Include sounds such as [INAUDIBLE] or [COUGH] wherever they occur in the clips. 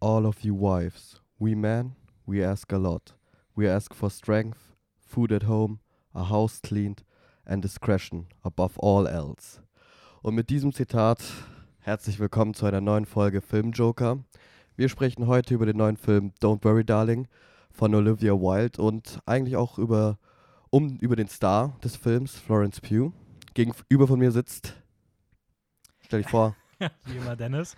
all of you wives, we men, we ask a lot. We ask for strength, food at home, a house cleaned and discretion above all else. Und mit diesem Zitat herzlich willkommen zu einer neuen Folge Filmjoker. Wir sprechen heute über den neuen Film Don't Worry Darling von Olivia Wilde und eigentlich auch über, um, über den Star des Films, Florence Pugh. Gegenüber von mir sitzt, stell dich vor. [LAUGHS] Wie immer Dennis.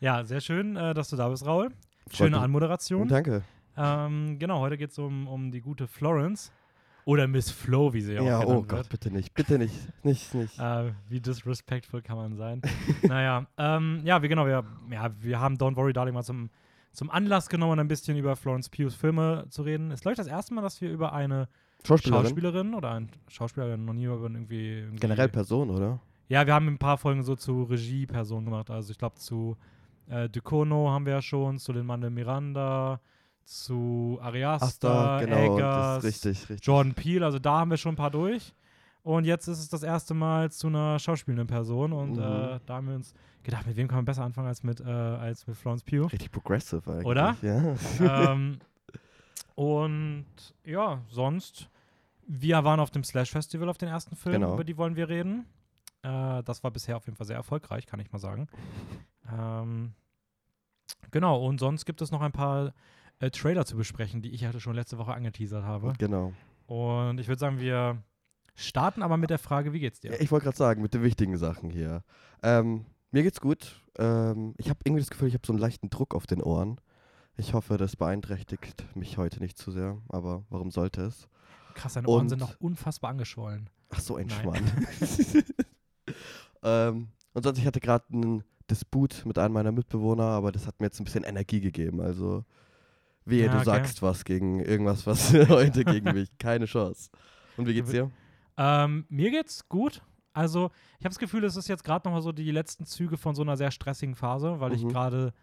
Ja, sehr schön, äh, dass du da bist, Raul. Schöne mich. Anmoderation. Danke. Ähm, genau, heute geht es um, um die gute Florence. Oder Miss Flo, wie sie auch Ja, oh Gott, wird. bitte nicht, bitte nicht, nicht, nicht. [LAUGHS] Äh, wie disrespectful kann man sein? [LAUGHS] naja, ähm, ja, wir, genau, wir, ja, wir haben Don't Worry Darling mal zum, zum Anlass genommen, ein bisschen über Florence Pughs Filme zu reden. Ist, glaube ich, das erste Mal, dass wir über eine Schauspielerin? Schauspielerin oder einen Schauspieler noch nie über irgendwie, irgendwie Generell Person, oder? Ja, wir haben ein paar Folgen so zu Regiepersonen gemacht. Also ich glaube zu äh, Ducono haben wir ja schon, zu den Mann Miranda, zu Ariasta, Asta, genau, Eggers, richtig, richtig. Jordan Peele. Also da haben wir schon ein paar durch. Und jetzt ist es das erste Mal zu einer schauspielenden Person. Und Mhm. äh, da haben wir uns gedacht, mit wem kann man besser anfangen als mit, äh, als mit Florence Pugh. Richtig progressive eigentlich. Oder? Ja. [LAUGHS] ähm, und ja, sonst, wir waren auf dem Slash Festival auf den ersten Film, Genau. über die wollen wir reden. Äh, das war bisher auf jeden Fall sehr erfolgreich, kann ich mal sagen. [LAUGHS] Ähm, genau, und sonst gibt es noch ein paar äh, Trailer zu besprechen, die ich hatte schon letzte Woche angeteasert habe. Genau. Und ich würde sagen, wir starten aber mit der Frage, wie geht's dir? Ja, ich wollte gerade sagen, mit den wichtigen Sachen hier. Ähm, mir geht's gut. Ähm, ich habe irgendwie das Gefühl, ich habe so einen leichten Druck auf den Ohren. Ich hoffe, das beeinträchtigt mich heute nicht zu sehr, aber warum sollte es? Krass, deine Ohren und- sind noch unfassbar angeschwollen. Ach so, ein Nein. Schmarrn. [LAUGHS] ähm, und sonst, ich hatte gerade einen Disput mit einem meiner Mitbewohner, aber das hat mir jetzt ein bisschen Energie gegeben. Also, wehe, Ja, du okay. sagst was gegen irgendwas, was [LAUGHS] heute gegen [LAUGHS] mich. Keine Chance. Und wie geht's dir? Ähm, mir geht's gut. Also, ich habe das Gefühl, es ist jetzt gerade noch mal so die letzten Züge von so einer sehr stressigen Phase, weil ich Mhm. gerade,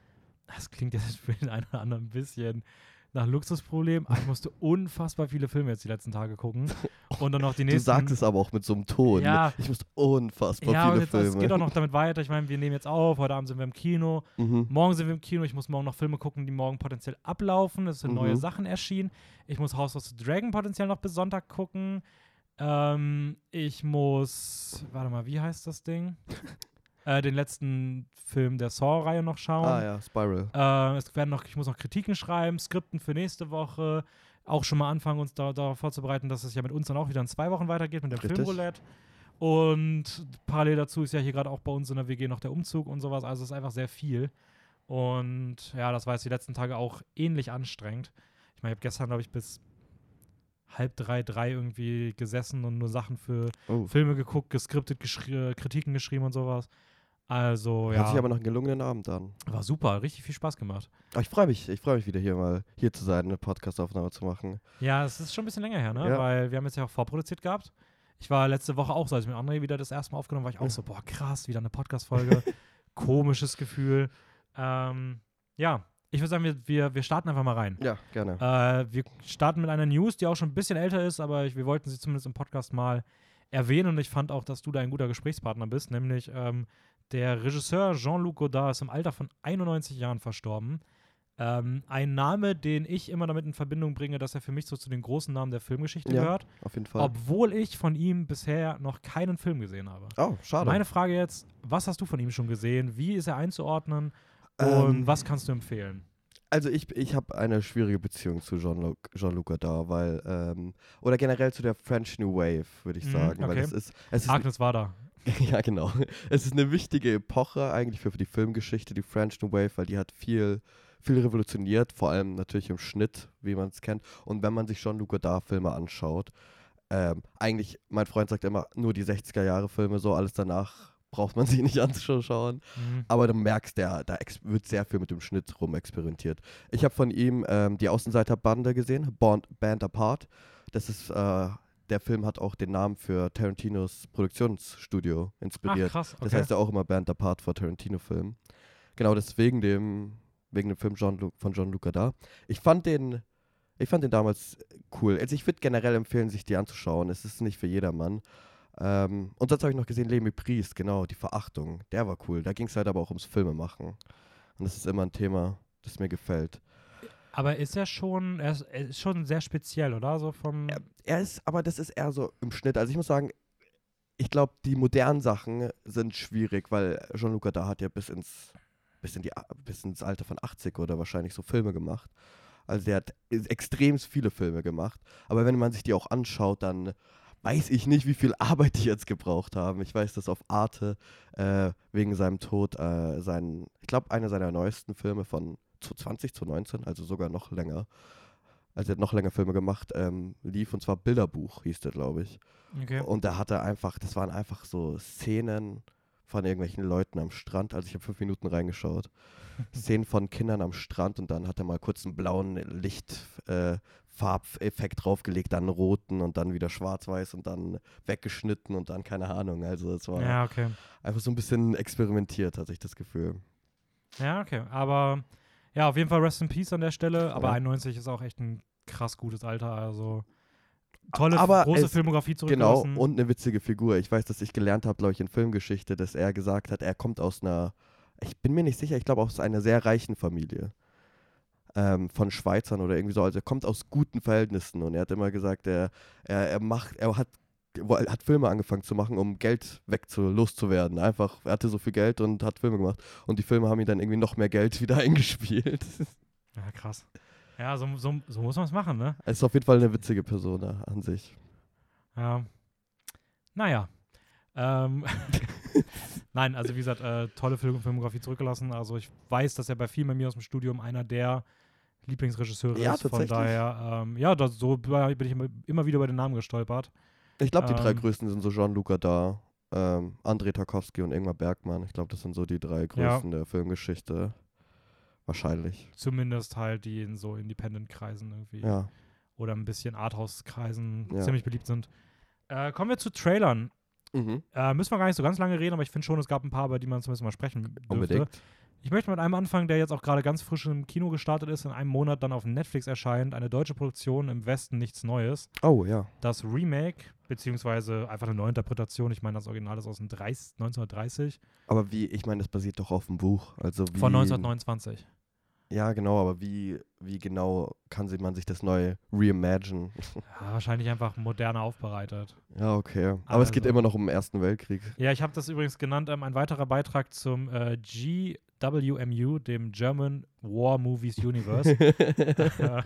das klingt jetzt [LAUGHS] für den einen oder anderen ein bisschen nach Luxusproblem, ich musste unfassbar viele Filme jetzt die letzten Tage gucken. [LAUGHS] Und dann noch die Du nächsten. sagst es aber auch mit so einem Ton. Ja. Ich muss unfassbar ja, viele jetzt, Filme. es geht auch noch [LAUGHS] damit weiter. Ich meine, wir nehmen jetzt auf, heute Abend sind wir im Kino. Mhm. Morgen sind wir im Kino. Ich muss morgen noch Filme gucken, die morgen potenziell ablaufen. Es sind neue Mhm. Sachen erschienen. Ich muss House of the Dragon potenziell noch bis Sonntag gucken. Ähm, ich muss, warte mal, wie heißt das Ding? [LAUGHS] äh, den letzten Film der Saw-Reihe noch schauen. Ah ja, Spiral. Äh, es werden noch, ich muss noch Kritiken schreiben, Skripten für nächste Woche. Auch schon mal anfangen, uns da, darauf vorzubereiten, dass es ja mit uns dann auch wieder in zwei Wochen weitergeht mit dem Richtig. Filmroulette. Und parallel dazu ist ja hier gerade auch bei uns in der WG noch der Umzug und sowas. Also es ist einfach sehr viel. Und ja, das war jetzt die letzten Tage auch ähnlich anstrengend. Ich meine, ich habe gestern, glaube ich, bis halb drei, drei irgendwie gesessen und nur Sachen für Oh. Filme geguckt, geskriptet, geschri Kritiken geschrieben und sowas. Also, Hört sich ja, aber noch einen gelungenen Abend an. war super, richtig viel Spaß gemacht. Aber ich freue mich, ich freue mich wieder hier mal hier zu sein, eine Podcastaufnahme zu machen. Ja, es ist schon ein bisschen länger her, ne? Ja. Weil wir haben jetzt ja auch vorproduziert gehabt. Ich war letzte Woche auch, so als ich mit André wieder das erste Mal aufgenommen war, ich auch so, boah, krass, wieder eine Podcast-Folge. [LAUGHS] Komisches Gefühl. Ähm, ja, ich würde sagen, wir, wir, wir starten einfach mal rein. Ja, gerne. Äh, wir starten mit einer News, die auch schon ein bisschen älter ist, aber ich, wir wollten sie zumindest im Podcast mal erwähnen und ich fand auch, dass du da ein guter Gesprächspartner bist, nämlich ähm, der Regisseur Jean-Luc Godard ist im Alter von 91 Jahren verstorben. Ähm, ein Name, den ich immer damit in Verbindung bringe, dass er für mich so zu den großen Namen der Filmgeschichte Ja, gehört, Auf jeden Fall. obwohl ich von ihm bisher noch keinen Film gesehen habe. oh, schade. Meine Frage jetzt, was hast du von ihm schon gesehen? Wie ist er einzuordnen? Und Ähm, was kannst du empfehlen? Also ich, ich habe eine schwierige Beziehung zu Jean-Luc Jean Godard, weil, ähm, oder generell zu der French New Wave, würde ich Mhm, sagen. Weil okay. es ist, es ist Agnes war da. [LAUGHS] ja, genau. Es ist eine wichtige Epoche eigentlich für, für die Filmgeschichte, die French New Wave, weil die hat viel, viel revolutioniert, vor allem natürlich im Schnitt, wie man es kennt. Und wenn man sich Jean-Luc Godard-Filme anschaut, ähm, eigentlich, mein Freund sagt immer, nur die 60er-Jahre-Filme, so alles danach braucht man [LAUGHS] sich nicht anzuschauen. Mhm. Aber du merkst, der, da wird sehr viel mit dem Schnitt rum experimentiert. Ich habe von ihm ähm, die Außenseiterbande gesehen, Band, Band Apart. Das ist, äh, der Film hat auch den Namen für Tarantinos Produktionsstudio Ach, inspiriert. krass. Okay. Das heißt ja auch immer Band Apart vor Tarantino-Filmen. Genau deswegen dem, wegen dem Film Jean von John Luca da. Ich fand den, ich fand den damals cool. Also ich würde generell empfehlen, sich die anzuschauen. Es ist nicht für jedermann. Ähm, und sonst habe ich noch gesehen, Les Mépris, genau, die Verachtung. Der war cool. Da ging es halt aber auch ums Filmemachen. Und das ist immer ein Thema, das mir gefällt. Aber ist er schon, er ist, er ist schon sehr speziell, oder? So vom. Er, er ist, aber das ist eher so im Schnitt. Also ich muss sagen, ich glaube, die modernen Sachen sind schwierig, weil Jean-Luc da hat ja bis ins, bis, in die, bis ins Alter von 80 oder wahrscheinlich so Filme gemacht. Also der hat extrem viele Filme gemacht. Aber wenn man sich die auch anschaut, dann weiß ich nicht, wie viel [LAUGHS] Arbeit die jetzt gebraucht haben. Ich weiß, dass auf Arte äh, wegen seinem Tod äh, sein, ich glaube, einer seiner neuesten Filme von 2020 zu 19, also sogar noch länger, also er hat noch länger Filme gemacht, ähm, lief und zwar Bilderbuch hieß der, glaube ich. Okay. Und da hat er einfach, das waren einfach so Szenen von irgendwelchen Leuten am Strand. Also ich habe fünf Minuten reingeschaut. [LAUGHS] Szenen von Kindern am Strand und dann hat er mal kurz einen blauen Lichtfarbeffekt äh, draufgelegt, dann einen roten und dann wieder schwarz-weiß und dann weggeschnitten und dann keine Ahnung. Also es war Ja, okay. einfach so ein bisschen experimentiert, hatte ich das Gefühl. Ja, okay. Aber ja, auf jeden Fall Rest in Peace an der Stelle. Aber Ja. 91 ist auch echt ein krass gutes Alter. Also tolle, Aber große es- Filmografie Genau, zurückgelassen. und eine witzige Figur. Ich weiß, dass ich gelernt habe, glaube ich, in Filmgeschichte, dass er gesagt hat, er kommt aus einer, ich bin mir nicht sicher, ich glaube aus einer sehr reichen Familie. Ähm, von Schweizern oder irgendwie so. Also er kommt aus guten Verhältnissen und er hat immer gesagt, er, er, er macht, er hat, hat Filme angefangen zu machen, um Geld wegzu loszuwerden. Einfach, er hatte so viel Geld und hat Filme gemacht. Und die Filme haben ihm dann irgendwie noch mehr Geld [LAUGHS] wieder eingespielt. ja, krass. Ja, so, so, so muss man es machen, ne? Er ist auf jeden Fall eine witzige Person an sich. Ja. Naja. Ähm, [LAUGHS] Nein, also wie gesagt, äh, tolle Film Filmografie zurückgelassen. Also ich weiß, dass er bei vielen bei mir aus dem Studium einer der Lieblingsregisseure Ja, ist. Von daher, ähm, ja, das, so bin ich immer, immer wieder über den Namen gestolpert. Ich glaube, die drei Ähm, größten sind so Jean-Luc da, ähm, André Tarkovsky und Ingmar Bergmann. Ich glaube, das sind so die drei größten der Filmgeschichte. Wahrscheinlich. Zumindest halt, die in so Independent-Kreisen irgendwie Ja. oder ein bisschen Arthouse-Kreisen Ja. ziemlich beliebt sind. Äh, kommen wir zu Trailern. Mhm. Äh, müssen wir gar nicht so ganz lange reden, aber ich finde schon, es gab ein paar, über die man zumindest mal sprechen dürfte. Unbedingt. Ich möchte mit einem anfangen, der jetzt auch gerade ganz frisch im Kino gestartet ist, in einem Monat dann auf Netflix erscheint. Eine deutsche Produktion im Westen, nichts Neues. Oh, ja. Das Remake, beziehungsweise einfach eine Neuinterpretation. Ich meine, das Original ist aus dem 30, 1930 Aber wie, ich meine, das basiert doch auf dem Buch. Also von 1929. Ja, genau, aber wie, wie genau kann man sich das neu reimagine? [LAUGHS] Ja, wahrscheinlich einfach moderner aufbereitet. ja, okay. Aber es geht Also- immer noch um den Ersten Weltkrieg. Ja, ich habe das übrigens genannt, ähm, ein weiterer Beitrag zum äh, GWMU, dem German War Movies Universe. [LAUGHS] äh,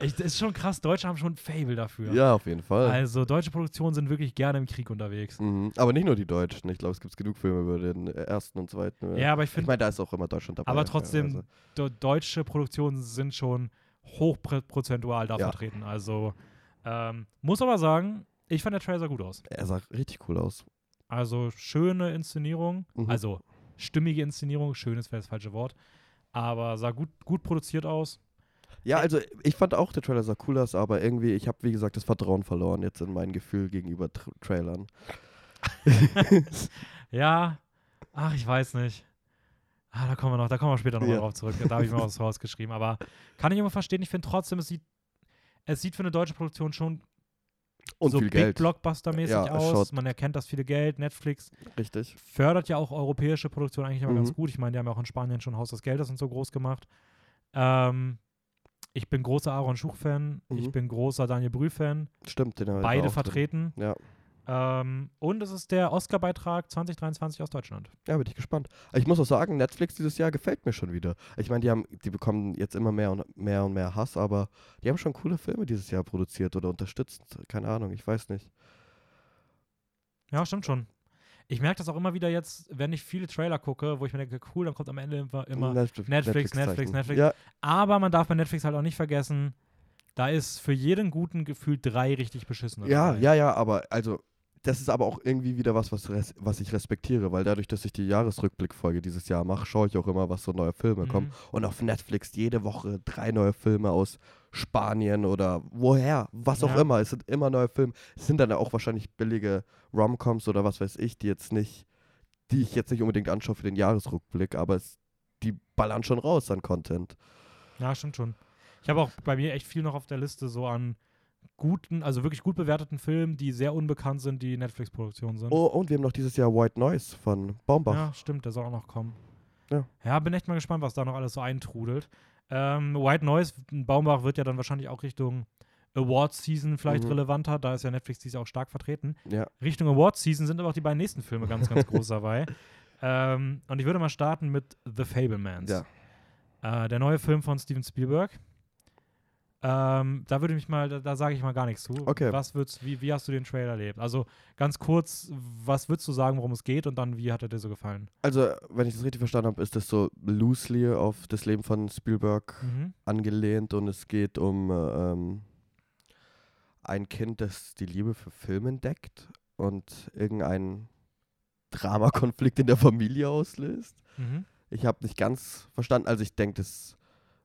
ich, das ist schon krass, Deutsche haben schon ein Fable dafür. ja, auf jeden Fall. Also deutsche Produktionen sind wirklich gerne im Krieg unterwegs. Mhm. Aber nicht nur die Deutschen. Ich glaube, es gibt genug Filme über den Ersten und Zweiten. Ja, aber ich ich finde, meine, da ist auch immer Deutschland dabei. aber trotzdem, also. deutsche Produktionen sind schon hochprozentual da Ja. vertreten. Also ähm, muss aber sagen, ich fand der Trailer gut aus. Er sah richtig cool aus. Also schöne Inszenierung, Mhm. also stimmige Inszenierung, schön ist vielleicht das falsche Wort, aber sah gut, gut produziert aus. Ja, also ich fand auch, der Trailer sah cool aus, aber irgendwie, ich habe, wie gesagt, das Vertrauen verloren jetzt in mein Gefühl gegenüber Tr Trailern. [LAUGHS] Ja, ach, ich weiß nicht. Ah, da kommen wir noch, da kommen wir später nochmal Ja. drauf zurück. Da habe ich mir was [LAUGHS] rausgeschrieben. Aber kann ich immer verstehen, ich finde trotzdem, es sieht, es sieht für eine deutsche Produktion schon Und so viel Big Geld. Blockbuster-mäßig Ja, aus. schaut- Man erkennt das viele Geld. Netflix Richtig. fördert ja auch europäische Produktionen eigentlich immer Mhm. ganz gut. Ich meine, die haben ja auch in Spanien schon Haus des Geldes und so groß gemacht. Ähm, ich bin großer Aaron Schuch-Fan. Ich Mhm. bin großer Daniel Brühl-Fan. Stimmt, den Beide vertreten. Ja. Ähm, und es ist der Oscar-Beitrag 2023 aus Deutschland. Ja, bin ich gespannt. Ich muss auch sagen, Netflix dieses Jahr gefällt mir schon wieder. Ich meine, die haben, die bekommen jetzt immer mehr und mehr und mehr Hass, aber die haben schon coole Filme dieses Jahr produziert oder unterstützt. Keine Ahnung, ich weiß nicht. Ja, stimmt schon. Ich merke das auch immer wieder jetzt, wenn ich viele Trailer gucke, wo ich mir denke, cool, dann kommt am Ende immer, immer Netflix, Netflix, Netflix. Netflix. Ja, Aber man darf bei Netflix halt auch nicht vergessen, da ist für jeden guten Gefühl drei richtig beschissene. ja, dabei. ja, ja, aber also, das ist aber auch irgendwie wieder was, was, res was ich respektiere, weil dadurch, dass ich die Jahresrückblickfolge dieses Jahr mache, schaue ich auch immer, was so neue Filme kommen. Mhm. Und auf Netflix jede Woche drei neue Filme aus Spanien oder woher, was auch Ja. immer. Es sind immer neue Filme. Es sind dann auch wahrscheinlich billige Romcoms oder was weiß ich, die jetzt nicht, die ich jetzt nicht unbedingt anschaue für den Jahresrückblick, aber es, die ballern schon raus an Content. Ja, stimmt schon. Ich habe auch bei mir echt viel noch auf der Liste so an guten, also wirklich gut bewerteten Filmen, die sehr unbekannt sind, die Netflix-Produktionen sind. Oh, und wir haben noch dieses Jahr White Noise von Baumbach. Ja, stimmt, der soll auch noch kommen. Ja. Ja, bin echt mal gespannt, was da noch alles so eintrudelt. Ähm, White Noise, Baumbach wird ja dann wahrscheinlich auch Richtung Awards-Season vielleicht Mhm. relevanter. Da ist ja Netflix Jahr auch stark vertreten. Ja. Richtung Awards-Season sind aber auch die beiden nächsten Filme ganz, ganz groß [LAUGHS] dabei. Ähm, und ich würde mal starten mit The Fablemans. Ja. Äh, der neue Film von Steven Spielberg. Ähm, da würde ich mich mal, da, da sage ich mal gar nichts zu. Okay. Was würdest, wie, wie hast du den Trailer erlebt? Also ganz kurz, was würdest du sagen, worum es geht und dann, wie hat er dir so gefallen? Also, wenn ich das richtig verstanden habe, ist das so loosely auf das Leben von Spielberg Mhm. angelehnt und es geht um äh, ähm, ein Kind, das die Liebe für Film entdeckt und irgendeinen Dramakonflikt in der Familie auslöst. Mhm. Ich habe nicht ganz verstanden, also ich denke, das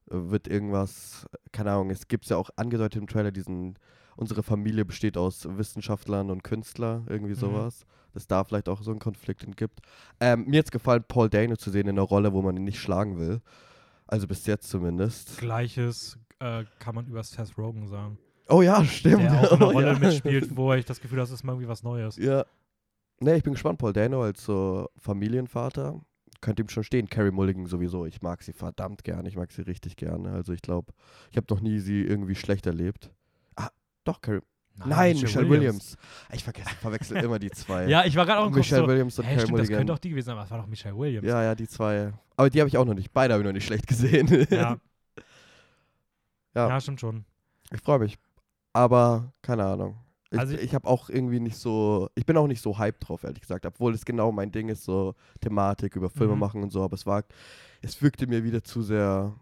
wird irgendwas, keine Ahnung, es gibt ja auch angedeutet im Trailer diesen, unsere Familie besteht aus Wissenschaftlern und Künstlern, irgendwie Mhm. sowas. Dass da vielleicht auch so einen Konflikt gibt. Ähm, mir hat gefallen, Paul Dano zu sehen in einer Rolle, wo man ihn nicht schlagen will. Also bis jetzt zumindest. Gleiches äh, kann man über Seth Rogen sagen. Oh ja, stimmt. Der auch in einer [LAUGHS] Oh, Rolle ja. mitspielt, wo [LAUGHS] ich das Gefühl habe, das ist mal irgendwie was Neues. Ja. Ne, ich bin gespannt. Paul Dano als so Familienvater. Könnte ihm schon stehen. Carrie Mulligan sowieso. Ich mag sie verdammt gerne. Ich mag sie richtig gerne. Also ich glaube, ich habe noch nie sie irgendwie schlecht erlebt. Ah, doch, Carrie. Nein, Michelle, Williams. Ich vergesse, verwechsel immer die zwei. [LAUGHS] Ja, ich war gerade auch im Kopf Michelle so, Williams und hey, Carrie stimmt, das Mulligan. könnte auch die gewesen sein, aber es war doch Michelle Williams. ja, ja, die zwei. Aber die habe ich auch noch nicht. Beide habe ich noch nicht schlecht gesehen. ja. [LAUGHS] Ja. ja, stimmt schon. Ich freue mich. Aber keine Ahnung. Ich, Also ich, ich- habe auch irgendwie nicht so, ich bin auch nicht so hyped drauf, ehrlich gesagt, obwohl es genau mein Ding ist, so Thematik über Filme Mhm. machen und so, aber es war, es wirkte mir wieder zu sehr,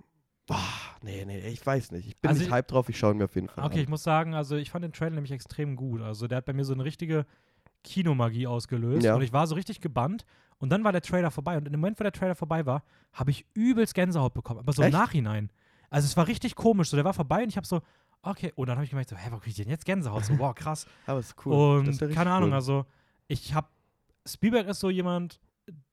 ah, nee, nee, ich weiß nicht. Ich bin Also nicht ich- hyped drauf, ich schaue ihn mir auf jeden Fall Okay, ich an. muss sagen, also ich fand den Trailer nämlich extrem gut. Also der hat bei mir so eine richtige Kinomagie ausgelöst Ja. und ich war so richtig gebannt und dann war der Trailer vorbei und in dem Moment, wo der Trailer vorbei war, habe ich übelst Gänsehaut bekommen, aber so im Echt? Nachhinein. Also es war richtig komisch, so der war vorbei und ich habe so, okay, und dann habe ich gemerkt, so, hä, wo krieg ich denn jetzt Gänsehaut? So, wow, krass. [LAUGHS] Aber es ist cool. Und ja keine Ahnung, cool. also ich habe, Spielberg ist so jemand,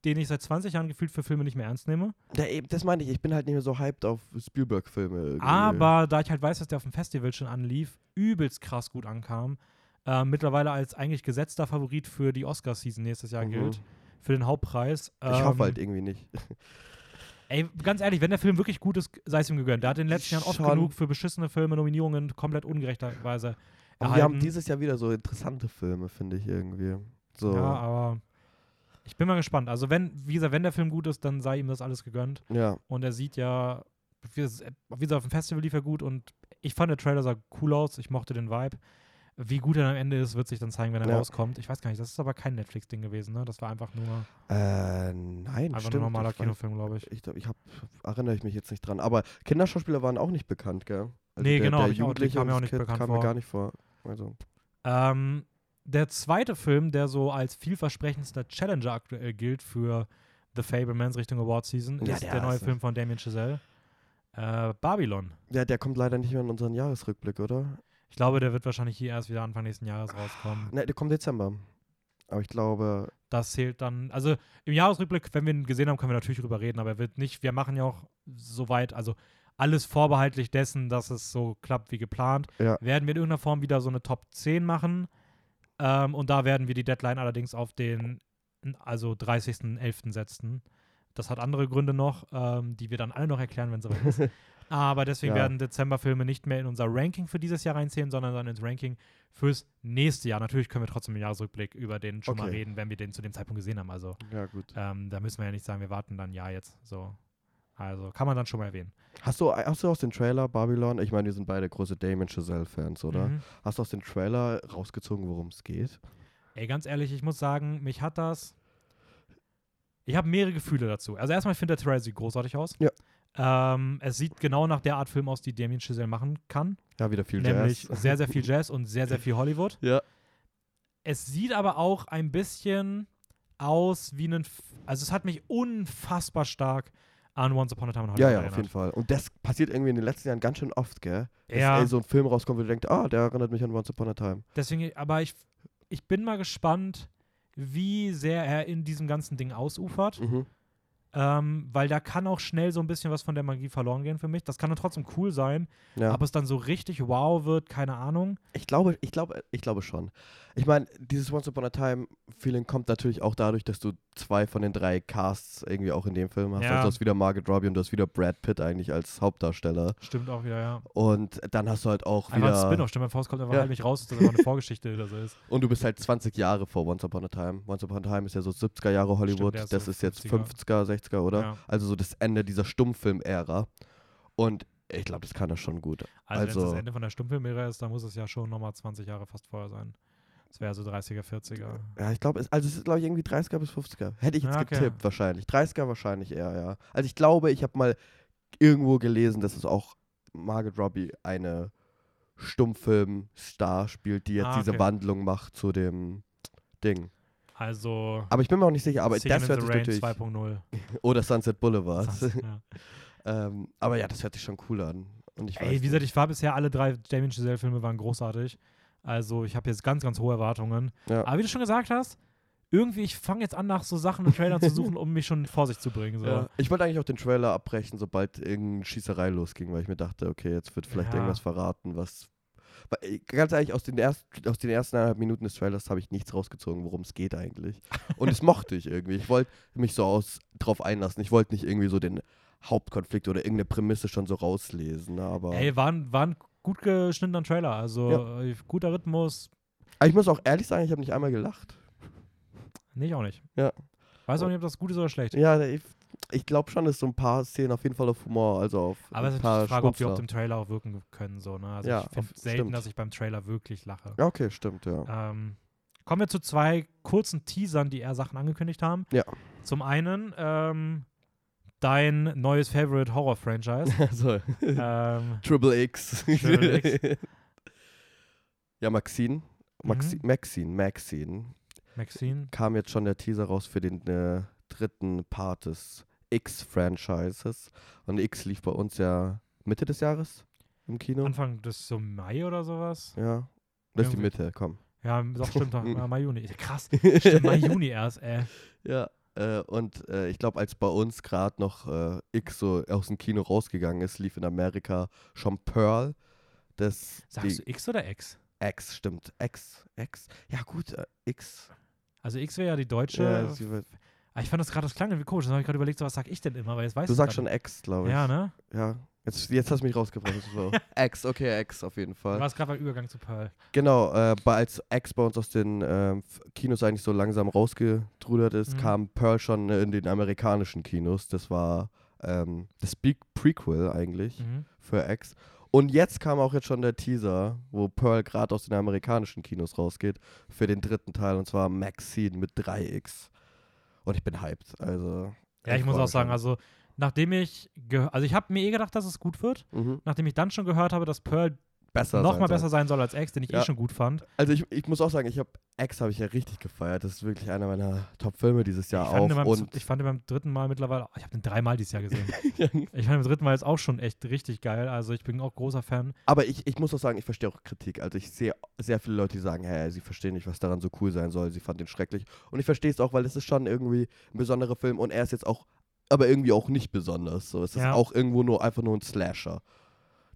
den ich seit 20 Jahren gefühlt für Filme nicht mehr ernst nehme. Ja, eben, das meine ich, ich bin halt nicht mehr so hyped auf Spielberg-Filme. Aber da ich halt weiß, dass der auf dem Festival schon anlief, übelst krass gut ankam, äh, mittlerweile als eigentlich gesetzter Favorit für die Oscar-Season nächstes Jahr Mhm. gilt, für den Hauptpreis. Ich Ähm, hoffe halt irgendwie nicht. [LAUGHS] Ey, ganz ehrlich, wenn der Film wirklich gut ist, sei es ihm gegönnt. Der hat in den letzten Jahren oft Schon. genug für beschissene Filme Nominierungen komplett ungerechterweise Aber wir haben erhalten. dieses Jahr wieder so interessante Filme, finde ich irgendwie. So. Ja, aber ich bin mal gespannt. Also wenn, wie gesagt, wenn der Film gut ist, dann sei ihm das alles gegönnt. ja. Und er sieht ja, wie gesagt, auf dem Festival lief er gut und ich fand, der Trailer sah cool aus. Ich mochte den Vibe. Wie gut er am Ende ist, wird sich dann zeigen, wenn er Ja. rauskommt. Ich weiß gar nicht, das ist aber kein Netflix-Ding gewesen, ne? Das war einfach nur, Äh, nein, einfach stimmt. nur ein normaler ich Kinofilm, glaube ich. Ich, glaub, ich hab, erinnere ich mich jetzt nicht dran. Aber Kinderschauspieler waren auch nicht bekannt, gell? Also Nee, genau, Der auch- die Jugendliche kamen mir auch nicht Kind bekannt kam vor. mir gar nicht vor. Also, Ähm, der zweite Film, der so als vielversprechendster Challenger aktuell gilt für The Fablemans Richtung Award Season, Ja, ist der der neue Film von Damien Chazelle. Äh, Babylon. ja, der kommt leider nicht mehr in unseren Jahresrückblick, oder? Ich glaube, der wird wahrscheinlich hier erst wieder Anfang nächsten Jahres rauskommen. Ne, der kommt Dezember. Aber ich glaube, Das zählt dann, also im Jahresrückblick, wenn wir ihn gesehen haben, können wir natürlich drüber reden, aber er wird nicht, wir machen ja auch soweit, also alles vorbehaltlich dessen, dass es so klappt wie geplant, Ja. werden wir in irgendeiner Form wieder so eine Top 10 machen. Ähm, und da werden wir die Deadline allerdings auf den, also 30.11. setzen. Das hat andere Gründe noch, ähm, die wir dann alle noch erklären, wenn es soweit ist. [LAUGHS] Aber deswegen Ja. werden Dezemberfilme nicht mehr in unser Ranking für dieses Jahr reinzählen, sondern dann ins Ranking fürs nächste Jahr. Natürlich können wir trotzdem im Jahresrückblick über den schon mal Okay. reden, wenn wir den zu dem Zeitpunkt gesehen haben. Also ja gut. ähm, da müssen wir ja nicht sagen, wir warten dann ein Jahr jetzt. So. Also kann man dann schon mal erwähnen. Hast du, hast du aus dem Trailer Babylon, ich meine, wir sind beide große Damon Chazelle-Fans, oder? Mhm. Hast du aus dem Trailer rausgezogen, worum es geht? Ey, ganz ehrlich, ich muss sagen, mich hat das. Ich habe mehrere Gefühle dazu. Also erstmal, ich finde der Trailer sieht großartig aus. Ja. Ähm, es sieht genau nach der Art Film aus, die Damien Chazelle machen kann. Ja, wieder viel nämlich Jazz. sehr, sehr viel [LAUGHS] Jazz und sehr, sehr viel Hollywood. Ja. Es sieht aber auch ein bisschen aus wie ein. Also es hat mich unfassbar stark an Once Upon a Time in Hollywood Ja, ja, auf erinnert. jeden Fall. Und das passiert irgendwie in den letzten Jahren ganz schön oft, gell? Dass Ja. ey, so ein Film rauskommt, wo du denkst, ah, der erinnert mich an Once Upon a Time. Deswegen, aber ich, ich bin mal gespannt, wie sehr er in diesem ganzen Ding ausufert. Mhm. Ähm, weil da kann auch schnell so ein bisschen was von der Magie verloren gehen für mich. Das kann dann trotzdem cool sein, Ja. ob es dann so richtig wow wird, keine Ahnung. Ich glaube, ich glaube, ich glaube schon. Ich meine, dieses Once Upon a Time Feeling kommt natürlich auch dadurch, dass du zwei von den drei Casts irgendwie auch in dem Film hast. Ja. Also du hast wieder Margaret Robbie und du hast wieder Brad Pitt eigentlich als Hauptdarsteller. Stimmt auch wieder, ja. Und dann hast du halt auch Einfach ein wieder. Spin-off, stimmt, Faust kommt einfach Ja. heimlich raus, dass das einfach eine Vorgeschichte oder so ist. Und du bist halt 20 Jahre vor Once Upon a Time. Once Upon a Time ist ja so 70er Jahre Hollywood. ist das so ist jetzt 50er. 50er, 60er, oder? Ja. Also so das Ende dieser Stummfilm-Ära. Und ich glaube, das kann er schon gut. Also, wenn es Also- das Ende von der Stummfilmära ist, dann muss es ja schon nochmal 20 Jahre fast vorher sein. Das wäre so 30er, 40er. Ja, ich glaube, es, also es ist, glaube ich, irgendwie 30er bis 50er. Hätte ich jetzt Ja, okay. getippt, wahrscheinlich. 30er wahrscheinlich eher, ja. Also ich glaube, ich habe mal irgendwo gelesen, dass es auch Margaret Robbie eine Stummfilm-Star spielt, die jetzt Ah, diese okay. Wandlung macht zu dem Ding. Also Aber ich bin mir auch nicht sicher, aber Singing das hört sich Rain natürlich... 2.0. [LAUGHS] Oder Sunset Boulevard. Sunset, ja. [LAUGHS] ähm, aber ja, das hört sich schon cool an. Und ich weiß Ey, wie gesagt, ich war bisher, alle drei Damien Chazelle-Filme waren großartig. Also ich habe jetzt ganz, ganz hohe Erwartungen. Ja. Aber wie du schon gesagt hast, irgendwie, ich fange jetzt an, nach so Sachen und Trailern zu suchen, um mich schon in Vorsicht zu bringen. So. Ja. Ich wollte eigentlich auch den Trailer abbrechen, sobald irgendeine Schießerei losging, weil ich mir dachte, okay, jetzt wird vielleicht Ja. irgendwas verraten, was. Weil, Ganz ehrlich, aus den, erst, aus den ersten eineinhalb Minuten des Trailers habe ich nichts rausgezogen, worum es geht eigentlich. Und es mochte ich irgendwie. Ich wollte mich so aus, drauf einlassen. Ich wollte nicht irgendwie so den Hauptkonflikt oder irgendeine Prämisse schon so rauslesen. Aber, Ey, war ein, war ein gut geschnittener Trailer. Also Ja. äh, guter Rhythmus. aber ich muss auch ehrlich sagen, ich habe nicht einmal gelacht. Nee, ich auch nicht. Ja. Weiß auch nicht, ob das gut ist oder schlecht. Ja, ich, ich glaube schon, dass so ein paar Szenen auf jeden Fall auf Humor, also auf Aber es ist die Frage, ob die auf dem Trailer auch wirken können. So, ne? Also Ja, ich finde selten, stimmt. dass ich beim Trailer wirklich lache. Ja, okay, stimmt, ja. Ähm, kommen wir zu zwei kurzen Teasern, die eher Sachen angekündigt haben. Ja. Zum einen ähm, dein neues Favorite Horror-Franchise. [LAUGHS] Also, ähm, Triple X. Triple X. [LAUGHS] ja, Maxine. Maxi Mhm. Maxine, Maxine. Maxine. Kam jetzt schon der Teaser raus für den äh, dritten Part des X-Franchises. Und X lief bei uns ja Mitte des Jahres im Kino. Anfang des so Mai oder sowas. Ja. Das ist die. Mitte, komm. Ja, doch, stimmt. [LAUGHS] doch. Mai, Juni. Krass. Stimmt, Mai, Juni erst, ey. Ja, äh, und äh, ich glaube, als bei uns gerade noch äh, X so aus dem Kino rausgegangen ist, lief in Amerika schon Pearl. Das Sagst du X oder X? X, stimmt. X, X. Ja, gut, äh, X. Also X wäre ja die deutsche. Ja, Ah, ich fand das gerade, das klang irgendwie komisch. Dann habe ich gerade überlegt, so, was sag ich denn immer? Weil jetzt weiß du sagst schon X, glaube ich. Ja, ne? Ja. Jetzt, jetzt hast du mich rausgebracht. So. [LAUGHS] X, okay, X auf jeden Du Fall. warst gerade beim Übergang zu Pearl. Genau, äh, als X bei uns aus den F- Kinos eigentlich so langsam rausgedrudert ist, Mhm. kam Pearl schon äh, in den amerikanischen Kinos. Das war ähm, das Big Prequel eigentlich Mhm. für X. Und jetzt kam auch jetzt schon der Teaser, wo Pearl gerade aus den amerikanischen Kinos rausgeht, für den dritten Teil und zwar Maxine mit 3X. Und ich bin hyped. Also. Ja, ich muss freu auch sagen, schon. also nachdem ich, also ich habe mir eh gedacht, dass es gut wird, Mhm. nachdem ich dann schon gehört habe, dass Pearl besser noch sein mal soll. besser sein soll als X, den ich eh Ja. schon gut fand. Also ich, ich muss auch sagen, ich habe X habe ich ja richtig gefeiert. Das ist wirklich einer meiner Top-Filme dieses Jahr ich, fand auch. ihn beim, Und ich fand ihn beim dritten Mal mittlerweile, ich habe den dreimal dieses Jahr gesehen. [LAUGHS] ich fand ihn beim dritten Mal jetzt auch schon echt richtig geil. Also ich bin auch großer Fan. Aber ich, ich muss auch sagen, ich verstehe auch Kritik. Also ich sehe sehr viele Leute, die sagen, hey, sie verstehen nicht, was daran so cool sein soll. Sie fanden den schrecklich. Und ich verstehe es auch, weil es ist schon irgendwie ein besonderer Film und er ist jetzt auch, aber irgendwie auch nicht besonders. So, es ist Ja. auch irgendwo nur einfach nur ein Slasher,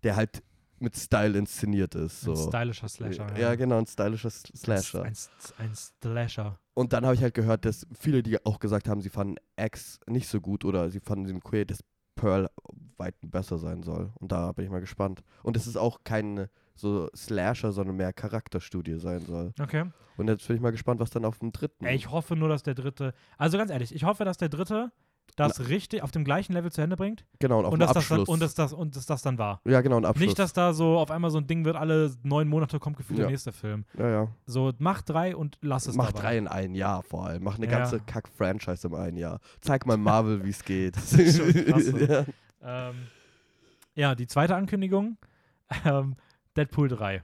der halt mit Style inszeniert ist. So. Ein stylischer Slasher. Ja, genau, ein stylischer S- Ein, Slasher. ein, ein Slasher. Und dann habe ich halt gehört, dass viele, die auch gesagt haben, sie fanden X nicht so gut oder sie fanden sie queer, dass Pearl weit besser sein soll. Und da bin ich mal gespannt. Und es ist auch kein so Slasher, sondern mehr Charakterstudie sein soll. Okay. Und jetzt bin ich mal gespannt, was dann auf dem dritten. Ey, ich hoffe nur, dass der dritte, also ganz ehrlich, ich hoffe, dass der dritte das richtig auf dem gleichen Level zu Ende bringt genau, und auf und dem dass, das dann, Abschluss. und, dass das, und dass das dann war. ja, genau, ein Abschluss. Nicht, dass da so auf einmal so ein Ding wird, alle neun Monate kommt gefühlt Ja. der nächste Film. ja, ja. So, mach drei und lass es Mach dabei. drei in ein Jahr vor allem. Mach eine Ja. ganze Kack-Franchise im einen Jahr. Zeig mal [LAUGHS] Marvel, wie es geht. Das ist schon krass, so. [LAUGHS] ja. Ähm, ja, die zweite Ankündigung, [LAUGHS] ähm, Deadpool 3.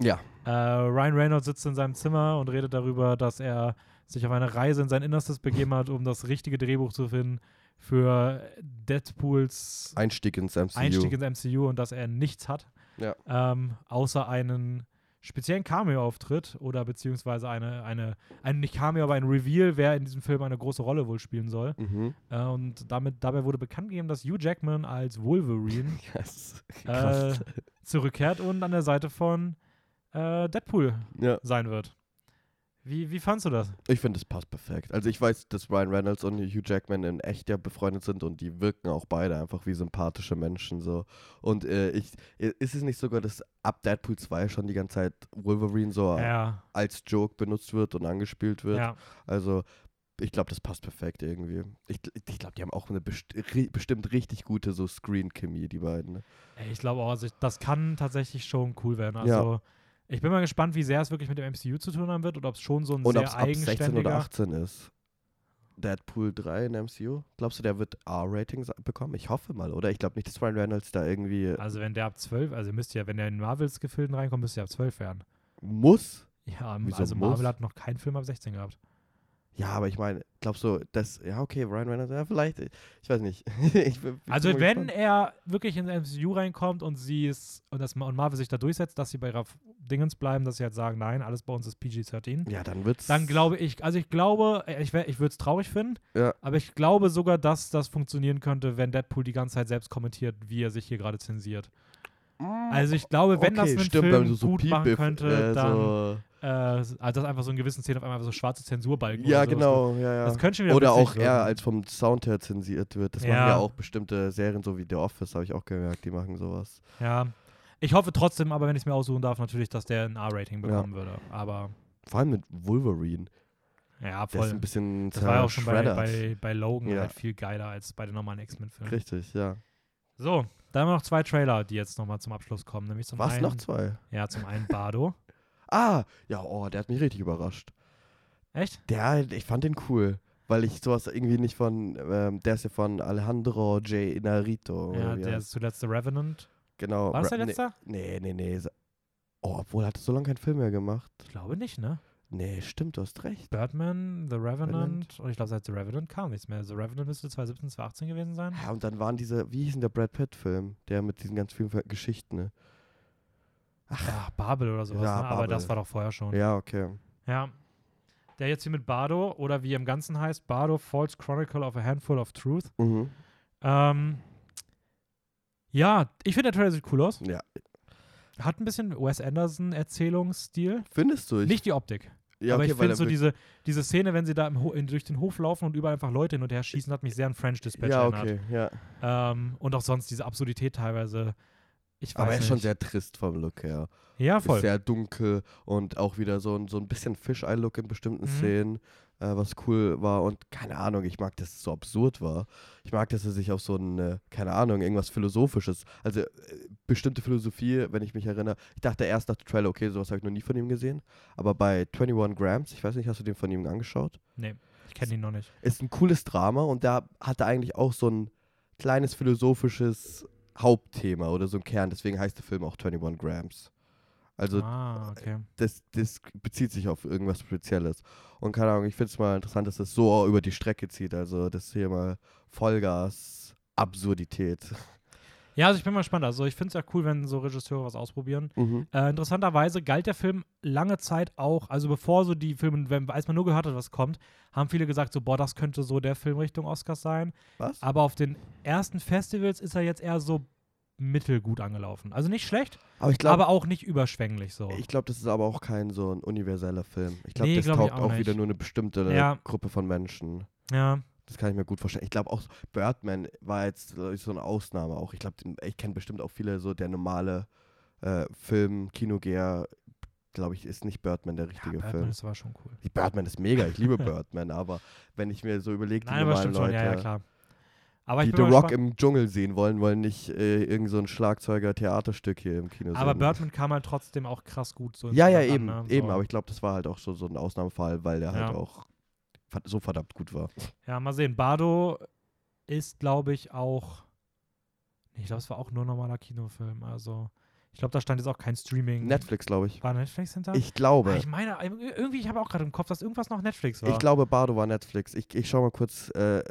ja. Äh, Ryan Reynolds sitzt in seinem Zimmer und redet darüber, dass er sich auf eine Reise in sein Innerstes begeben hat, um das richtige Drehbuch zu finden für Deadpools Einstieg ins MCU. Einstieg ins MCU und dass er nichts hat, Ja. ähm, außer einen speziellen Cameo-Auftritt oder beziehungsweise eine, eine, ein nicht Cameo, aber ein Reveal, wer in diesem Film eine große Rolle wohl spielen soll. Mhm. Äh, und damit, dabei wurde bekannt gegeben, dass Hugh Jackman als Wolverine [LAUGHS] Yes. äh, zurückkehrt und an der Seite von äh, Deadpool ja. sein wird. Wie, wie fandst du das? Ich finde, es passt perfekt. Also ich weiß, dass Ryan Reynolds und Hugh Jackman in echt ja befreundet sind und die wirken auch beide einfach wie sympathische Menschen so. Und äh, ich, äh, ist es nicht sogar, dass ab Deadpool 2 schon die ganze Zeit Wolverine so Ja, als Joke benutzt wird und angespielt wird? ja. Also ich glaube, das passt perfekt irgendwie. Ich, ich glaube, die haben auch eine best ri bestimmt richtig gute so Screen-Chemie, die beiden. Ne? Ey, Ich glaube auch, also ich, das kann tatsächlich schon cool werden. Also ich bin mal gespannt, wie sehr es wirklich mit dem MCU zu tun haben wird oder ob es schon so ein Und ob sehr es ab 16 eigenständiger... oder 18 ist. Deadpool 3 in der MCU? Glaubst du, der wird R-Rating bekommen? Ich hoffe mal, oder? Ich glaube nicht, dass Ryan Reynolds da irgendwie Also wenn der ab 12, also müsste ja, wenn der in Marvels-Gefilden reinkommt, müsste er ab 12 werden. muss. Ja, Wieso also Marvel muss? hat noch keinen Film ab 16 gehabt. Ja, aber ich meine, glaubst du, das, ja, okay, Ryan Reynolds, ja, vielleicht, ich weiß nicht. [LAUGHS] ich bin Also wenn gespannt. er wirklich in MCU reinkommt und sie ist und, das, und Marvel sich da durchsetzt, dass sie bei ihrer Dingens bleiben, dass sie halt sagen, nein, alles bei uns ist PG-13, Ja, dann wird's. dann glaube ich, also ich glaube, äh, ich, wär- ich würde es traurig finden, Ja. aber ich glaube sogar, dass das funktionieren könnte, wenn Deadpool die ganze Zeit selbst kommentiert, wie er sich hier gerade zensiert. Also ich glaube, wenn das okay, einen stimmt, Film so gut machen könnte, äh, dann so, äh, also dass einfach so in gewissen Szenen auf einmal so schwarze Zensurbalken Ja, oder genau, ja, ja. Das könnte schon wieder Oder auch eher als vom Sound her zensiert wird. Das machen Ja. ja auch bestimmte Serien, so wie The Office, habe ich auch gemerkt, die machen sowas. Ja. Ich hoffe trotzdem, aber wenn ich es mir aussuchen darf, natürlich, dass der ein R-Rating Ja. bekommen würde. Aber Vor allem mit Wolverine. ja, Der ist voll. ein bisschen Das war ja auch schon bei, bei, bei Logan Ja. halt viel geiler als bei den normalen X-Men-Filmen. Richtig, ja. So, da haben wir noch zwei Trailer, die jetzt nochmal zum Abschluss kommen. Nämlich zum Was, einen, noch zwei? Ja, zum einen Bardo. [LAUGHS] Ah, ja, oh, der hat mich richtig überrascht. Echt? Der, ich fand den cool, weil ich sowas irgendwie nicht von, ähm, der ist ja von Alejandro J. Inarito. Ja, der ist zuletzt The Revenant. genau. War das der letzte? Nee, nee, nee. nee. Oh, obwohl, hat er so lange keinen Film mehr gemacht. Ich glaube nicht, ne? Nee, stimmt, du hast recht. Birdman, The Revenant. Und ich glaube, seit The Revenant kam nichts mehr. The Revenant müsste 2017, 2018 gewesen sein. Ja, und dann waren diese, wie hieß denn der Brad Pitt-Film? Der mit diesen ganz vielen Geschichten, ne? Ja, Babel oder sowas. Ja, ne? Aber das war doch vorher schon. Ja, okay. Ja. Der jetzt hier mit Bardo, oder wie er im Ganzen heißt, Bardo False Chronicle of a Handful of Truth. Mhm. Ähm, ja, ich finde der Trailer sieht cool aus. Ja. Hat ein bisschen Wes Anderson-Erzählungsstil. Findest du? Ich, Nicht die Optik. ja, aber okay, ich finde so diese, diese Szene, wenn sie da in, durch den Hof laufen und überall einfach Leute hin und her schießen, hat mich sehr an French Dispatch Ja, erinnert. okay, ja. Ähm, und auch sonst diese Absurdität teilweise. Ich weiß Aber er ist nicht. schon sehr trist vom Look her. Ja, voll. Ist sehr dunkel und auch wieder so ein, so ein bisschen Fish-Eye-Look in bestimmten Mhm. Szenen, äh, was cool war. Und keine Ahnung, ich mag, dass es so absurd war. Ich mag, dass er sich auf so ein, äh, keine Ahnung, irgendwas Philosophisches, also äh, bestimmte Philosophie, wenn ich mich erinnere. Ich dachte erst nach dem Trailer, okay, sowas habe ich noch nie von ihm gesehen. Aber bei 21 Grams, ich weiß nicht, hast du den von ihm angeschaut? nee, ich kenne ihn noch nicht. Ist ein cooles Drama und da hat er eigentlich auch so ein kleines philosophisches Hauptthema oder so ein Kern. Deswegen heißt der Film auch 21 Grams. Also ah, okay. das, das bezieht sich auf irgendwas Spezielles. Und keine Ahnung, ich finde es mal interessant, dass das so über die Strecke zieht. Also das hier mal Vollgas Absurdität. [LAUGHS] Ja, also ich bin mal gespannt. Also ich finde es ja cool, wenn so Regisseure was ausprobieren. Mhm. Äh, interessanterweise galt der Film lange Zeit auch, also bevor so die Filme, wenn, als man nur gehört hat, was kommt, haben viele gesagt, so, boah, das könnte so der Film Richtung Oscars sein. Was? Aber auf den ersten Festivals ist er jetzt eher so mittelgut angelaufen. Also nicht schlecht, Aber ich glaube, aber auch nicht überschwänglich so. ich glaube, das ist aber auch kein so ein universeller Film. Ich glaube, Nee, das glaub taugt auch auch, wieder nur eine bestimmte Ja. Gruppe von Menschen. ja, Das kann ich mir gut vorstellen. Ich glaube auch, Birdman war jetzt ich, so eine Ausnahme auch. Ich glaube, ich kenne bestimmt auch viele so der normale äh, Film, Kinogeher, glaube ich, ist nicht Birdman der ja richtige Batman Film. ist aber schon cool. Die Birdman ist mega, ich liebe Birdman, aber wenn ich mir so überlege, die Nein, aber normalen stimmt schon, Leute, ja, ja, klar. Aber ich die The Rock im Dschungel sehen wollen, wollen nicht äh, irgend so ein Schlagzeuger-Theaterstück hier im Kino Aber sehen. Birdman kam halt trotzdem auch krass gut so ja, ja, Bild an, eben, ne? eben, so. aber ich glaube, das war halt auch so, so ein Ausnahmefall, weil der Ja. halt auch so verdammt gut war. Ja, mal sehen. Bardo ist, glaube ich, auch. Ich glaube, es war auch nur ein normaler Kinofilm. Also, ich glaube, da stand jetzt auch kein Streaming. Netflix, glaube ich. War Netflix hinter? Ich glaube. Ah, ich meine, irgendwie, ich habe auch gerade im Kopf, dass irgendwas noch Netflix war. Ich glaube, Bardo war Netflix. Ich, ich schaue mal kurz äh,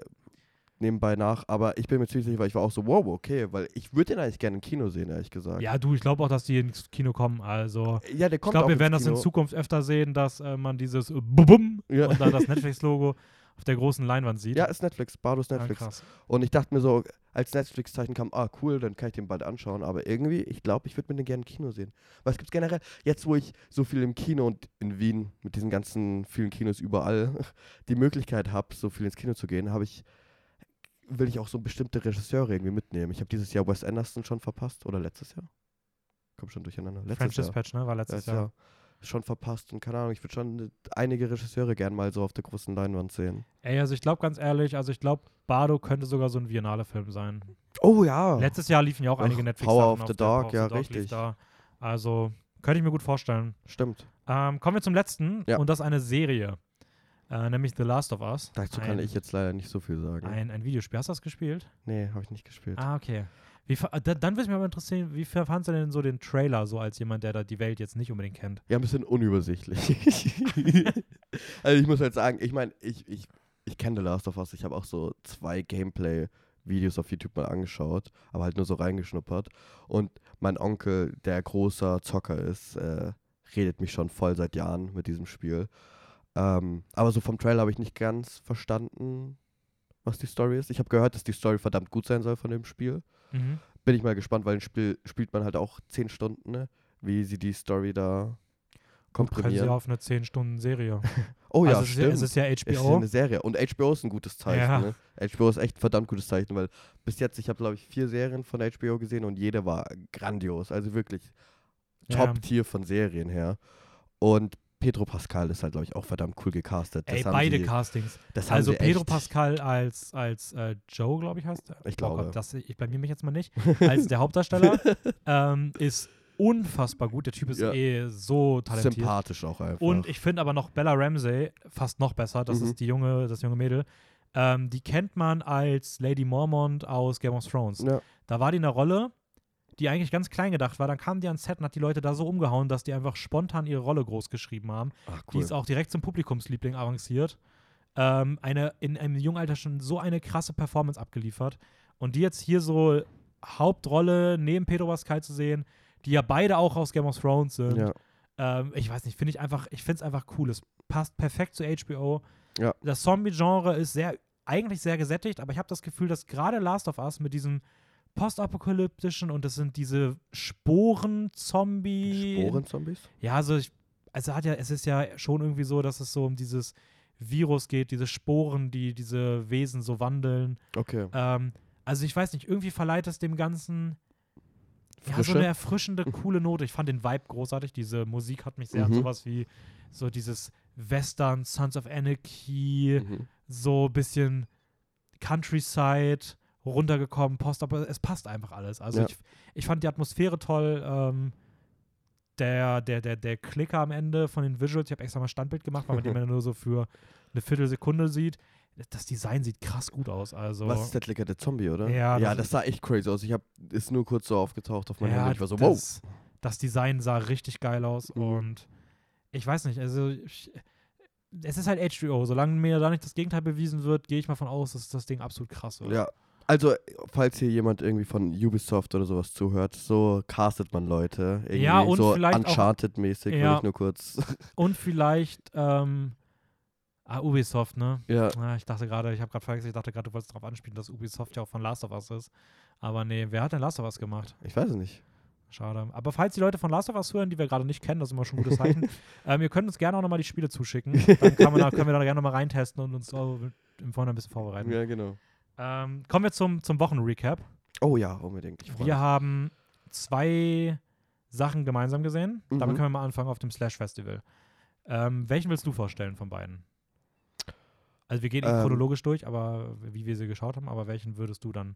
nebenbei nach, aber ich bin mir ziemlich sicher, weil ich war auch so, wow, okay, weil ich würde den eigentlich gerne im Kino sehen, ehrlich gesagt. Ja, du, ich glaube auch, dass die ins Kino kommen. Also, ja der ich kommt glaube, auch wir werden das in. Zukunft öfter sehen, dass äh, man dieses Bum Ja. und dann das [LAUGHS] Netflix-Logo auf der großen Leinwand sieht. Ja, ist Netflix, Bardo ist Ah, Netflix. krass. Und ich dachte mir so, als Netflix-Zeichen kam, ah, cool, dann kann ich den bald anschauen. Aber irgendwie, ich glaube, ich würde mir den gerne im Kino sehen. Weil es gibt generell, jetzt wo ich so viel im Kino und in Wien mit diesen ganzen vielen Kinos überall [LAUGHS] die Möglichkeit habe, so viel ins Kino zu gehen, habe ich, will ich auch so bestimmte Regisseure irgendwie mitnehmen. Ich habe dieses Jahr Wes Anderson schon verpasst oder letztes Jahr? Komm schon durcheinander. Letztes French Jahr. Dispatch, ne? War letztes Letztes Jahr. Jahr schon verpasst und keine Ahnung, ich würde schon einige Regisseure gern mal so auf der großen Leinwand sehen. Ey, also ich glaube ganz ehrlich, also ich glaube, Bardo könnte sogar so ein Biennale-Film sein. Oh ja. Letztes Jahr liefen ja auch Ach, einige netflix Power of the of ja, richtig. Da. Also könnte ich mir gut vorstellen. Stimmt. Ähm, kommen wir zum letzten Ja. und das ist eine Serie, äh, nämlich The Last of Us. Dazu ein, kann ich jetzt leider nicht so viel sagen. ein, ein Videospiel. Hast du das gespielt? Nee, habe ich nicht gespielt. Ah, okay. Wie, da, dann würde mich aber interessieren, wie fandst du denn so den Trailer, so als jemand, der da die Welt jetzt nicht unbedingt kennt? Ja, ein bisschen unübersichtlich. [LAUGHS] also ich muss halt sagen, ich meine, ich, ich, ich kenne The Last of Us. Ich habe auch so zwei Gameplay-Videos auf YouTube mal angeschaut, aber halt nur so reingeschnuppert. Und mein Onkel, der großer Zocker ist, äh, redet mich schon voll seit Jahren mit diesem Spiel. Ähm, aber so vom Trailer habe ich nicht ganz verstanden, was die Story ist. Ich habe gehört, dass die Story verdammt gut sein soll von dem Spiel. Mhm. Bin ich mal gespannt, weil ein Spiel spielt man halt auch zehn Stunden, ne? wie sie die Story da Können sie komprimieren. auf eine 10-Stunden-Serie. [LAUGHS] Oh ja, also es ist, ja, stimmt. es ist ja Es ist ja HBO. eine Serie. Und HBO ist ein gutes Zeichen. Ja. Ne? HBO ist echt ein verdammt gutes Zeichen, weil bis jetzt, ich habe glaube ich vier Serien von HBO gesehen und jede war grandios. Also wirklich. Top-Tier von Serien her. Und Pedro Pascal ist halt, glaube ich, auch verdammt cool gecastet. Das Ey, beide sie, Castings. Also Pedro Pascal als, als äh, Joe, glaube ich, heißt er. Ich Oh glaube. Gott, das, ich blamier mich jetzt mal nicht. [LAUGHS] Als der Hauptdarsteller [LAUGHS] ähm, ist unfassbar gut. Der Typ ist Ja. eh so talentiert. Sympathisch auch einfach. Und ich finde aber noch Bella Ramsey fast noch besser. Das Mhm. ist die junge, das junge Mädel. Ähm, die kennt man als Lady Mormont aus Game of Thrones. ja. Da war die in einer Rolle, die eigentlich ganz klein gedacht war. Dann kam die ans Set und hat die Leute da so umgehauen, dass die einfach spontan ihre Rolle groß geschrieben haben. Ach, Die cool. ist auch direkt zum Publikumsliebling avanciert. Ähm, eine, in einem jungen Alter schon so eine krasse Performance abgeliefert. Und die jetzt hier so Hauptrolle neben Pedro Pascal zu sehen, die ja beide auch aus Game of Thrones sind. ja. Ähm, ich weiß nicht, finde ich einfach, ich finde es einfach cool. Es passt perfekt zu HBO. Ja. Das Zombie-Genre ist sehr, eigentlich sehr gesättigt, aber ich habe das Gefühl, dass gerade Last of Us mit diesem postapokalyptischen und das sind diese Sporen-Zombie. Sporenzombies? Ja, also, ich, also hat ja, es ist ja schon irgendwie so, dass es so um dieses Virus geht, diese Sporen, die diese Wesen so wandeln. Okay. Ähm, also ich weiß nicht, irgendwie verleiht es dem Ganzen ja, so eine erfrischende, coole Note. Ich fand den Vibe großartig. Diese Musik hat mich sehr an Mhm. sowas wie so dieses Western, Sons of Anarchy, Mhm. so ein bisschen Countryside runtergekommen, Post, aber es passt einfach alles. Also Ja. ich, ich fand die Atmosphäre toll. Ähm, der, der, der, der Klicker am Ende von den Visuals, ich habe extra mal Standbild gemacht, weil man den [LAUGHS] nur so für eine Viertelsekunde sieht. Das Design sieht krass gut aus. Also, Was ist der Klicker, der Zombie, oder? Ja, ja das das, sah echt crazy aus. Ich habe ist nur kurz so aufgetaucht auf meinem ja, Handy. Ich war so, wow. das, das Design sah richtig geil aus Mhm. und ich weiß nicht, also ich, es ist halt HBO. Solange mir da nicht das Gegenteil bewiesen wird, gehe ich mal von aus, dass das Ding absolut krass wird. Ja. Also, falls hier jemand irgendwie von Ubisoft oder sowas zuhört, so castet man Leute. Irgendwie Ja, und so Uncharted-mäßig, Ja. ich nur kurz. [LAUGHS] Und vielleicht, ähm, ah, Ubisoft, ne? ja. Ah, ich dachte gerade, ich habe gerade vergessen, ich dachte gerade, du wolltest darauf anspielen, dass Ubisoft ja auch von Last of Us ist. Aber nee, wer hat denn Last of Us gemacht? Ich weiß es nicht. Schade. Aber falls die Leute von Last of Us hören, die wir gerade nicht kennen, das ist immer schon ein gutes [LAUGHS] Zeichen, ähm, ihr könnt uns gerne auch nochmal die Spiele zuschicken. [LAUGHS] Dann kann man können wir da gerne nochmal reintesten und uns auch im Vorhinein ein bisschen vorbereiten. Ja, genau. Ähm, kommen wir zum, zum Wochenrecap. Oh ja, unbedingt. Wir mich. haben zwei Sachen gemeinsam gesehen. Damit Mhm. können wir mal anfangen auf dem Slash Festival. Ähm, welchen willst du vorstellen von beiden? Also wir gehen Ähm. chronologisch durch, aber wie wir sie geschaut haben, aber welchen würdest du dann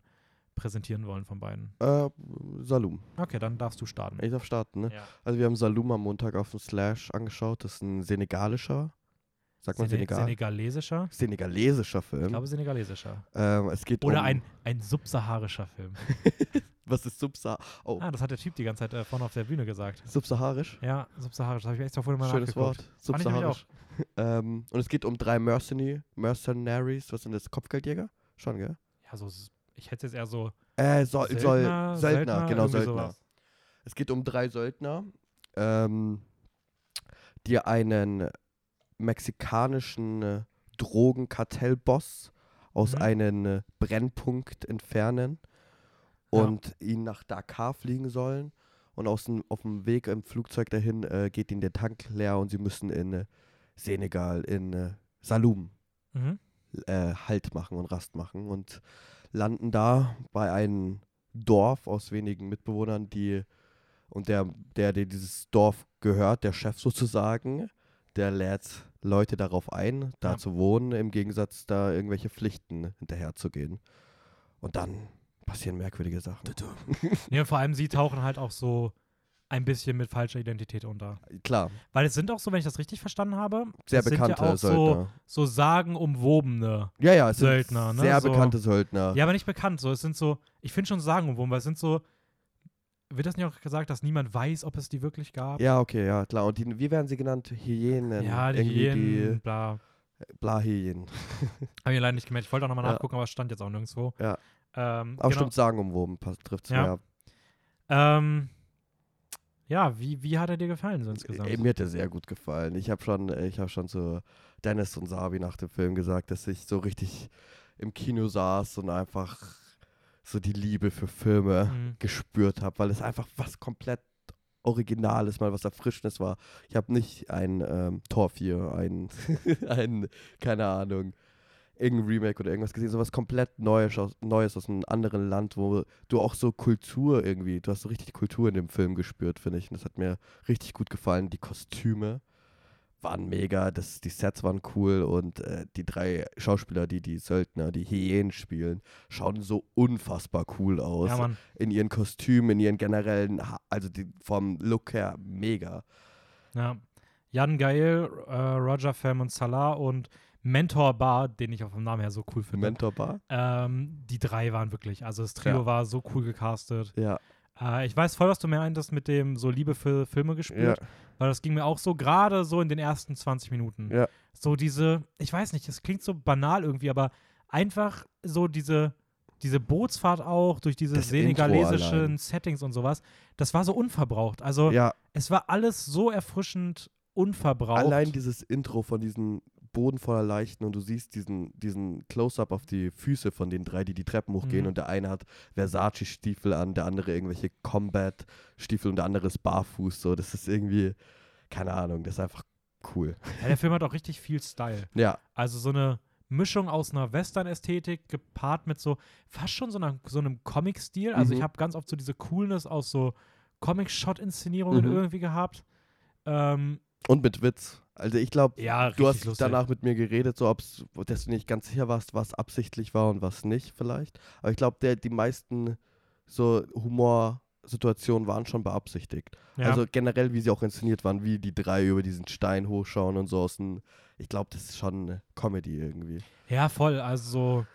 präsentieren wollen von beiden? Äh, Salum. Okay, dann darfst du starten. Ich darf starten, ne? Ja. Also, wir haben Salum am Montag auf dem Slash angeschaut. Das ist ein senegalischer. Sagt man Sene Senegal? senegalesischer? Senegalesischer Film. Ich glaube senegalesischer. ähm, es geht Oder um, ein, ein subsaharischer Film. [LAUGHS] Was ist Subsahar? Oh, Ah, das hat der Typ die ganze Zeit äh, vorne auf der Bühne gesagt. subsaharisch? Ja, subsaharisch. Das habe ich extra vorhin mal Schönes nachgeguckt. Wort. Subsaharisch. [LAUGHS] ähm, und es geht um drei Mercenary, Mercenaries. Was sind das? Kopfgeldjäger? Schon, gell? Ja, so, ich hätte jetzt eher so Äh, soll, Söldner, soll, Söldner, Söldner, genau, Söldner. sowas. Es geht um drei Söldner, ähm, die einen mexikanischen äh, Drogenkartellboss aus Mhm. einem äh, Brennpunkt entfernen Ja. und ihn nach Dakar fliegen sollen. Und aus dem, auf dem Weg im Flugzeug dahin äh, geht ihnen der Tank leer und sie müssen in äh, Senegal, in äh, Saloum, Mhm. äh, Halt machen und Rast machen und landen da bei einem Dorf aus wenigen Mitbewohnern, die und der, der, der dieses Dorf gehört, der Chef sozusagen, der lädt Leute darauf ein, da Ja. zu wohnen, im Gegensatz da irgendwelche Pflichten hinterherzugehen. Und dann passieren merkwürdige Sachen. Nee, und [LAUGHS] vor allem sie tauchen halt auch so ein bisschen mit falscher Identität unter. Klar, Weil es sind auch so, wenn ich das richtig verstanden habe, sehr bekannte ja auch Söldner. so, so sagenumwobene. ja, ja, es Söldner, sind ne? sehr So- bekannte Söldner. Ja, aber nicht bekannt. So, es sind so, ich finde schon sagenumwoben, weil es sind so, wird das nicht auch gesagt, dass niemand weiß, ob es die wirklich gab? Ja, okay, ja, klar. Und die, wie werden sie genannt? Hyänen. Ja, die Irgendwie Hyänen, bla. die Bla-Hyänen. [LAUGHS] Habe ich leider nicht gemerkt. Ich wollte auch nochmal Ja. nachgucken, aber es stand jetzt auch nirgendwo. Ja. Ähm, Aber genau. stimmt, sagenumwoben trifft es Ja. ja. Ähm, ja, wie, wie hat er dir gefallen so insgesamt? Ey, mir hat er sehr gut gefallen. Ich habe schon, äh, ich habe schon zu Dennis und Sabi nach dem Film gesagt, dass ich so richtig im Kino saß und einfach so die Liebe für Filme Mhm. gespürt habe, weil es einfach was komplett Originales, mal was Erfrischendes war. Ich habe nicht ein ähm, Tor 4, ein, [LAUGHS] ein, keine Ahnung, irgendein Remake oder irgendwas gesehen, sowas komplett Neues aus, Neues aus einem anderen Land, wo du auch so Kultur irgendwie, du hast so richtig Kultur in dem Film gespürt, finde ich. Und das hat mir richtig gut gefallen. Die Kostüme waren mega, das, die Sets waren cool und äh, die drei Schauspieler, die die Söldner, die Hyänen spielen, schauen so unfassbar cool aus. ja. In ihren Kostümen, in ihren generellen, Ha- also die, vom Look her mega. Ja. Jan Gael, äh, Roger Pham und Salah und Mentor Bar, den ich auch vom Namen her so cool finde. Mentorbar? ähm, die drei waren wirklich, also das Trio Ja. war so cool gecastet. Ja. Äh, ich weiß voll, was du meintest mit dem so Liebe für Filme Ja. gespürt, weil das ging mir auch so gerade so in den ersten 20 Minuten. Ja. So diese, ich weiß nicht, das klingt so banal irgendwie, aber einfach so diese, diese Bootsfahrt auch durch diese Das senegalesischen. Settings und sowas, das war so unverbraucht. Also ja, es war alles so erfrischend unverbraucht. allein dieses Intro von diesem Boden voller Leichen und du siehst diesen, diesen Close-Up auf die Füße von den drei, die die Treppen hochgehen Mhm. und der eine hat Versace-Stiefel an, der andere irgendwelche Combat-Stiefel und der andere ist barfuß. So, das ist irgendwie, keine Ahnung, das ist einfach cool. ja, der Film hat auch richtig viel Style. [LAUGHS] Ja, Also so eine Mischung aus einer Western-Ästhetik gepaart mit so fast schon so, einer, so einem Comic-Stil. Also Mhm. ich habe ganz oft so diese Coolness aus so Comic-Shot-Inszenierungen Mhm. irgendwie gehabt. Ähm, und mit Witz. Also ich glaube, ja, du hast lustig. danach mit mir geredet, so ob's, dass du nicht ganz sicher warst, was absichtlich war und was nicht vielleicht. Aber ich glaube, die meisten so Humorsituationen waren schon beabsichtigt. ja. Also generell, wie sie auch inszeniert waren, wie die drei über diesen Stein hochschauen und so aus dem, ich glaube, das ist schon eine Comedy irgendwie. ja, voll. Also so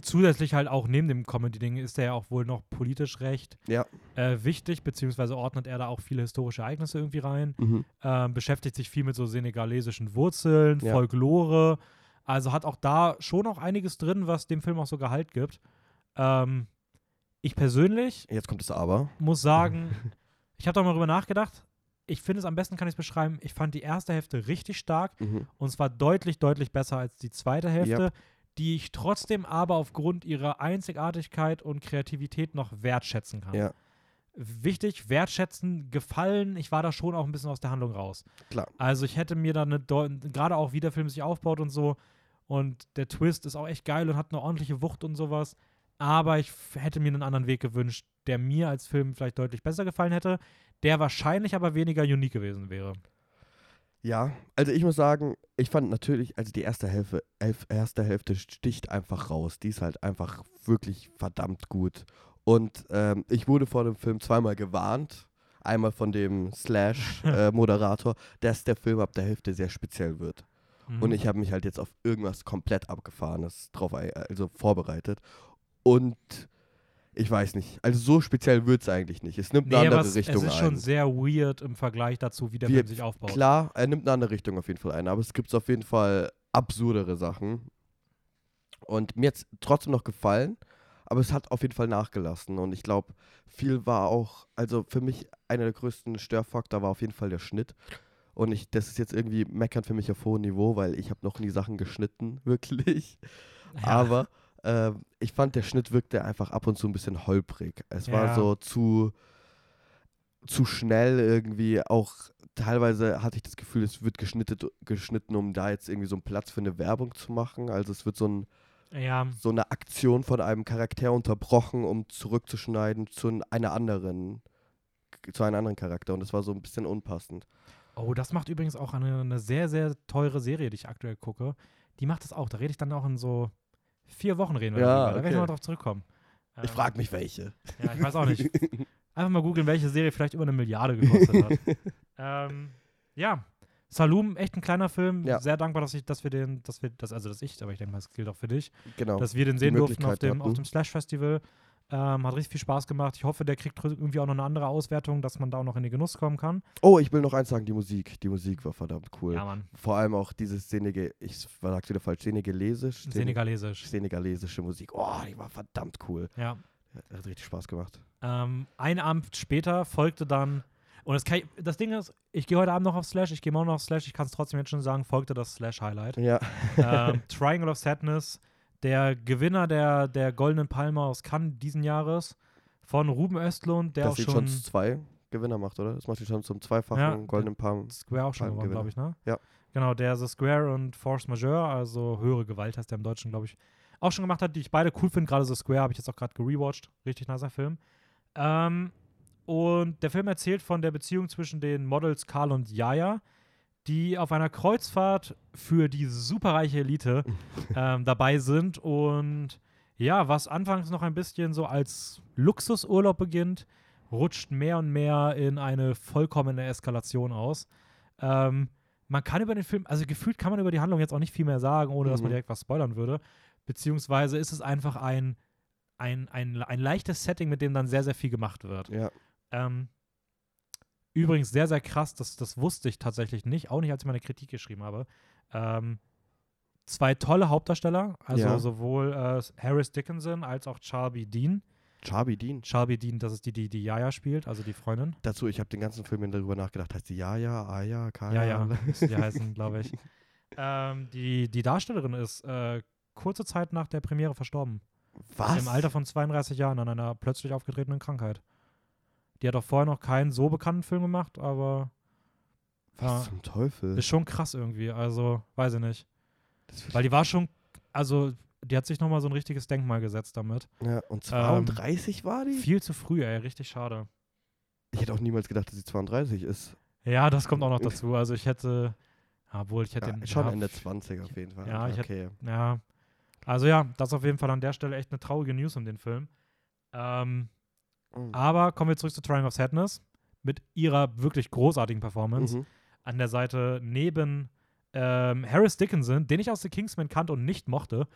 zusätzlich halt auch neben dem Comedy-Ding ist er ja auch wohl noch politisch recht Ja. äh, wichtig, beziehungsweise ordnet er da auch viele historische Ereignisse irgendwie rein. Mhm. ähm, beschäftigt sich viel mit so senegalesischen Wurzeln, Ja. Folklore. Also hat auch da schon noch einiges drin, was dem Film auch so Gehalt gibt. Ähm, ich persönlich Jetzt kommt das Aber. muss sagen, [LAUGHS] ich habe da mal drüber nachgedacht. Ich finde es am besten, kann ich es beschreiben. Ich fand die erste Hälfte richtig stark Mhm. und zwar deutlich, deutlich besser als die zweite Hälfte, Ja. Die ich trotzdem aber aufgrund ihrer Einzigartigkeit und Kreativität noch wertschätzen kann. Ja, Wichtig, wertschätzen, gefallen, ich war da schon auch ein bisschen aus der Handlung raus. klar. Also ich hätte mir da eine, gerade auch wie der Film sich aufbaut und so und der Twist ist auch echt geil und hat eine ordentliche Wucht und sowas, aber ich hätte mir einen anderen Weg gewünscht, der mir als Film vielleicht deutlich besser gefallen hätte, der wahrscheinlich aber weniger unique gewesen wäre. Ja, also ich muss sagen, ich fand natürlich, also die erste Hälfte, elf, erste Hälfte sticht einfach raus. Die ist halt einfach wirklich verdammt gut. Und ähm, ich wurde vor dem Film zweimal gewarnt. Einmal von dem Slash-Moderator, [LAUGHS] dass der Film ab der Hälfte sehr speziell wird. Mhm. Und ich habe mich halt jetzt auf irgendwas komplett abgefahrenes drauf, also vorbereitet. Und ich weiß nicht, also so speziell wird es eigentlich nicht. Es nimmt eine nee, andere aber es, Richtung es ist ein. schon sehr weird im Vergleich dazu, wie der Wie- Film sich aufbaut. Klar, er nimmt eine andere Richtung auf jeden Fall ein, aber es gibt auf jeden Fall absurdere Sachen. Und mir hat es trotzdem noch gefallen, aber es hat auf jeden Fall nachgelassen. Und ich glaube, viel war auch, also für mich einer der größten Störfaktor war auf jeden Fall der Schnitt. Und ich, das ist jetzt irgendwie meckern für mich auf hohem Niveau, weil ich habe noch nie Sachen geschnitten, [LAUGHS] wirklich. Ja. Aber ähm, ich fand, der Schnitt wirkte einfach ab und zu ein bisschen holprig. Es war Ja. so zu, zu schnell irgendwie. Auch teilweise hatte ich das Gefühl, es wird geschnitten, um da jetzt irgendwie so einen Platz für eine Werbung zu machen. Also es wird so, ein, Ja, so eine Aktion von einem Charakter unterbrochen, um zurückzuschneiden zu einer anderen zu einem anderen Charakter und das war so ein bisschen unpassend. Oh, das macht übrigens auch eine, eine sehr, sehr teure Serie, die ich aktuell gucke. Die macht das auch. Da rede ich dann auch in so vier Wochen reden wir Ja, darüber. Da werde ich okay. nochmal drauf zurückkommen. Ich Ähm, frage mich welche. Ja, ich weiß auch nicht. Einfach mal googeln, welche Serie vielleicht über eine Milliarde gekostet hat. [LAUGHS] ähm, ja, Saloon, echt ein kleiner Film. Ja. Sehr dankbar, dass ich, dass wir den, dass wir, das, also dass ich, aber ich denke mal, es gilt auch für dich, genau. dass wir den sehen durften auf dem, auf dem Slash Festival. Ähm, hat richtig viel Spaß gemacht. Ich hoffe, der kriegt irgendwie auch noch eine andere Auswertung, dass man da auch noch in den Genuss kommen kann. Oh, ich will noch eins sagen, die Musik. Die Musik war verdammt cool. Ja, Mann. Vor allem auch dieses Senege, ich sag's wieder falsch, senegalesisch. Sene- Senegalesisch. Senegalesische Musik. Oh, die war verdammt cool. Ja. Hat richtig Spaß gemacht. Ähm, ein Abend später folgte dann, und das, ich, das Ding ist, ich gehe heute Abend noch auf Slash, ich gehe morgen noch auf Slash, ich kann es trotzdem jetzt schon sagen, folgte das Slash-Highlight. Ja. ähm, [LAUGHS] Triangle of Sadness, der Gewinner der, der Goldenen Palme aus Cannes diesen Jahres von Ruben Östlund, der Dass auch schon schon zwei Gewinner macht, oder? Das macht sie schon zum zweifachen Ja, goldenen Palm. Square auch schon gewonnen, glaube ich, ne? Ja. Genau, der The Square und Force Majeure, also höhere Gewalt heißt der im Deutschen, glaube ich, auch schon gemacht hat, die ich beide cool finde. Gerade The Square habe ich jetzt auch gerade gerewatcht. Richtig nicer Film. Ähm, und der Film erzählt von der Beziehung zwischen den Models Karl und Yaya, die auf einer Kreuzfahrt für die superreiche Elite [LAUGHS] ähm, dabei sind und ja, was anfangs noch ein bisschen so als Luxusurlaub beginnt, rutscht mehr und mehr in eine vollkommene Eskalation aus. Ähm, man kann über den Film, also gefühlt kann man über die Handlung jetzt auch nicht viel mehr sagen, ohne dass man Mhm. direkt was spoilern würde. Beziehungsweise ist es einfach ein, ein, ein, ein leichtes Setting, mit dem dann sehr, sehr viel gemacht wird. Ja. Ähm, übrigens sehr, sehr krass, das, das wusste ich tatsächlich nicht, auch nicht, als ich meine Kritik geschrieben habe. Ähm, zwei tolle Hauptdarsteller, also Ja. sowohl äh, Harris Dickinson als auch Charby Dean. Charby Dean. Charby Dean, das ist die, die die Yaya spielt, also die Freundin. Dazu, ich habe den ganzen Film darüber nachgedacht. Heißt die Jaja, Aya, Kaya? Ja, ja, müssen die [LAUGHS] heißen, glaube ich. Ähm, die, die Darstellerin ist äh, kurze Zeit nach der Premiere verstorben. Was? Im Alter von 32 Jahren an einer plötzlich aufgetretenen Krankheit. Die hat auch vorher noch keinen so bekannten Film gemacht, aber Was ja, zum Teufel? ist schon krass irgendwie. Also, weiß ich nicht. Weil die war schon, also, die hat sich nochmal so ein richtiges Denkmal gesetzt damit. ja, und 32 war die? Viel zu früh, ey, richtig schade. Ich hätte auch niemals gedacht, dass sie 32 ist. Ja, das kommt auch noch dazu. [LAUGHS] Also, ich hätte, ja, obwohl ich hätte Ja, den. schon ja, Ende 20 auf jeden Fall. Ja, ich hätte- okay. Ja. Also ja, das ist auf jeden Fall an der Stelle echt eine traurige News um den Film. Ähm, Mhm. aber kommen wir zurück zu Triangle of Sadness mit ihrer wirklich großartigen Performance. Mhm. An der Seite neben ähm, Harris Dickinson, den ich aus The Kingsman kannte und nicht mochte.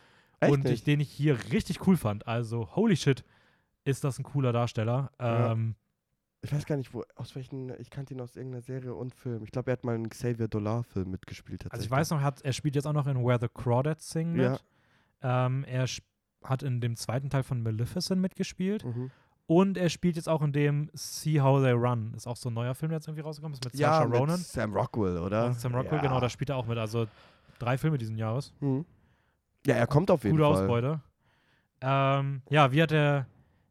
Echt und ich, nicht? den ich hier richtig cool fand. Also, holy shit, ist das ein cooler Darsteller. Ja. Ähm, Ich weiß gar nicht, wo, aus welchen, ich kannte ihn aus irgendeiner Serie und Film. Ich glaube, er hat mal einen Xavier Dolar-Film mitgespielt. Also ich weiß noch, er, hat, er spielt jetzt auch noch in Where the Crawdads Sing mit. Ja. Ähm, er hat in dem zweiten Teil von Maleficent mitgespielt. Mhm. Und er spielt jetzt auch in dem See How They Run. Ist auch so ein neuer Film, der jetzt irgendwie rausgekommen ist mit Ja, mit Ronan. Sam Rockwell, oder? Und Sam Rockwell, ja. genau, da spielt er auch mit. Also drei Filme diesen Jahres. Mhm. Ja, er kommt auf jeden Gute Fall. Ausbeute. Ähm, ja, wie hat, er,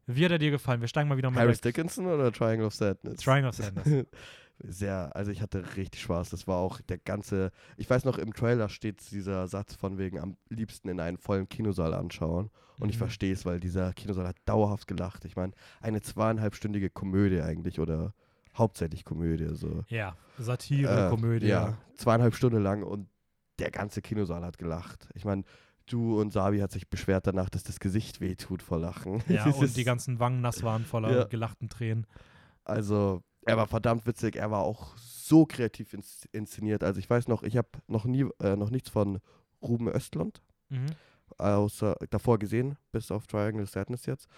wie hat er dir gefallen? Wir steigen mal wieder mal Harris Dickinson oder Triangle of Sadness? Triangle of Sadness. [LAUGHS] Sehr, also ich hatte richtig Spaß. Das war auch der ganze, ich weiß noch, im Trailer steht dieser Satz von wegen am liebsten in einen vollen Kinosaal anschauen. Und ich Mhm. verstehe es, weil dieser Kinosaal hat dauerhaft gelacht. Ich meine, eine zweieinhalbstündige Komödie eigentlich oder hauptsächlich Komödie. So. Ja, Satire, Äh, Komödie. Ja, zweieinhalb Stunden lang und der ganze Kinosaal hat gelacht. Ich meine, du und Sabi hat sich beschwert danach, dass das Gesicht wehtut vor Lachen. Ja, [LAUGHS] und die ganzen Wangen nass waren voller Ja. gelachten Tränen. Also, er war verdammt witzig. Er war auch so kreativ ins inszeniert. Also, ich weiß noch, ich habe noch nie, äh, noch nichts von Ruben Östlund Mhm. außer davor gesehen, bis auf Triangle of Sadness jetzt.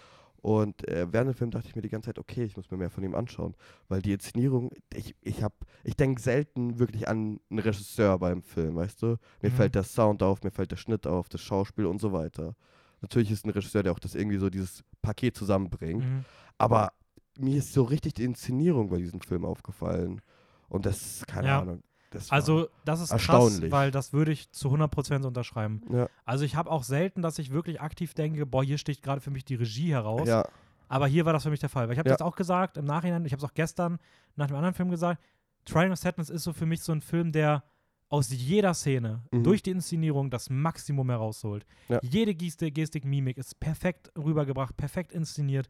Und äh, während dem Film dachte ich mir die ganze Zeit, okay, ich muss mir mehr von ihm anschauen. Weil die Inszenierung, ich, ich habe, ich denke selten wirklich an einen Regisseur beim Film, weißt du? Mir Mhm. fällt der Sound auf, mir fällt der Schnitt auf, das Schauspiel und so weiter. Natürlich ist ein Regisseur, der auch das irgendwie so dieses Paket zusammenbringt. Mhm. Aber mir ist so richtig die Inszenierung bei diesem Film aufgefallen. Und das, keine Ja. Ahnung, das Also, das ist krass, weil das würde ich zu 100% unterschreiben. ja, Also, ich habe auch selten, dass ich wirklich aktiv denke, boah, hier sticht gerade für mich die Regie heraus. ja, Aber hier war das für mich der Fall. Weil ich habe Ja. jetzt auch gesagt, im Nachhinein, ich habe es auch gestern nach dem anderen Film gesagt, Triangle of Sadness ist so für mich so ein Film, der aus jeder Szene Mhm. durch die Inszenierung das Maximum herausholt. Ja. Jede Geste, Gestik, Mimik ist perfekt rübergebracht, perfekt inszeniert.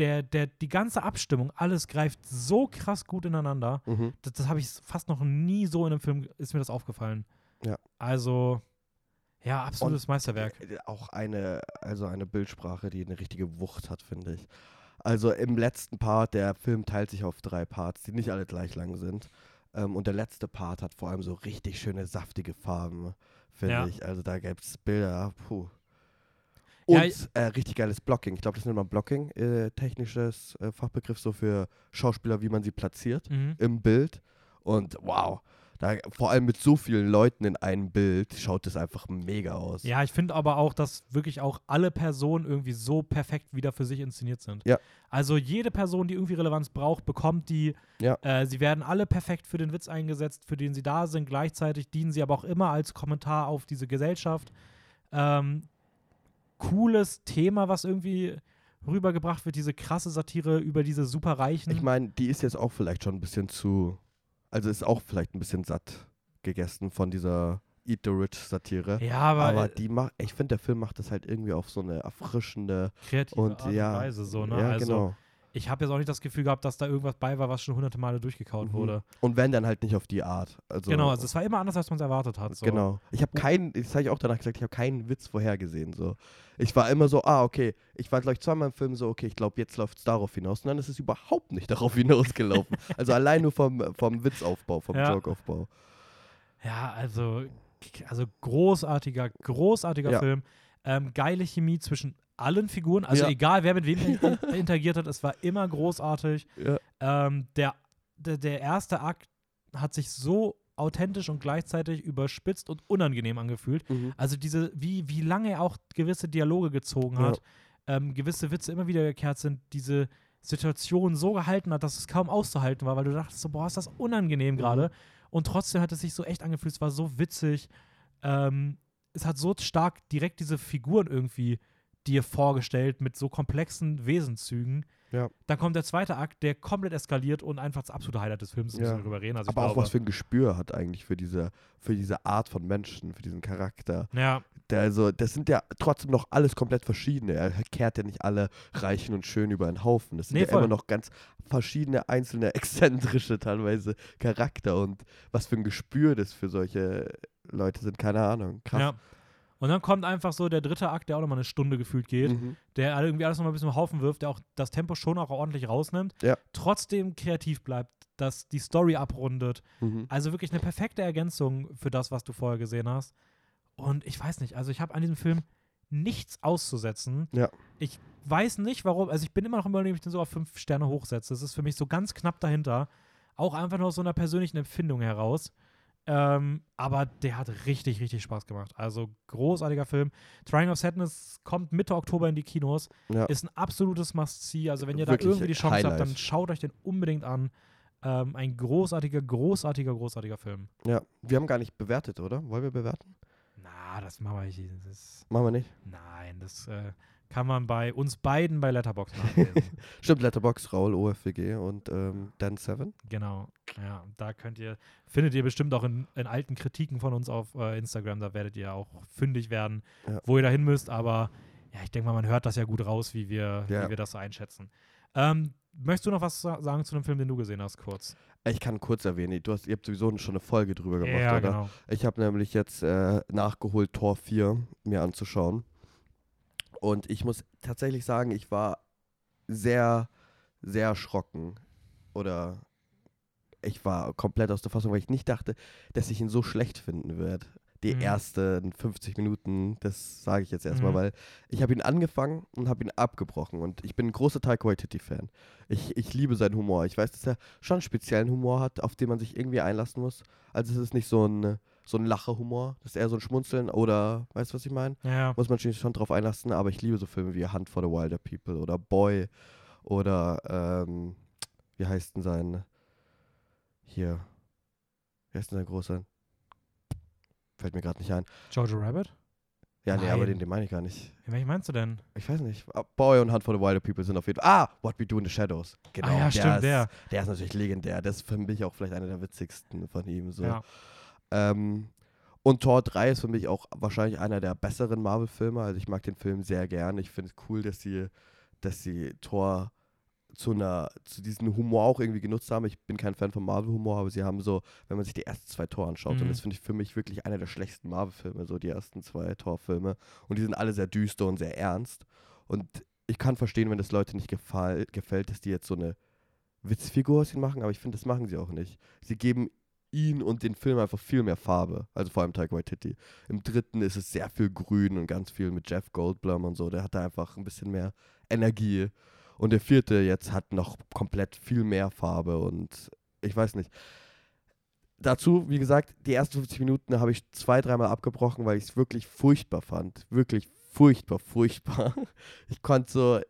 Der, der, die ganze Abstimmung, alles greift so krass gut ineinander. mhm. Das, das habe ich fast noch nie so in einem Film, ist mir das aufgefallen. Ja. Also, ja, absolutes Meisterwerk. Äh, Auch eine, also eine Bildsprache, die eine richtige Wucht hat, finde ich. Also im letzten Part, der Film teilt sich auf drei Parts, die nicht alle gleich lang sind. Ähm, und der letzte Part hat vor allem so richtig schöne, saftige Farben, finde Ja. ich. Also da gibt es Bilder, puh. Und äh, richtig geiles Blocking. Ich glaube, das nennt man Blocking, äh, technisches äh, Fachbegriff so für Schauspieler, wie man sie platziert Mhm. im Bild. Und wow, da, vor allem mit so vielen Leuten in einem Bild schaut es einfach mega aus. Ja, ich finde aber auch, dass wirklich auch alle Personen irgendwie so perfekt wieder für sich inszeniert sind. Ja. Also jede Person, die irgendwie Relevanz braucht, bekommt die. Ja. Äh, sie werden alle perfekt für den Witz eingesetzt, für den sie da sind. Gleichzeitig dienen sie aber auch immer als Kommentar auf diese Gesellschaft. Ähm, cooles Thema, was irgendwie rübergebracht wird, diese krasse Satire über diese Superreichen. Ich meine, die ist jetzt auch vielleicht schon ein bisschen zu, also ist auch vielleicht ein bisschen satt gegessen von dieser Eat the Rich Satire. ja, aber, Aber äh, die macht, ich finde, der Film macht das halt irgendwie auf so eine erfrischende kreative und Art ja, und Weise so, ne? ja also genau. Ich habe jetzt auch nicht das Gefühl gehabt, dass da irgendwas bei war, was schon hunderte Male durchgekaut Mhm. wurde. Und wenn dann halt nicht auf die Art. Also, Genau, also es war immer anders, als man es erwartet hat. So. Genau. Ich habe keinen, das habe ich auch danach gesagt, ich habe keinen Witz vorhergesehen. So. Ich war immer so, ah, okay. Ich war, glaube ich, zweimal im Film so, okay, ich glaube, jetzt läuft es darauf hinaus. Und dann ist es überhaupt nicht [LAUGHS] darauf hinausgelaufen. also allein nur vom, vom Witzaufbau, vom Ja. Jokeaufbau. Ja, also, also großartiger, großartiger Ja. Film. Ähm, geile Chemie zwischen allen Figuren. Also Ja. egal, wer mit wem [LAUGHS] in- interagiert hat, es war immer großartig. Ja. Ähm, der, der, der erste Akt hat sich so authentisch und gleichzeitig überspitzt und unangenehm angefühlt. Mhm. Also diese, wie, wie lange er auch gewisse Dialoge gezogen Ja. hat, ähm, gewisse Witze immer wieder gekehrt sind, diese Situation so gehalten hat, dass es kaum auszuhalten war, weil du dachtest so, boah, ist das unangenehm Mhm. gerade. Und trotzdem hat es sich so echt angefühlt, es war so witzig. Ähm, es hat so stark direkt diese Figuren irgendwie dir vorgestellt mit so komplexen Wesenszügen. Ja. Dann kommt der zweite Akt, der komplett eskaliert und einfach das absolute Highlight des Films, Ja. drüber reden. Also Aber auch glaube, was für ein Gespür hat eigentlich für diese, für diese Art von Menschen, für diesen Charakter. Ja, Der also, das sind ja trotzdem noch alles komplett verschiedene. Er kehrt ja nicht alle reichen und schön über einen Haufen. Das sind Nee, ja voll. immer noch ganz verschiedene, einzelne, [LAUGHS] exzentrische teilweise Charakter. Und was für ein Gespür das für solche Leute sind, keine Ahnung. Krass. ja. Und dann kommt einfach so der dritte Akt, der auch nochmal eine Stunde gefühlt geht. Mhm. der irgendwie alles nochmal ein bisschen auf Haufen wirft, der auch das Tempo schon auch ordentlich rausnimmt, Ja. trotzdem kreativ bleibt, dass die Story abrundet. Mhm. Also wirklich eine perfekte Ergänzung für das, was du vorher gesehen hast. Und ich weiß nicht, also ich habe an diesem Film nichts auszusetzen. Ja. Ich weiß nicht, warum, also ich bin immer noch überlegen, ob ich den so auf fünf Sterne hochsetze. Das ist für mich so ganz knapp dahinter. Auch einfach nur aus so einer persönlichen Empfindung heraus. Ähm, aber der hat richtig, richtig Spaß gemacht. Also großartiger Film. Triangle of Sadness kommt Mitte Oktober in die Kinos. Ja. Ist ein absolutes Must-See. Also wenn ihr da Wirklich irgendwie die Chance habt, Highlight. dann schaut euch den unbedingt an. Ähm, ein großartiger, großartiger, großartiger Film. ja. Wir haben gar nicht bewertet, oder? Wollen wir bewerten? Na, das machen wir nicht. Das, Machen wir nicht. nein, das äh, kann man bei uns beiden bei Letterboxd [LAUGHS] nachlesen. Stimmt, Letterbox, Raul, OFWG und ähm, Dan Seven. genau. Ja, da könnt ihr, findet ihr bestimmt auch in, in alten Kritiken von uns auf äh, Instagram, da werdet ihr auch fündig werden, Ja. wo ihr da hin müsst. Aber ja, ich denke mal, man hört das ja gut raus, wie wir, Ja. wie wir das so einschätzen. Ähm, möchtest du noch was sa- sagen zu einem Film, den du gesehen hast, kurz? Ich kann kurz erwähnen, du hast, ihr habt sowieso schon eine Folge drüber gemacht, ja, oder? genau. Ich habe nämlich jetzt äh, nachgeholt, Tor 4 mir anzuschauen. Und ich muss tatsächlich sagen, ich war sehr, sehr erschrocken. Oder ich war komplett aus der Fassung, weil ich nicht dachte, dass ich ihn so schlecht finden werde. Die Mhm. ersten 50 Minuten, das sage ich jetzt erstmal, Mhm. weil ich habe ihn angefangen und habe ihn abgebrochen. Und ich bin ein großer Taika Waititi-Fan. Ich, ich liebe seinen Humor. Ich weiß, dass er schon speziellen Humor hat, auf den man sich irgendwie einlassen muss. Also es ist nicht so ein, so ein Lacher-Humor, das ist eher so ein Schmunzeln oder, weißt du, was ich meine? Ja, Muss man sich schon drauf einlassen, aber ich liebe so Filme wie Hunt for the Wilder People oder Boy oder, ähm, wie heißt denn sein, hier, Wer ist denn der große? Fällt mir gerade nicht ein. Jojo Rabbit? Ja, nee, aber Nein. den, den meine ich gar nicht. Welchen meinst du denn? Ich weiß nicht. Ah, Boy und Hunt for the Wilder People sind auf jeden Fall. Ah, What We Do in the Shadows. Genau. ah ja, der stimmt, ist, der. Der ist natürlich legendär. Das ist für mich auch vielleicht einer der witzigsten von ihm. So. Ja. Ähm, und Tor 3 ist für mich auch wahrscheinlich einer der besseren Marvel-Filme. Also ich mag den Film sehr gern. Ich finde es cool, dass sie, dass sie Tor zu einer, zu diesem Humor auch irgendwie genutzt haben. Ich bin kein Fan von Marvel-Humor, aber sie haben so, wenn man sich die ersten zwei Tor anschaut, Mhm. und das finde ich für mich wirklich einer der schlechtesten Marvel-Filme, so die ersten zwei Tor-Filme. Und die sind alle sehr düster und sehr ernst. Und ich kann verstehen, wenn das Leute nicht gefall, gefällt, dass die jetzt so eine Witzfigur aus ihm machen, aber ich finde, das machen sie auch nicht. Sie geben ihn und den Film einfach viel mehr Farbe. Also vor allem Taika Waititi. Im dritten ist es sehr viel grün und ganz viel mit Jeff Goldblum und so. Der hat da einfach ein bisschen mehr Energie. Und der vierte jetzt hat noch komplett viel mehr Farbe und ich weiß nicht. Dazu, wie gesagt, die ersten 50 Minuten habe ich zwei, dreimal abgebrochen, weil ich es wirklich furchtbar fand. Wirklich furchtbar, furchtbar. [LAUGHS] Ich konnte so,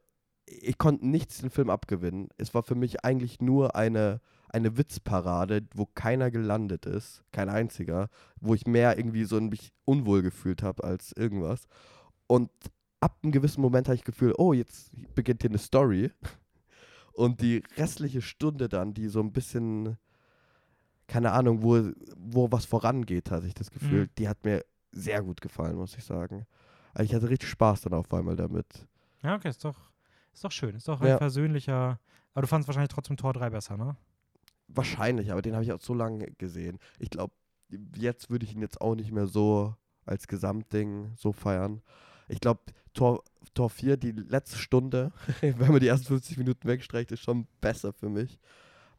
ich konnte nichts den Film abgewinnen. Es war für mich eigentlich nur eine, eine Witzparade, wo keiner gelandet ist, kein einziger, wo ich mehr irgendwie so mich unwohl gefühlt habe als irgendwas. Und ab einem gewissen Moment habe ich das Gefühl, oh, jetzt beginnt hier eine Story. [LAUGHS] Und die restliche Stunde dann, die so ein bisschen, keine Ahnung, wo, wo was vorangeht, hatte ich das Gefühl, Mhm. die hat mir sehr gut gefallen, muss ich sagen. Also ich hatte richtig Spaß dann auf einmal damit. Ja, okay, ist doch, ist doch schön. Ist doch Ja. ein persönlicher. Aber du fandest wahrscheinlich trotzdem Tor 3 besser, ne? Wahrscheinlich, aber den habe ich auch so lange gesehen. Ich glaube, jetzt würde ich ihn jetzt auch nicht mehr so als Gesamtding so feiern. Ich glaube, Tor, Tor 4, die letzte Stunde, [LAUGHS] wenn man die ersten 50 Minuten wegstreicht, ist schon besser für mich.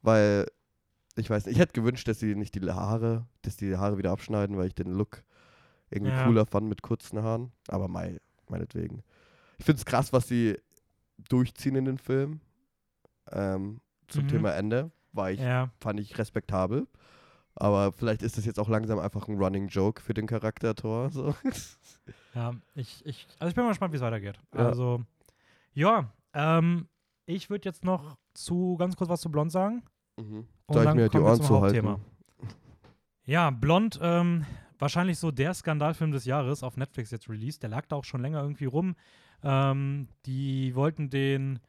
Weil, ich weiß nicht, ich hätte gewünscht, dass sie nicht die Haare, dass die Haare wieder abschneiden, weil ich den Look irgendwie Ja. cooler fand mit kurzen Haaren. Aber mei, meinetwegen. Ich finde es krass, was sie durchziehen in den Film. Ähm, zum Mhm. Thema Ende. War ich Ja. fand ich respektabel. Aber vielleicht ist das jetzt auch langsam einfach ein Running Joke für den Charakter Thor. [LAUGHS] So. Ja, ich, ich, also ich bin mal gespannt, wie es weitergeht. Ja. Also, ja, ähm, ich würde jetzt noch zu ganz kurz was zu Blond sagen. Mhm. Und Soll ich mir die Ohren zuhalten? Hauptthema. Ja, Blond, ähm, wahrscheinlich so der Skandalfilm des Jahres auf Netflix jetzt released. Der lag da auch schon länger irgendwie rum. Ähm, die wollten den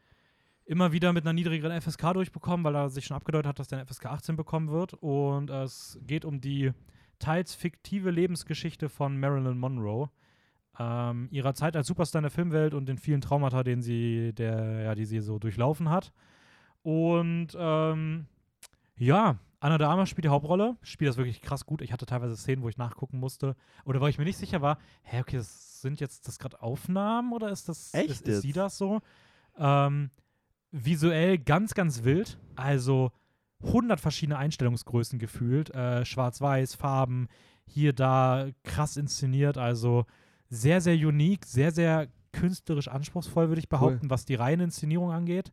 immer wieder mit einer niedrigeren FSK durchbekommen, weil er sich schon abgedeutet hat, dass der eine FSK 18 bekommen wird. Und äh, es geht um die teils fiktive Lebensgeschichte von Marilyn Monroe. Ähm, ihrer Zeit als Superstar in der Filmwelt und den vielen Traumata, den sie, der, ja, die sie so durchlaufen hat. Und ähm, ja, Anna de Armas spielt die Hauptrolle, spielt das wirklich krass gut. Ich hatte teilweise Szenen, wo ich nachgucken musste oder wo ich mir nicht sicher war, hä, okay, das sind jetzt das gerade Aufnahmen oder ist das Echt ist, ist sie das so? Ähm, visuell ganz, ganz wild. Also 100 verschiedene Einstellungsgrößen gefühlt. Äh, Schwarz-Weiß, Farben, hier, da, krass inszeniert. Also sehr, sehr unique, sehr, sehr künstlerisch anspruchsvoll, würde ich behaupten, was die reine Inszenierung angeht.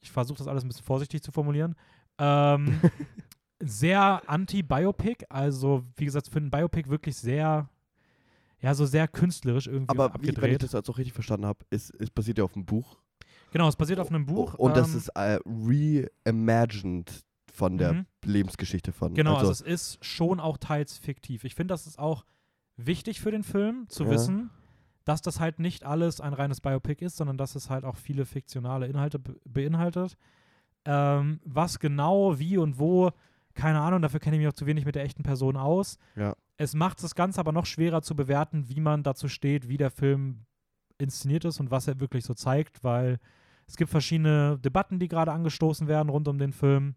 Ich versuche das alles ein bisschen vorsichtig zu formulieren. Ähm, [LAUGHS] sehr anti-Biopic, also wie gesagt, für ein Biopic wirklich sehr, ja, so sehr künstlerisch irgendwie Aber wie, wenn ich abgedreht. das jetzt auch richtig verstanden habe, ist, ist basiert ja auf einem Buch. Genau, es basiert auf einem Buch. Und das ähm, ist äh, reimagined von der Mhm. Lebensgeschichte von. Genau, also, also, es ist schon auch teils fiktiv. Ich finde, das ist auch wichtig für den Film zu Ja. wissen, dass das halt nicht alles ein reines Biopic ist, sondern dass es halt auch viele fiktionale Inhalte be beinhaltet. Ähm, was genau, wie und wo, keine Ahnung, dafür kenne ich mich auch zu wenig mit der echten Person aus. Ja. Es macht das Ganze aber noch schwerer zu bewerten, wie man dazu steht, wie der Film inszeniert ist und was er wirklich so zeigt, weil es gibt verschiedene Debatten, die gerade angestoßen werden rund um den Film,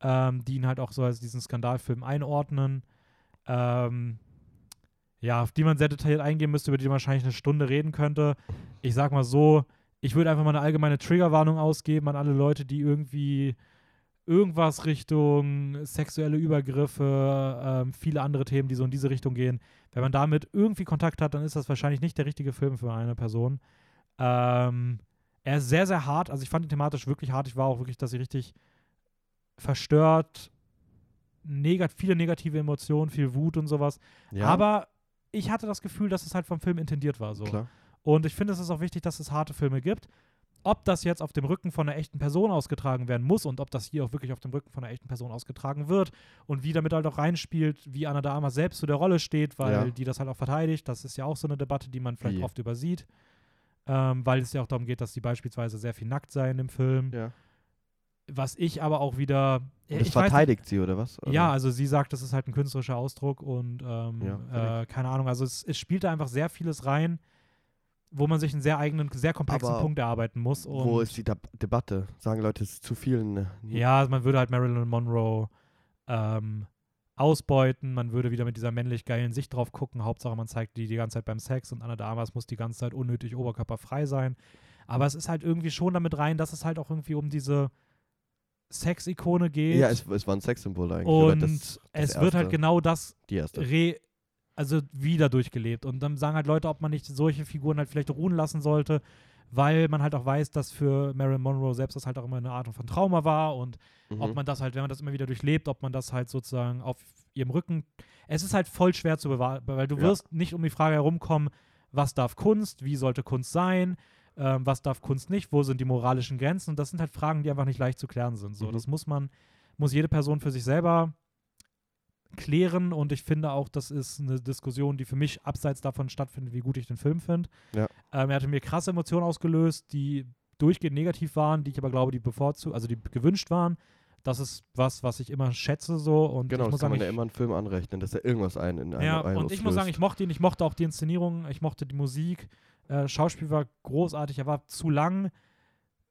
ähm, die ihn halt auch so als diesen Skandalfilm einordnen. Ähm, ja, auf die man sehr detailliert eingehen müsste, über die man wahrscheinlich eine Stunde reden könnte. Ich sag mal so, ich würde einfach mal eine allgemeine Triggerwarnung ausgeben an alle Leute, die irgendwie irgendwas Richtung sexuelle Übergriffe, ähm, viele andere Themen, die so in diese Richtung gehen. Wenn man damit irgendwie Kontakt hat, dann ist das wahrscheinlich nicht der richtige Film für eine Person. Ähm, er ist sehr, sehr hart. Also ich fand ihn thematisch wirklich hart. Ich war auch wirklich, dass ich richtig verstört, negat viele negative Emotionen, viel Wut und sowas. ja, Aber ich hatte das Gefühl, dass es halt vom Film intendiert war. So. klar. Und ich finde, es ist auch wichtig, dass es harte Filme gibt. ob das jetzt auf dem Rücken von einer echten Person ausgetragen werden muss und ob das hier auch wirklich auf dem Rücken von einer echten Person ausgetragen wird und wie damit halt auch reinspielt, wie Anna de Armas selbst zu der Rolle steht, weil Ja. die das halt auch verteidigt. Das ist ja auch so eine Debatte, die man vielleicht Wie? oft übersieht, ähm, weil es ja auch darum geht, dass die beispielsweise sehr viel nackt sein im Film. Ja. Was ich aber auch wieder. Und das ich weiß verteidigt sie, oder was? Oder? ja, also sie sagt, das ist halt ein künstlerischer Ausdruck und ähm, Ja, äh, keine Ahnung, also es, es spielt da einfach sehr vieles rein, wo man sich einen sehr eigenen, sehr komplexen Aber Punkt erarbeiten muss. Wo ist die Deb- Debatte? Sagen Leute, es ist zu viel. Ne? Ja, also man würde halt Marilyn Monroe ähm, ausbeuten, man würde wieder mit dieser männlich geilen Sicht drauf gucken. Hauptsache, man zeigt die die ganze Zeit beim Sex und Anna de Armas muss die ganze Zeit unnötig oberkörperfrei sein. Aber es ist halt irgendwie schon damit rein, dass es halt auch irgendwie um diese Sex-Ikone geht. Ja, es, es war ein Sexsymbol eigentlich. und das, es wird halt erste. genau das erste. re also wieder durchgelebt. Und dann sagen halt Leute, ob man nicht solche Figuren halt vielleicht ruhen lassen sollte, weil man halt auch weiß, dass für Marilyn Monroe selbst das halt auch immer eine Art von Trauma war und Mhm. ob man das halt, wenn man das immer wieder durchlebt, ob man das halt sozusagen auf ihrem Rücken. Es ist halt voll schwer zu bewahren, weil du Ja. wirst nicht um die Frage herumkommen, was darf Kunst, wie sollte Kunst sein, ähm, was darf Kunst nicht, wo sind die moralischen Grenzen. Und das sind halt Fragen, die einfach nicht leicht zu klären sind. So, Mhm. das muss man, muss jede Person für sich selber klären und ich finde auch, das ist eine Diskussion, die für mich abseits davon stattfindet, wie gut ich den Film finde. Ja. Ähm, er hatte mir krasse Emotionen ausgelöst, die durchgehend negativ waren, die ich aber glaube, die bevorzugt, also die gewünscht waren. Das ist was, was ich immer schätze so und Genau, ich das muss kann sagen, man ja immer einen Film anrechnen, dass er irgendwas ein in einem ja, einen und ich muss sagen, ich mochte ihn, ich mochte auch die Inszenierung, ich mochte die Musik. Äh, Schauspiel war großartig, er war zu lang.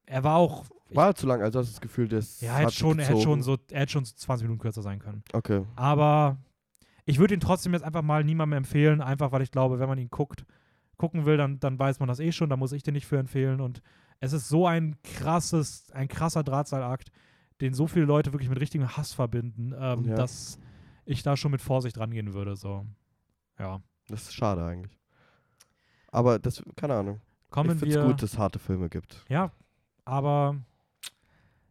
Er war auch, War zu lang, also hast du das Gefühl, das ja, er hat schon, er hätte schon so, er hätte schon so 20 Minuten kürzer sein können. Okay. Aber ich würde ihn trotzdem jetzt einfach mal niemandem empfehlen, einfach weil ich glaube, wenn man ihn guckt, gucken will, dann, dann weiß man das eh schon, da muss ich den nicht für empfehlen. Und es ist so ein krasses, ein krasser Drahtseilakt, den so viele Leute wirklich mit richtigem Hass verbinden, ähm, Ja. dass ich da schon mit Vorsicht rangehen würde. So. Ja. Das ist schade eigentlich. Aber das, keine Ahnung. Kommen ich finde es gut, dass es harte Filme gibt. Ja, aber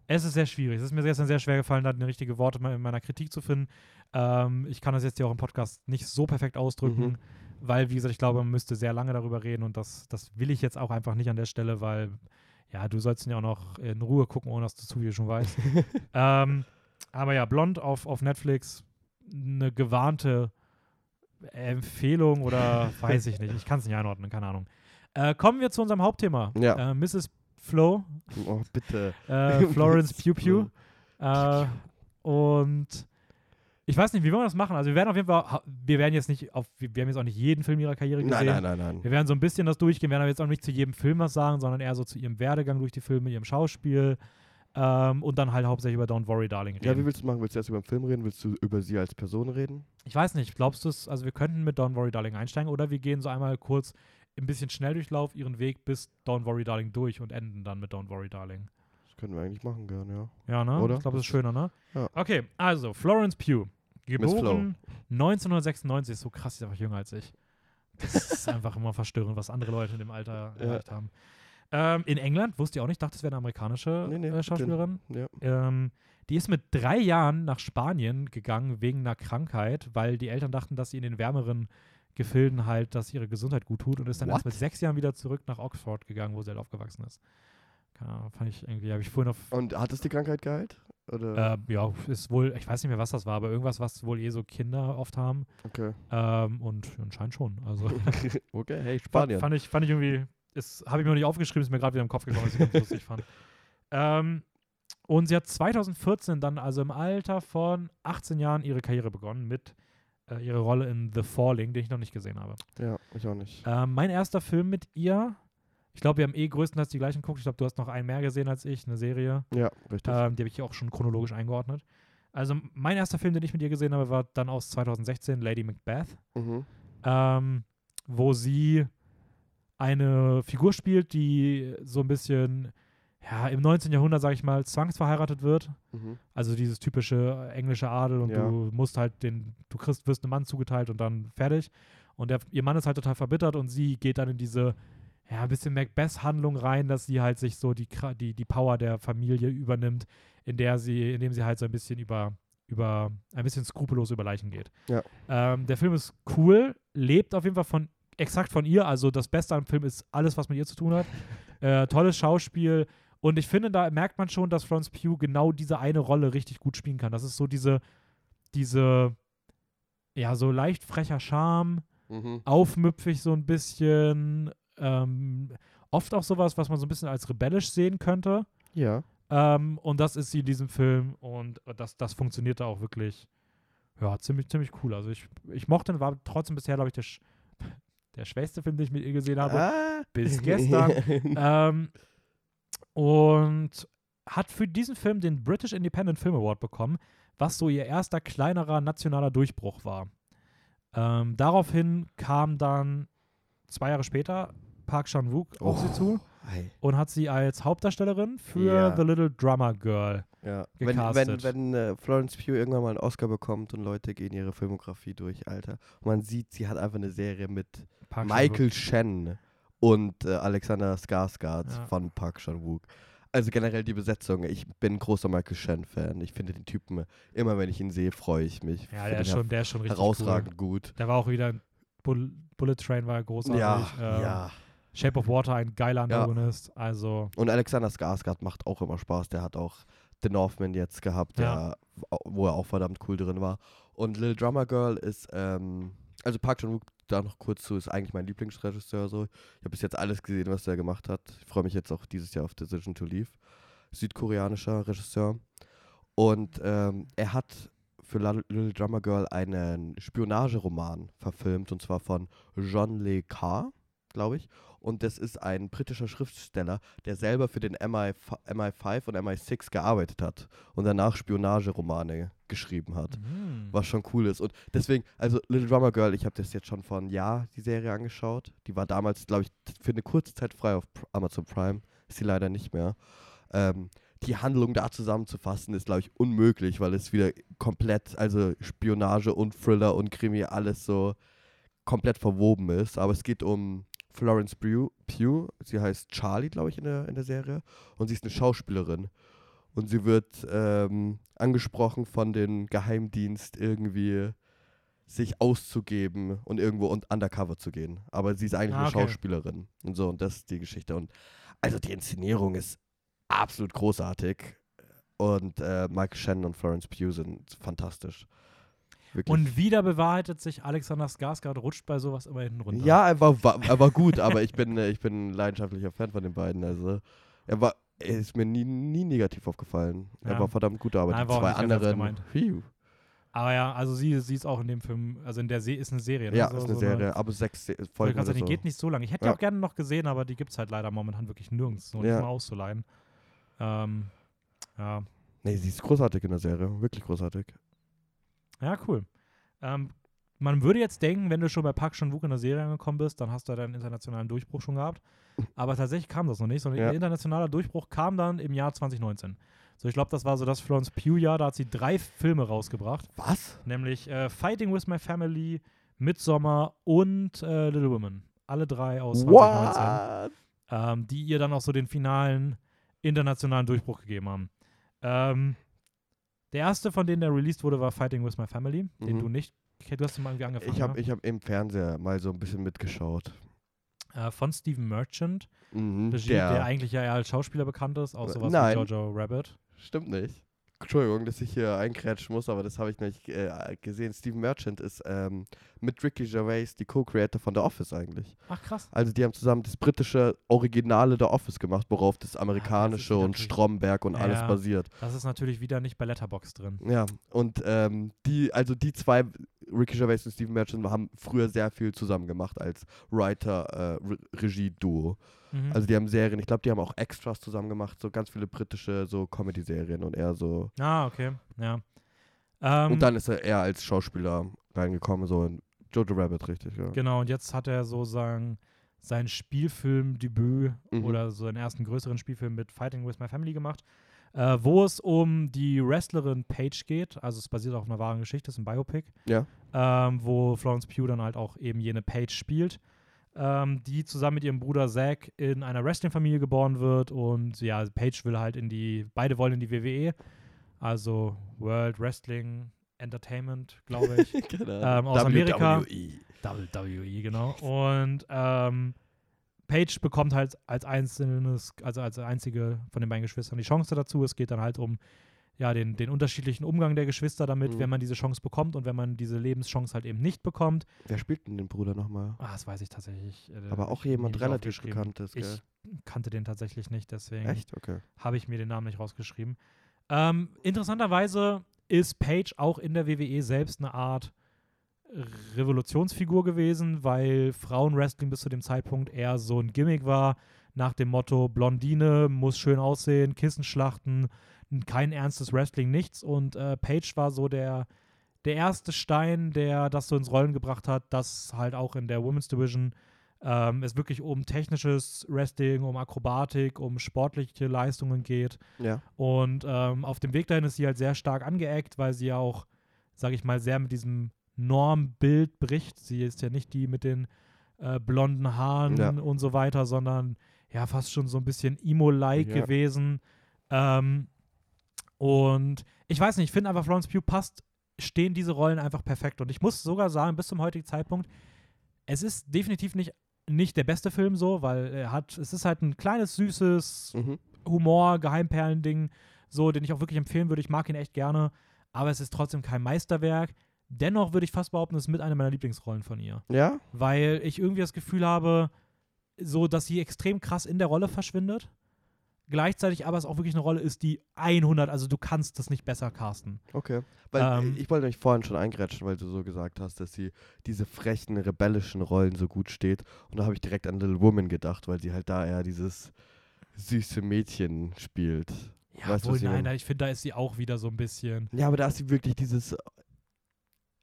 es ist sehr schwierig. Es ist mir gestern sehr schwer gefallen, da eine richtige Worte in meiner Kritik zu finden. Ähm, ich kann das jetzt hier auch im Podcast nicht so perfekt ausdrücken, Mhm. weil, wie gesagt, ich glaube, man müsste sehr lange darüber reden und das, das will ich jetzt auch einfach nicht an der Stelle, weil, ja, du sollst ihn ja auch noch in Ruhe gucken, ohne dass du zu viel schon weißt. [LAUGHS] ähm, aber ja, Blond auf, auf Netflix, eine gewarnte Empfehlung oder weiß ich nicht. Ich kann es nicht einordnen, keine Ahnung. Äh, kommen wir zu unserem Hauptthema. Ja. Äh, Mrs. Flo, Oh, bitte. äh, [LAUGHS] Florence Pugh Pugh. Äh, und ich weiß nicht, wie wollen wir das machen? Also wir werden auf jeden Fall, wir werden jetzt nicht auf, wir wir haben jetzt auch nicht jeden Film ihrer Karriere gesehen. Nein, nein, nein, nein. Wir werden so ein bisschen das durchgehen, werden aber jetzt auch nicht zu jedem Film was sagen, sondern eher so zu ihrem Werdegang durch die Filme, ihrem Schauspiel ähm, und dann halt hauptsächlich über Don't Worry Darling reden. Ja, wie willst du machen? Willst du erst über den Film reden? Willst du über sie als Person reden? Ich weiß nicht, glaubst du es, also wir könnten mit Don't Worry Darling einsteigen oder wir gehen so einmal kurz ein bisschen Schnelldurchlauf ihren Weg bis Don't Worry Darling durch und enden dann mit Don't Worry Darling. Das können wir eigentlich machen, gern, ja. Ja, ne? Oder? Ich glaube, das ist schöner, ne? Ja. Okay, also Florence Pugh. Geboren 1996, ist so krass, die ist einfach jünger als ich. Das ist einfach immer verstörend, was andere Leute in dem Alter Ja. erreicht haben. Ähm, in England, wusste ich auch nicht, dachte, es wäre eine amerikanische Nee, nee, äh, Schauspielerin. Ja. Ähm, die ist mit drei Jahren nach Spanien gegangen wegen einer Krankheit, weil die Eltern dachten, dass sie in den wärmeren Gefilden halt, dass ihre Gesundheit gut tut und ist dann erst What? mit sechs Jahren wieder zurück nach Oxford gegangen, wo sie halt aufgewachsen ist. Keine Ahnung, fand ich irgendwie, habe ich vorhin auf Und hat es die Krankheit geheilt? Oder? äh, ja, ist wohl, ich weiß nicht mehr, was das war, aber irgendwas, was wohl eh so Kinder oft haben. Okay. Ähm, und anscheinend schon. Also [LAUGHS] okay, hey, Spanien. fand, ich, fand ich irgendwie, habe ich mir noch nicht aufgeschrieben, ist mir gerade wieder im Kopf gekommen, was ich ganz lustig fand. Ähm, und sie hat 2014 dann, also im Alter von 18 Jahren, ihre Karriere begonnen mit äh, ihrer Rolle in The Falling, den ich noch nicht gesehen habe. ja, ich auch nicht. Ähm, mein erster Film mit ihr, ich glaube, wir haben eh größtenteils die gleichen geguckt. Ich glaube, du hast noch einen mehr gesehen als ich, eine Serie. Ja, richtig. Ähm, die habe ich auch schon chronologisch eingeordnet. Also mein erster Film, den ich mit ihr gesehen habe, war dann aus 2016, Lady Macbeth, mhm. ähm, wo sie eine Figur spielt, die so ein bisschen, ja, im 19. Jahrhundert, sage ich mal, zwangsverheiratet wird. Mhm. Also dieses typische englische Adel und Ja. du musst halt den, du kriegst, wirst einem Mann zugeteilt und dann fertig. Und der, ihr Mann ist halt total verbittert und sie geht dann in diese, ja, ein bisschen Macbeth-Handlung rein, dass sie halt sich so die, die, die Power der Familie übernimmt, in der sie, indem sie halt so ein bisschen über, über, ein bisschen skrupellos über Leichen geht. Ja. Ähm, der Film ist cool, lebt auf jeden Fall von, exakt von ihr, also das Beste am Film ist alles, was mit ihr zu tun hat. [LAUGHS] Äh, tolles Schauspiel. Und ich finde, da merkt man schon, dass Florence Pugh genau diese eine Rolle richtig gut spielen kann. Das ist so diese, diese, ja, so leicht frecher Charme, Mhm. aufmüpfig so ein bisschen. Ähm, oft auch sowas, was man so ein bisschen als rebellisch sehen könnte. Ja. Ähm, und das ist sie in diesem Film und das, das funktionierte auch wirklich, ja, ziemlich, ziemlich cool. Also ich, ich mochte war trotzdem bisher, glaube ich, der, sch der schwächste Film, den ich mit ihr gesehen habe. Ah. Bis gestern. [LAUGHS] ähm, und hat für diesen Film den British Independent Film Award bekommen, was so ihr erster kleinerer nationaler Durchbruch war. Ähm, daraufhin kam dann zwei Jahre später Park Chan-wook auf sie zu Ei. und hat sie als Hauptdarstellerin für Ja. The Little Drummer Girl. Ja. Wenn, wenn, gecastet. wenn äh, Florence Pugh irgendwann mal einen Oscar bekommt und Leute gehen ihre Filmografie durch, Alter. Und man sieht, sie hat einfach eine Serie mit Park Michael Shen und äh, Alexander Skarsgård Ja. von Park Chan-wook. Also generell die Besetzung. Ich bin großer Michael Shen-Fan. Ich finde den Typen, immer wenn ich ihn sehe, freue ich mich. Ja, der ist, schon, der ist schon richtig herausragend gut. Cool. Der war auch wieder in Bull Bullet Train war großartig. Ja, ähm, ja. Shape of Water, ein geiler Ja. Antagonist. Also, Und Alexander Skarsgård macht auch immer Spaß. Der hat auch The Northman jetzt gehabt, der, Ja. wo er auch verdammt cool drin war. Und Little Drummer Girl ist, ähm, also Park Chan-wook, da noch kurz zu, ist eigentlich mein Lieblingsregisseur. So. Ich habe bis jetzt alles gesehen, was der gemacht hat. Ich freue mich jetzt auch dieses Jahr auf Decision to Leave. Südkoreanischer Regisseur. Und ähm, er hat für Little Drummer Girl einen Spionageroman verfilmt, und zwar von John Le Carre, glaube ich. Und das ist ein britischer Schriftsteller, der selber für den MI, MI5 und MI6 gearbeitet hat und danach Spionageromane geschrieben hat. mm, Was schon cool ist. Und deswegen, also Little Drummer Girl, ich habe das jetzt schon vor einem Jahr, die Serie angeschaut. Die war damals, glaube ich, für eine kurze Zeit frei auf Amazon Prime. Ist sie leider nicht mehr. Ähm, die Handlung da zusammenzufassen ist, glaube ich, unmöglich, weil es wieder komplett, also Spionage und Thriller und Krimi, alles so komplett verwoben ist. Aber es geht um Florence Pugh. Pugh. Sie heißt Charlie, glaube ich, in der, in der Serie. Und sie ist eine Schauspielerin. Und sie wird ähm, angesprochen von dem Geheimdienst irgendwie sich auszugeben und irgendwo und undercover zu gehen. Aber sie ist eigentlich Ah, eine okay. Schauspielerin. Und so, und das ist die Geschichte. Und also die Inszenierung ist absolut großartig. Und äh, Mike Shannon und Florence Pugh sind fantastisch. Wirklich. Und wieder bewahrheitet sich, Alexander Skarsgård rutscht bei sowas immer hinten runter. Ja, er war, war, er war gut, aber ich bin, äh, ich bin ein leidenschaftlicher Fan von den beiden. Also er war, er ist mir nie, nie negativ aufgefallen. Er Ja. war verdammt gut, aber Nein, die zwei nicht anderen. Aber ja, also sie, sie ist auch in dem Film, also in der Se ist eine Serie. Ne? Ja, so, ist eine so Serie, aber sechs Se- Folgen oder so. die geht nicht so lange. Ich hätte Ja. die auch gerne noch gesehen, aber die gibt es halt leider momentan wirklich nirgends. So nicht Ja. mal auszuleihen. Ähm, ja. Nee, sie ist großartig in der Serie, wirklich großartig. Ja, cool. Ähm, man würde jetzt denken, wenn du schon bei Park Chan-wook in der Serie angekommen bist, dann hast du deinen internationalen Durchbruch schon gehabt. [LAUGHS] Aber tatsächlich kam das noch nicht, sondern Ja. ihr internationaler Durchbruch kam dann im Jahr 2019. So, ich glaube, das war so das Florence Pugh-Jahr, da hat sie drei Filme rausgebracht, Was? nämlich äh, Fighting with My Family, Midsommar und äh, Little Women. Alle drei aus 2019 What? ähm, die ihr dann auch so den finalen internationalen Durchbruch gegeben haben. Ähm, der erste von denen, der released wurde, war Fighting with My Family, den Mhm. du nicht, du hast ihn mal irgendwie angefangen. Ich habe ne? hab im Fernseher mal so ein bisschen mitgeschaut. äh, von Steven Merchant, Mhm, Regie, der, eigentlich ja eher als Schauspieler bekannt ist, auch sowas nein. wie Jojo Rabbit. Stimmt nicht. Entschuldigung, dass ich hier einkrätschen muss, aber das habe ich nicht äh, gesehen. Steve Merchant ist ähm, mit Ricky Gervais die Co-Creator von The Office eigentlich. Ach krass. Also die haben zusammen das britische Originale The Office gemacht, worauf das amerikanische wieder und natürlich- Stromberg und alles Ja. basiert. Das ist natürlich wieder nicht bei Letterbox drin. Ja, und ähm, die, also die zwei, Ricky Gervais und Steve Merchant, haben früher sehr viel zusammen gemacht als Writer-Regie-Duo. Mhm. Also die haben Serien, ich glaube, die haben auch Extras zusammen gemacht, so ganz viele britische so Comedy-Serien und er so. ah, okay. Ja. Ähm, und dann ist er eher als Schauspieler reingekommen, so in Jojo Rabbit, richtig, ja. Genau, und jetzt hat er so sein, sein Spielfilmdebüt Mhm. oder so seinen ersten größeren Spielfilm mit Fighting with My Family gemacht, äh, wo es um die Wrestlerin Paige geht. Also es basiert auf einer wahren Geschichte, es ist ein Biopic, Ja. ähm, wo Florence Pugh dann halt auch eben jene Paige spielt, ähm, die zusammen mit ihrem Bruder Zack in einer Wrestling-Familie geboren wird und ja, Paige will halt in die, beide wollen in die WWE, also World Wrestling Entertainment, glaube ich. [LAUGHS] Ähm, aus Amerika. WWE. WWE, genau. Und ähm, Paige bekommt halt als einzelnes, also als einzige von den beiden Geschwistern die Chance dazu. Es geht dann halt um ja, den, den unterschiedlichen Umgang der Geschwister damit, Mhm. wenn man diese Chance bekommt und wenn man diese Lebenschance halt eben nicht bekommt. Wer spielt denn den Bruder nochmal? Ah, das weiß ich tatsächlich. äh, Aber auch jemand relativ bekanntes, gell? Ich kannte den tatsächlich nicht, deswegen? Okay. habe ich mir den Namen nicht rausgeschrieben. Ähm, interessanterweise ist Paige auch in der WWE selbst eine Art Revolutionsfigur gewesen, weil Frauenwrestling bis zu dem Zeitpunkt eher so ein Gimmick war, nach dem Motto Blondine muss schön aussehen, Kissen schlachten, kein ernstes Wrestling, nichts. Und äh, Paige war so der, der erste Stein, der das so ins Rollen gebracht hat, dass halt auch in der Women's Division ähm, es wirklich um technisches Wrestling, um Akrobatik, um sportliche Leistungen geht. Ja. Und ähm, auf dem Weg dahin ist sie halt sehr stark angeeckt, weil sie ja auch, sage ich mal, sehr mit diesem Normbild bricht. Sie ist ja nicht die mit den äh, blonden Haaren Ja. und so weiter, sondern ja fast schon so ein bisschen Emo-like Ja. gewesen. Ähm, und ich weiß nicht, ich finde einfach, Florence Pugh passt, stehen diese Rollen einfach perfekt. Und ich muss sogar sagen, bis zum heutigen Zeitpunkt, es ist definitiv nicht, nicht der beste Film so, weil er hat, es ist halt ein kleines, süßes, Mhm. Humor, Geheimperlen-Ding, so, den ich auch wirklich empfehlen würde. Ich mag ihn echt gerne, aber es ist trotzdem kein Meisterwerk. Dennoch würde ich fast behaupten, es ist mit einer meiner Lieblingsrollen von ihr. Ja? Weil ich irgendwie das Gefühl habe, so, dass sie extrem krass in der Rolle verschwindet. Gleichzeitig aber es auch wirklich eine Rolle ist, die 100, also du kannst das nicht besser casten. Okay. Weil äh, Ähm, ich wollte mich vorhin schon eingrätschen, weil du so gesagt hast, dass sie diese frechen, rebellischen Rollen so gut steht. Und da habe ich direkt an Little Woman gedacht, weil sie halt da eher dieses süße Mädchen spielt. Ja, Weißt wohl, nein, nein, ich finde, da ist sie auch wieder so ein bisschen. Ja, aber da ist sie wirklich dieses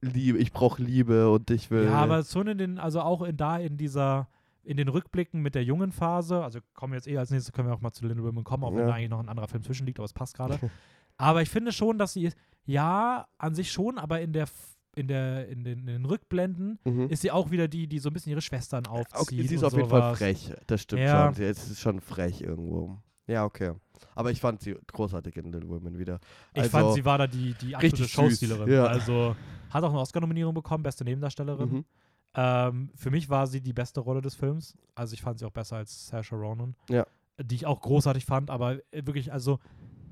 Liebe, ich brauche Liebe und ich will. Ja, aber schon in den, also auch in da in dieser, in den Rückblicken mit der jungen Phase, also kommen wir jetzt eh als nächstes, können wir auch mal zu Little Women kommen, auch wenn Ja. da eigentlich noch ein anderer Film zwischenliegt, aber es passt gerade. [LAUGHS] aber ich finde schon, dass sie ja, an sich schon, aber in der, in der, in den, in den Rückblenden Mhm. ist sie auch wieder die, die so ein bisschen ihre Schwestern aufzieht. Okay, sie ist auf jeden Fall sowas. frech. Das stimmt Ja. schon. Sie es ist schon frech irgendwo. Ja, okay. Aber ich fand sie großartig in Little Women wieder. Ich Also, fand, sie war da die, die absolute Showstealerin. ja. Also hat auch eine Oscar-Nominierung bekommen, beste Nebendarstellerin. Mhm. Ähm, für mich war sie die beste Rolle des Films. Also ich fand sie auch besser als Saoirse Ronan. Ja. Die ich auch großartig fand, aber äh, wirklich, also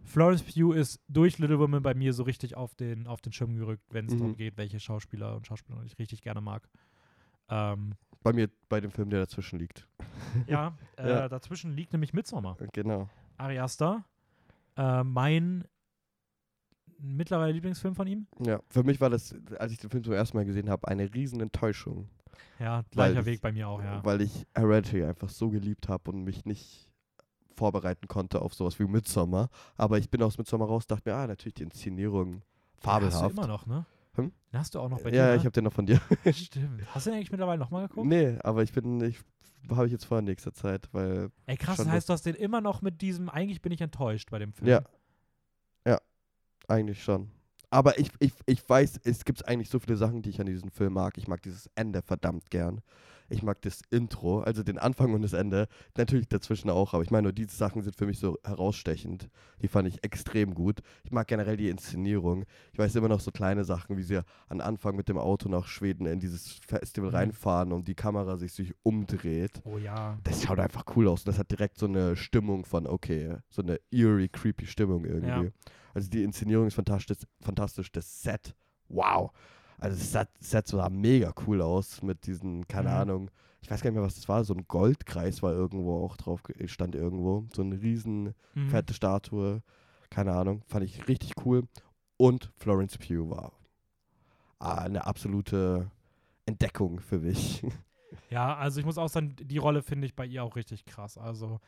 Florence Pugh ist durch Little Women bei mir so richtig auf den, auf den Schirm gerückt, wenn es Mhm. darum geht, welche Schauspieler und Schauspielerinnen ich richtig gerne mag. Ähm, Bei mir, bei dem Film, der dazwischen liegt. ja, [LAUGHS] äh, Ja. dazwischen liegt nämlich Midsommar. Genau. Ari Aster, äh, mein mittlerweile Lieblingsfilm von ihm. Ja, für mich war das, als ich den Film zum ersten Mal gesehen habe, eine riesen Enttäuschung. Ja, gleicher ich- Weg bei mir auch, ja. Weil ich Hereditary einfach so geliebt habe und mich nicht vorbereiten konnte auf sowas wie Midsommar. Aber ich bin aus Midsommar raus, dachte mir, ah, natürlich die Inszenierung Den Hast du fabelhaft. immer noch, ne? Hm? Den hast du auch noch bei dir. ja, ne? ich habe den noch von dir. [LAUGHS] Stimmt. Hast du den eigentlich mittlerweile nochmal geguckt? nee, aber ich bin, ich habe ich jetzt vor in nächster Zeit, weil, Ey, krass, das heißt, du hast den immer noch mit diesem, eigentlich bin ich enttäuscht bei dem Film. ja. Ja, eigentlich schon. Aber ich, ich, ich weiß, es gibt eigentlich so viele Sachen, die ich an diesem Film mag. Ich mag dieses Ende verdammt gern. Ich mag das Intro, also den Anfang und das Ende. Natürlich dazwischen auch, aber ich meine, nur diese Sachen sind für mich so herausstechend. Die fand ich extrem gut. Ich mag generell die Inszenierung. Ich weiß immer noch so kleine Sachen, wie sie am Anfang mit dem Auto nach Schweden in dieses Festival Mhm. reinfahren und die Kamera sich, sich umdreht. Oh ja. Das schaut einfach cool aus. Das hat direkt so eine Stimmung von, okay, so eine eerie, creepy Stimmung irgendwie. Ja. Also die Inszenierung ist fantastisch, fantastisch. Das Set, wow. Also das Set, Set sah mega cool aus mit diesen, keine Mhm. Ahnung, ich weiß gar nicht mehr, was das war, so ein Goldkreis war irgendwo auch drauf, stand irgendwo. So eine riesen Mhm. fette Statue, keine Ahnung, fand ich richtig cool. Und Florence Pugh war eine absolute Entdeckung für mich. [LAUGHS] Ja, also ich muss auch sagen, die Rolle finde ich bei ihr auch richtig krass. Also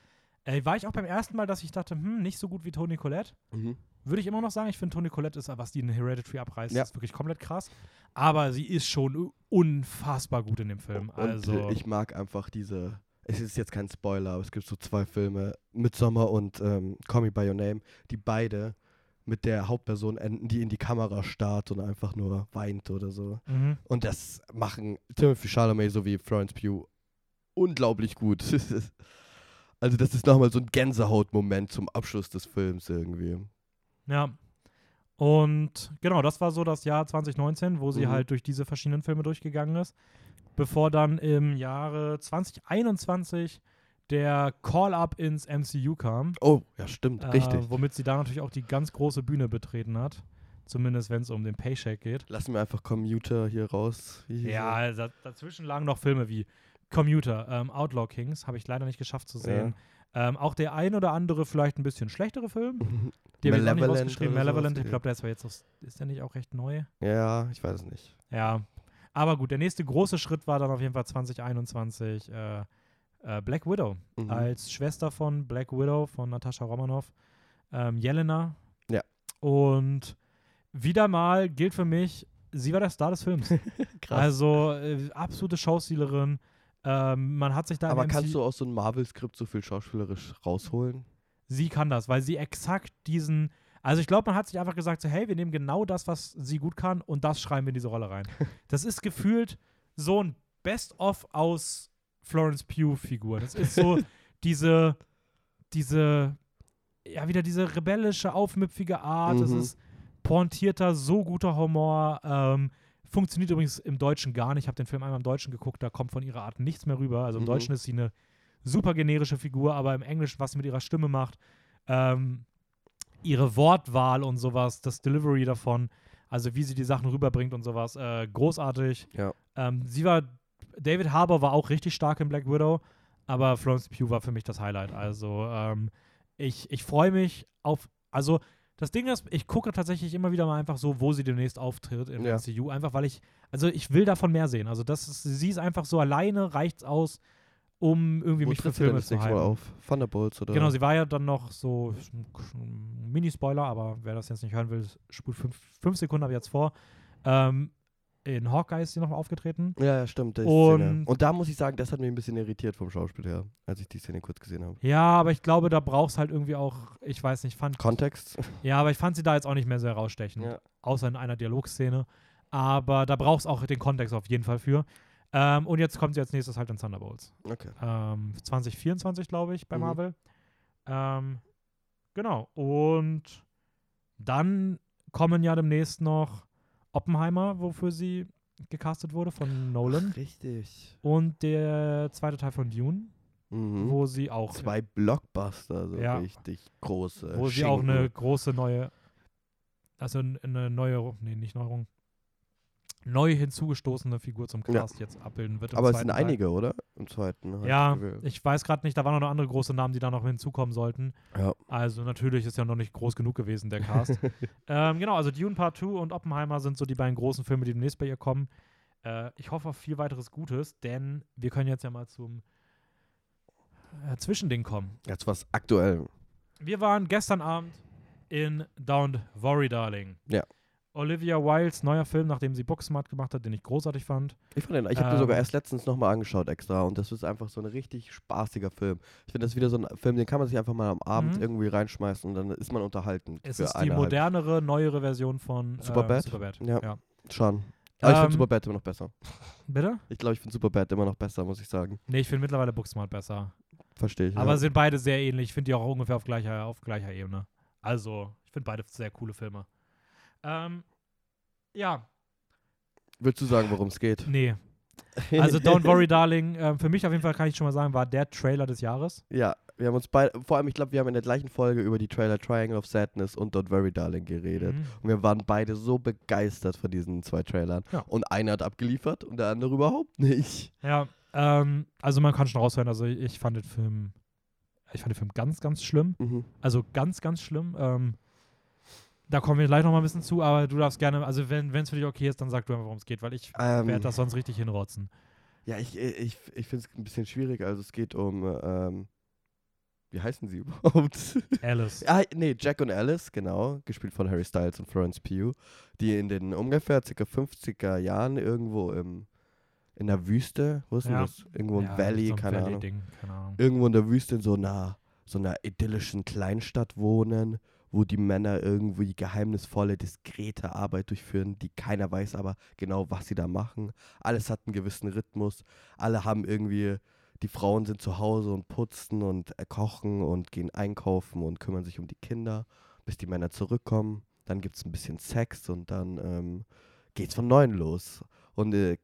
äh, war ich auch beim ersten Mal, dass ich dachte, hm, nicht so gut wie Toni Collette. mhm. Würde ich immer noch sagen, ich finde Toni Collette ist, was die in Hereditary abreißt, Ja. ist wirklich komplett krass. Aber sie ist schon unfassbar gut in dem Film. Und Also, ich mag einfach diese. Es ist jetzt kein Spoiler, aber es gibt so zwei Filme, Midsommar und ähm, Call Me By Your Name, die beide mit der Hauptperson enden, die in die Kamera starrt und einfach nur weint oder so. mhm. Und das machen Timothy Chalamet sowie Florence Pugh unglaublich gut. [LAUGHS] also das ist nochmal so ein Gänsehautmoment zum Abschluss des Films irgendwie. Ja. Und genau, das war so das Jahr 2019, wo sie Mhm. halt durch diese verschiedenen Filme durchgegangen ist. Bevor dann im Jahre 2021 der Call-Up ins MCU kam. Oh, ja, stimmt, richtig. Äh, womit sie da natürlich auch die ganz große Bühne betreten hat. Zumindest wenn es um den Paycheck geht. Lassen wir einfach Commuter hier raus. Wie hieß er? Ja, da, dazwischen lagen noch Filme wie Commuter, ähm, Outlaw Kings, habe ich leider nicht geschafft zu sehen. Ähm, auch der ein oder andere vielleicht ein bisschen schlechtere Film. Die habe ich auch nicht rausgeschrieben. Malevolent, ich ja. glaube, der ist jetzt, aus- ist der nicht auch recht neu? Ja, ich weiß es nicht. Ja. Aber gut, der nächste große Schritt war dann auf jeden Fall 2021 äh, äh, Black Widow. Mhm. Als Schwester von Black Widow, von Natascha Romanoff, ähm, Jelena. Ja. Und wieder mal gilt für mich, sie war der Star des Films. [LAUGHS] Krass. Also äh, absolute Schauspielerin. Ähm, man hat sich da Aber MC kannst du aus so einem Marvel-Skript so viel schauspielerisch rausholen? sie kann das, weil sie exakt diesen. Also ich glaube, man hat sich einfach gesagt, so, hey, wir nehmen genau das, was sie gut kann und das schreiben wir in diese Rolle rein. [LAUGHS] das ist gefühlt so ein Best-of aus Florence Pugh-Figur. Das ist so [LAUGHS] diese, diese, ja, wieder diese rebellische, aufmüpfige Art. Es Mhm. ist pointierter, so guter Humor. Ähm, funktioniert übrigens im Deutschen gar nicht. Ich habe den Film einmal im Deutschen geguckt, da kommt von ihrer Art nichts mehr rüber. Also im Mhm. Deutschen ist sie eine super generische Figur, aber im Englischen, was sie mit ihrer Stimme macht, ähm, ihre Wortwahl und sowas, das Delivery davon, also wie sie die Sachen rüberbringt und sowas, äh, großartig. Ja. Ähm, sie war, David Harbour war auch richtig stark in Black Widow, aber Florence Pugh war für mich das Highlight. Also ähm, ich, ich freue mich auf, also das Ding ist, ich gucke tatsächlich immer wieder mal einfach so, wo sie demnächst auftritt im Ja. MCU, einfach weil ich, also ich will davon mehr sehen. Also das ist, sie ist einfach so alleine, reicht's aus, um irgendwie Wo mich für Filme zu nächste Mal halten. auf? Thunderbolts oder? Genau, sie war ja dann noch so ein Mini-Spoiler, aber wer das jetzt nicht hören will, spult fünf, fünf Sekunden ab jetzt vor. Ähm, in Hawkeye ist sie noch aufgetreten. ja, ja, stimmt. Und-. Und da muss ich sagen, das hat mich ein bisschen irritiert vom Schauspiel her, als ich die Szene kurz gesehen habe. Ja, aber ich glaube, da brauchst halt irgendwie auch, ich weiß nicht, fand, Kontext? ja, aber ich fand sie da jetzt auch nicht mehr sehr rausstechend, Ja. außer in einer Dialogszene. Aber da brauchst auch den Kontext auf jeden Fall für. Ähm, und jetzt kommt sie als nächstes halt in Thunderbolts. Okay. Ähm, 2024, glaube ich, bei Mhm. Marvel. Ähm, genau. Und dann kommen ja demnächst noch Oppenheimer, wofür sie gecastet wurde von Nolan. Richtig. Und der zweite Teil von Dune, Mhm. wo sie auch, Zwei Blockbuster, so Ja. richtig große. wo sie auch Schinken. eine große neue, also eine neue, nee, nicht Neuerung, neu hinzugestoßene Figur zum Ja. Cast jetzt abbilden wird. Aber es sind Teil. einige, oder? Im zweiten. hab Ja, ich weiß gerade nicht, da waren noch andere große Namen, die da noch hinzukommen sollten. ja. Also natürlich ist ja noch nicht groß genug gewesen, der Cast. [LAUGHS] ähm, genau, also Dune Part 2 und Oppenheimer sind so die beiden großen Filme, die demnächst bei ihr kommen. Äh, ich hoffe auf viel weiteres Gutes, denn wir können jetzt ja mal zum äh, Zwischending kommen. Jetzt was aktuell. Wir waren gestern Abend in Don't Worry Darling. Ja. Olivia Wildes neuer Film, nachdem sie Booksmart gemacht hat, den ich großartig fand. Ich, fand den- ich habe den sogar Ähm. erst letztens nochmal angeschaut extra und das ist einfach so ein richtig spaßiger Film. Ich finde, das ist wieder so ein Film, den kann man sich einfach mal am Abend Mhm. irgendwie reinschmeißen und dann ist man unterhalten. Es ist die eine halbe- modernere, neuere Version von Superbad? Ähm, Superbad. Ja. ja. Schon. Aber ich Ähm, finde Superbad immer noch besser. Bitte? Ich glaube, ich finde Superbad immer noch besser, muss ich sagen. Nee, ich finde mittlerweile Booksmart besser. Verstehe ich. Aber ja. sind beide sehr ähnlich. Ich finde die auch ungefähr auf gleicher, auf gleicher Ebene. Also, ich finde beide sehr coole Filme. Ähm, ja, Willst du sagen, worum es geht? nee. Also, Don't Worry Darling, ähm, für mich auf jeden Fall kann ich schon mal sagen, war der Trailer des Jahres. Ja, wir haben uns beide, vor allem, ich glaube, wir haben in der gleichen Folge über die Trailer Triangle of Sadness und Don't Worry Darling geredet. Mhm. Und wir waren beide so begeistert von diesen zwei Trailern. Ja. Und einer hat abgeliefert und der andere überhaupt nicht. Ja, ähm, also man kann schon raushören, also ich, fand den Film, ich fand den Film ganz, ganz schlimm. Mhm. Also ganz, ganz schlimm. Ähm, da kommen wir gleich noch mal ein bisschen zu, aber du darfst gerne, also wenn es für dich okay ist, dann sag du einfach, worum es geht, weil ich Ähm, werde das sonst richtig hinrotzen. Ja, ich, ich, ich finde es ein bisschen schwierig. Also es geht um, ähm, wie heißen sie [LAUGHS] überhaupt? Alice. ah, nee, Jack und Alice, genau, gespielt von Harry Styles und Florence Pugh, die in den ungefähr ca. 50er Jahren irgendwo im, in der Wüste, wo ist denn Ja. das? Irgendwo im Ja, Valley, so ein keine Ahnung. Valley-Ding, keine Ahnung. Irgendwo in der Wüste in so einer, so einer idyllischen Kleinstadt wohnen, wo die Männer irgendwie geheimnisvolle, diskrete Arbeit durchführen, die keiner weiß aber genau, was sie da machen. Alles hat einen gewissen Rhythmus. Alle haben irgendwie, die Frauen sind zu Hause und putzen und äh, kochen und gehen einkaufen und kümmern sich um die Kinder, bis die Männer zurückkommen. Dann gibt es ein bisschen Sex und dann ähm, geht's von neuem los. Und äh,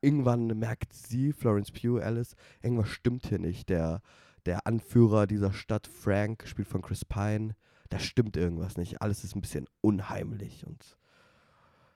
irgendwann merkt sie, Florence Pugh, Alice, irgendwas stimmt hier nicht. Der, der Anführer dieser Stadt, Frank, gespielt von Chris Pine, da stimmt irgendwas nicht. Alles ist ein bisschen unheimlich und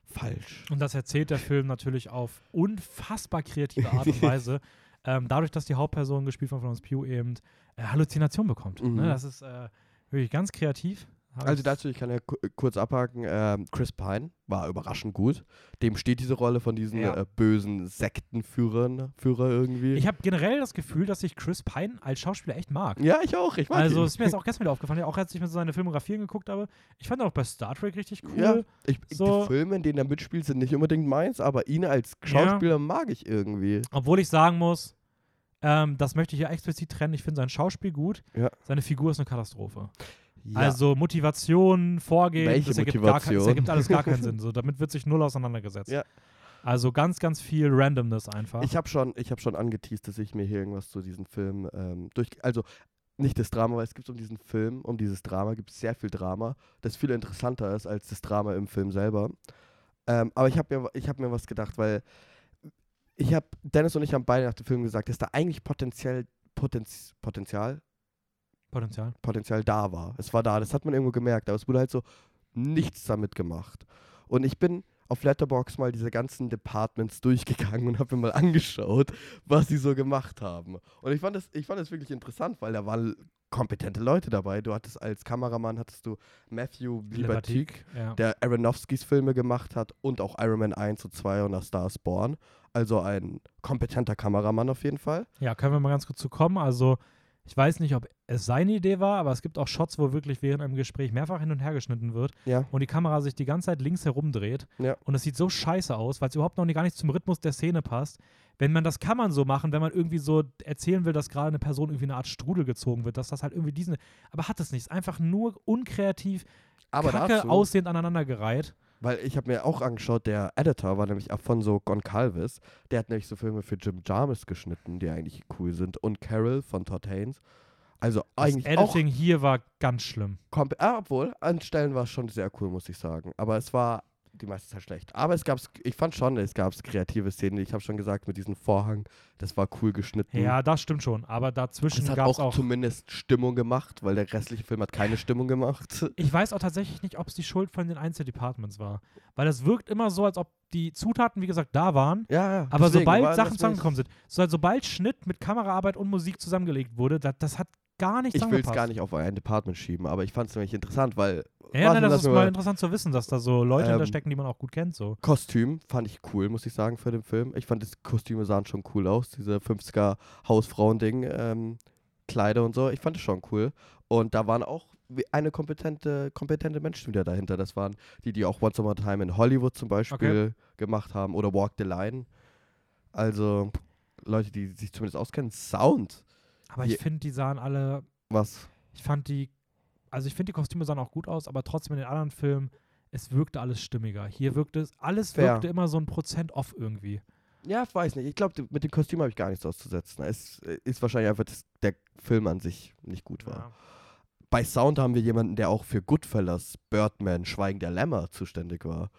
falsch. Und das erzählt der Film natürlich auf unfassbar kreative Art und [LAUGHS] Weise. ähm, dadurch, dass die Hauptperson, gespielt von Florence Pugh, eben äh, Halluzination bekommt. Mhm. Ne? Das ist äh, wirklich ganz kreativ. Also dazu, ich kann ja ku- kurz abhaken, ähm, Chris Pine war überraschend gut. Dem steht diese Rolle von diesen Ja. äh, bösen Sektenführern Führer irgendwie. Ich habe generell das Gefühl, dass ich Chris Pine als Schauspieler echt mag. ja, ich auch. Ich mag Also ihn. ist mir jetzt [LAUGHS] auch gestern wieder aufgefallen, auch als ich mir so seine Filmografien geguckt habe. Ich fand ihn auch bei Star Trek richtig cool. Ja, ich, So- Die Filme, in denen er mitspielt, sind nicht unbedingt meins, aber ihn als Schauspieler mag ich irgendwie. Obwohl ich sagen muss, ähm, das möchte ich ja explizit trennen. Ich finde sein Schauspiel gut. Ja. Seine Figur ist eine Katastrophe. Ja. Also Motivation, Vorgehen, Welche das ergibt, gar kein, das Motivation? ergibt alles gar keinen [LAUGHS] Sinn. So, damit wird sich null auseinandergesetzt. Ja. Also ganz, ganz viel Randomness einfach. Ich habe schon, ich hab schon angeteased, dass ich mir hier irgendwas zu diesem Film ähm, durch. Also nicht das Drama, weil es gibt um diesen Film, um dieses Drama, gibt es sehr viel Drama, das viel interessanter ist als das Drama im Film selber. Ähm, aber ich habe mir, ich hab mir was gedacht, weil ich habe, Dennis und ich haben beide nach dem Film gesagt, dass da eigentlich potenziell, Potenz, Potenzial, Potenzial. Potenzial da war. Es war da, das hat man irgendwo gemerkt, aber es wurde halt so nichts damit gemacht. Und ich bin auf Letterbox mal diese ganzen Departments durchgegangen und habe mir mal angeschaut, was sie so gemacht haben. Und ich fand das, ich fand das wirklich interessant, weil da waren kompetente Leute dabei. Du hattest als Kameramann hattest du Matthew Libatique, Ja. der Aronofskis Filme gemacht hat und auch Iron Man 1 und 2 und A Star is Born. Also ein kompetenter Kameramann auf jeden Fall. ja, können wir mal ganz kurz zu kommen. Also, ich weiß nicht, ob es seine Idee war, aber es gibt auch Shots, wo wirklich während einem Gespräch mehrfach hin und her geschnitten wird Ja. und die Kamera sich die ganze Zeit links herumdreht. Ja. Und es sieht so scheiße aus, weil es überhaupt noch gar nicht zum Rhythmus der Szene passt. Wenn man das kann man so machen, wenn man irgendwie so erzählen will, dass gerade eine Person irgendwie eine Art Strudel gezogen wird, dass das halt irgendwie diesen. Aber hat es nicht. Ist einfach nur unkreativ, Aber kacke dazu, aussehend aneinandergereiht. Weil ich habe mir auch angeschaut, der Editor war nämlich Afonso Goncalves. Der hat nämlich so Filme für Jim Jarmus geschnitten, die eigentlich cool sind. Und Carol von Todd Haynes. Also Das eigentlich auch Editing hier war ganz schlimm. kompe- ah, obwohl, an Stellen war es schon sehr cool, muss ich sagen. Aber es war die meiste Zeit schlecht. Aber es gab, ich fand schon, es gab kreative Szenen. Ich habe schon gesagt, mit diesem Vorhang, das war cool geschnitten. Ja, das stimmt schon. Aber dazwischen gab auch, es auch. zumindest Stimmung gemacht, weil der restliche Film hat keine Stimmung gemacht. [LAUGHS] Ich weiß auch tatsächlich nicht, ob es die Schuld von den Einzeldepartments war. Weil es wirkt immer so, als ob die Zutaten, wie gesagt, da waren. Ja, ja. Aber deswegen sobald Sachen das zusammengekommen sind, so, sobald Schnitt mit Kameraarbeit und Musik zusammengelegt wurde, das, das hat gar nicht Ich will es gar nicht auf ein Department schieben, aber ich fand es nämlich interessant, weil Ja, nein, das ist mal interessant zu wissen, dass da so Leute Ähm, hinter stecken, die man auch gut kennt. So. Kostüm fand ich cool, muss ich sagen, für den Film. Ich fand, die Kostüme sahen schon cool aus, diese 50er Hausfrauen-Ding, ähm, Kleider und so. Ich fand es schon cool. Und da waren auch eine kompetente, kompetente Menschen wieder dahinter. Das waren die, die auch Once Upon a Time in Hollywood zum Beispiel gemacht haben oder Walk the Line. Also Leute, die sich zumindest auskennen. Sound. Aber ich finde, die sahen alle, Was? ich fand die, also ich finde, die Kostüme sahen auch gut aus, aber trotzdem in den anderen Filmen, es wirkte alles stimmiger. Hier wirkte es, alles Fair. wirkte immer so ein Prozent off irgendwie. Ja, ich weiß nicht. Ich glaube, mit dem Kostüm habe ich gar nichts auszusetzen. Es ist wahrscheinlich einfach, dass der Film an sich nicht gut war. Ja. Bei Sound haben wir jemanden, der auch für Goodfellas, Birdman, Schweigen der Lämmer zuständig war.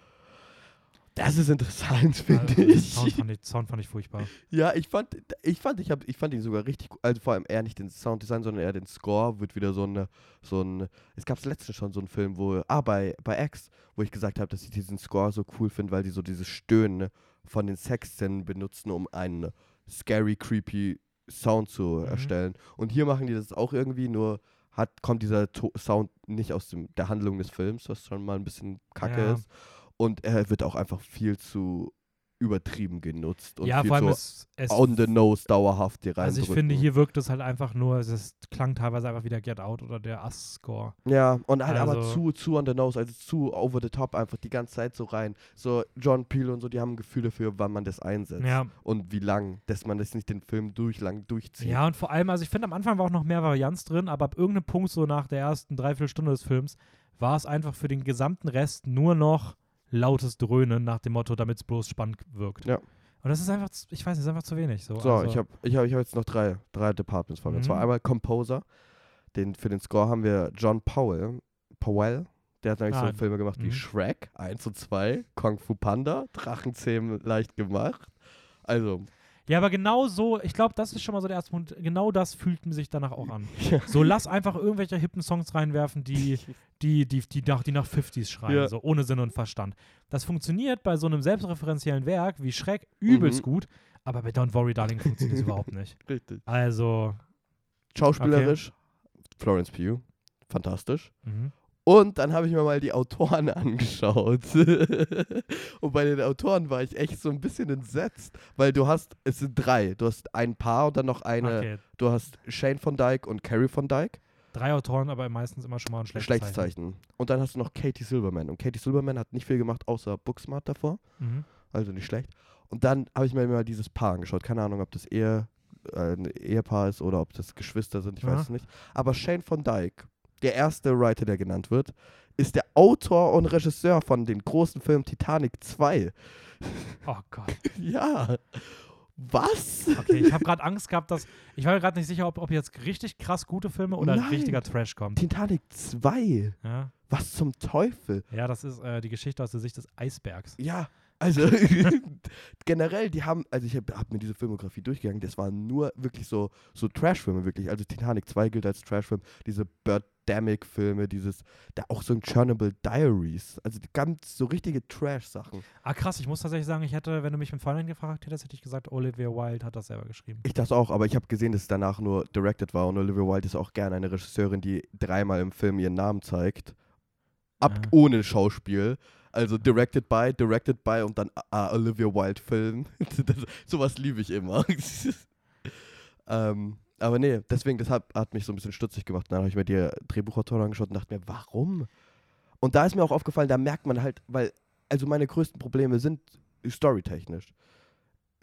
Das ist interessant, finde Also, ich. Sound fand ich. Sound fand ich furchtbar. Ja, ich fand, ich fand, ich, hab, ich fand ihn sogar richtig. Also vor allem eher nicht den Sounddesign, sondern eher den Score. Wird wieder so eine, so ein. Es gab letztens schon so einen Film, wo, ah, bei, bei X, wo ich gesagt habe, dass ich diesen Score so cool finde, weil die so dieses Stöhnen von den Sexszenen benutzen, um einen scary, creepy Sound zu Mhm. erstellen. Und hier machen die das auch irgendwie, nur hat, kommt dieser to Sound nicht aus dem, der Handlung des Films, was schon mal ein bisschen kacke Ja. ist. Und er wird auch einfach viel zu übertrieben genutzt und ja, viel vor allem zu es, es on the nose dauerhaft hier rein. Also ich finde, hier wirkt es halt einfach nur, es ist, klang teilweise einfach wie der Get Out oder der Us-Score. Ja, und halt aber Also- zu, zu on the nose, also zu over the top einfach die ganze Zeit so rein. So John Peel und so, die haben ein Gefühl dafür, wann man das einsetzt. Ja. Und wie lang, dass man das nicht den Film durch lang durchzieht. Ja, und vor allem, also ich finde, am Anfang war auch noch mehr Varianz drin, aber ab irgendeinem Punkt, so nach der ersten Dreiviertelstunde des Films, war es einfach für den gesamten Rest nur noch lautes Dröhnen nach dem Motto, damit es bloß spannend wirkt. Ja. Und das ist einfach, ich weiß nicht, ist einfach zu wenig. So, So, also, ich habe ich hab, ich hab jetzt noch drei, drei Departments vor mir. Und zwar Mhm. einmal Composer. Den, für den Score haben wir John Powell. Powell. Der hat nämlich Ah, so Filme gemacht wie mhm. Shrek 1 und 2, Kung Fu Panda, Drachenzähmen leicht gemacht. Also, Ja, aber genau so, ich glaube, das ist schon mal so der erste Punkt. Genau das fühlt sich danach auch an. Ja. So, lass einfach irgendwelche hippen Songs reinwerfen, die, [LAUGHS] die, die, die, nach, die nach 50s schreien, Ja. so ohne Sinn und Verstand. Das funktioniert bei so einem selbstreferenziellen Werk wie Schreck übelst Mhm. gut, aber bei Don't Worry Darling funktioniert es [LAUGHS] überhaupt nicht. Richtig. Also, Schauspielerisch, Florence Pugh, fantastisch. mhm. Und dann habe ich mir mal die Autoren [LAUGHS] angeschaut. und bei den Autoren war ich echt so ein bisschen entsetzt, weil du hast, es sind drei. Du hast ein Paar und dann noch eine. okay. Du hast Shane von Dyke und Carrie von Dyke. Drei Autoren, aber meistens immer schon mal ein schlechtes, Schlechtes Zeichen. Zeichen. Und dann hast du noch Katie Silverman. Und Katie Silverman hat nicht viel gemacht, außer Booksmart davor. Mhm. Also nicht schlecht. Und dann habe ich mir mal dieses Paar angeschaut. Keine Ahnung, ob das Ehe, äh, ein Ehepaar ist oder ob das Geschwister sind, ich Aha. weiß es nicht. Aber Shane von Dyke, der erste Writer, der genannt wird, ist der Autor und Regisseur von den großen Filmen Titanic 2. [LAUGHS] Oh Gott. ja. Was? Okay, ich habe gerade Angst gehabt, dass. Ich war mir gerade nicht sicher, ob, ob jetzt richtig krass gute Filme oder Nein. richtiger Trash kommt. Titanic 2? Ja, Was zum Teufel? ja das ist äh, die Geschichte aus der Sicht des Eisbergs. Ja, also [LAUGHS] generell, die haben, also ich habe hab mir diese Filmografie durchgegangen, das waren nur wirklich so, so Trash-Filme, wirklich. Also Titanic 2 gilt als Trash-Film, diese Birdemic-Filme, dieses, da auch so ein Chernobyl Diaries, also ganz so richtige Trash-Sachen. Ah, krass, ich muss tatsächlich sagen, ich hätte, wenn du mich mit Vorhinein gefragt hättest, hätte ich gesagt, Olivia Wilde hat das selber geschrieben. Ich das auch, aber ich habe gesehen, dass es danach nur directed war und Olivia Wilde ist auch gerne eine Regisseurin, die dreimal im Film ihren Namen zeigt. Ab Ah. ohne Schauspiel. Also directed by, directed by und dann ah, Olivia Wilde Film. [LAUGHS] sowas liebe ich immer. [LAUGHS] ähm, aber nee, deswegen, das hat, hat mich so ein bisschen stutzig gemacht. Dann habe ich mir die Drehbuchautoren angeschaut und dachte mir, warum? Und da ist mir auch aufgefallen, da merkt man halt, weil, also meine größten Probleme sind storytechnisch.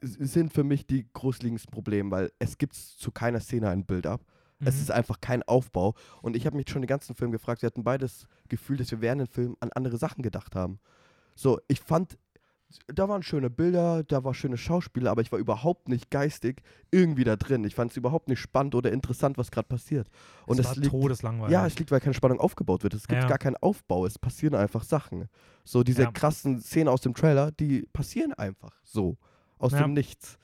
Sind für mich die großliegendsten Probleme, weil es gibt zu keiner Szene ein Build-up. Es Mhm. ist einfach kein Aufbau. Und ich habe mich schon den ganzen Film gefragt, wir hatten beides Gefühl, dass wir während dem Film an andere Sachen gedacht haben. So, ich fand, da waren schöne Bilder, da war schöne Schauspieler, aber ich war überhaupt nicht geistig irgendwie da drin. Ich fand es überhaupt nicht spannend oder interessant, was gerade passiert. Und es es war liegt, todeslangweilig. ja, es liegt, weil keine Spannung aufgebaut wird. Es gibt Ja. gar keinen Aufbau, es passieren einfach Sachen. So, diese Ja. krassen Szenen aus dem Trailer, die passieren einfach so. Aus Ja. dem Nichts.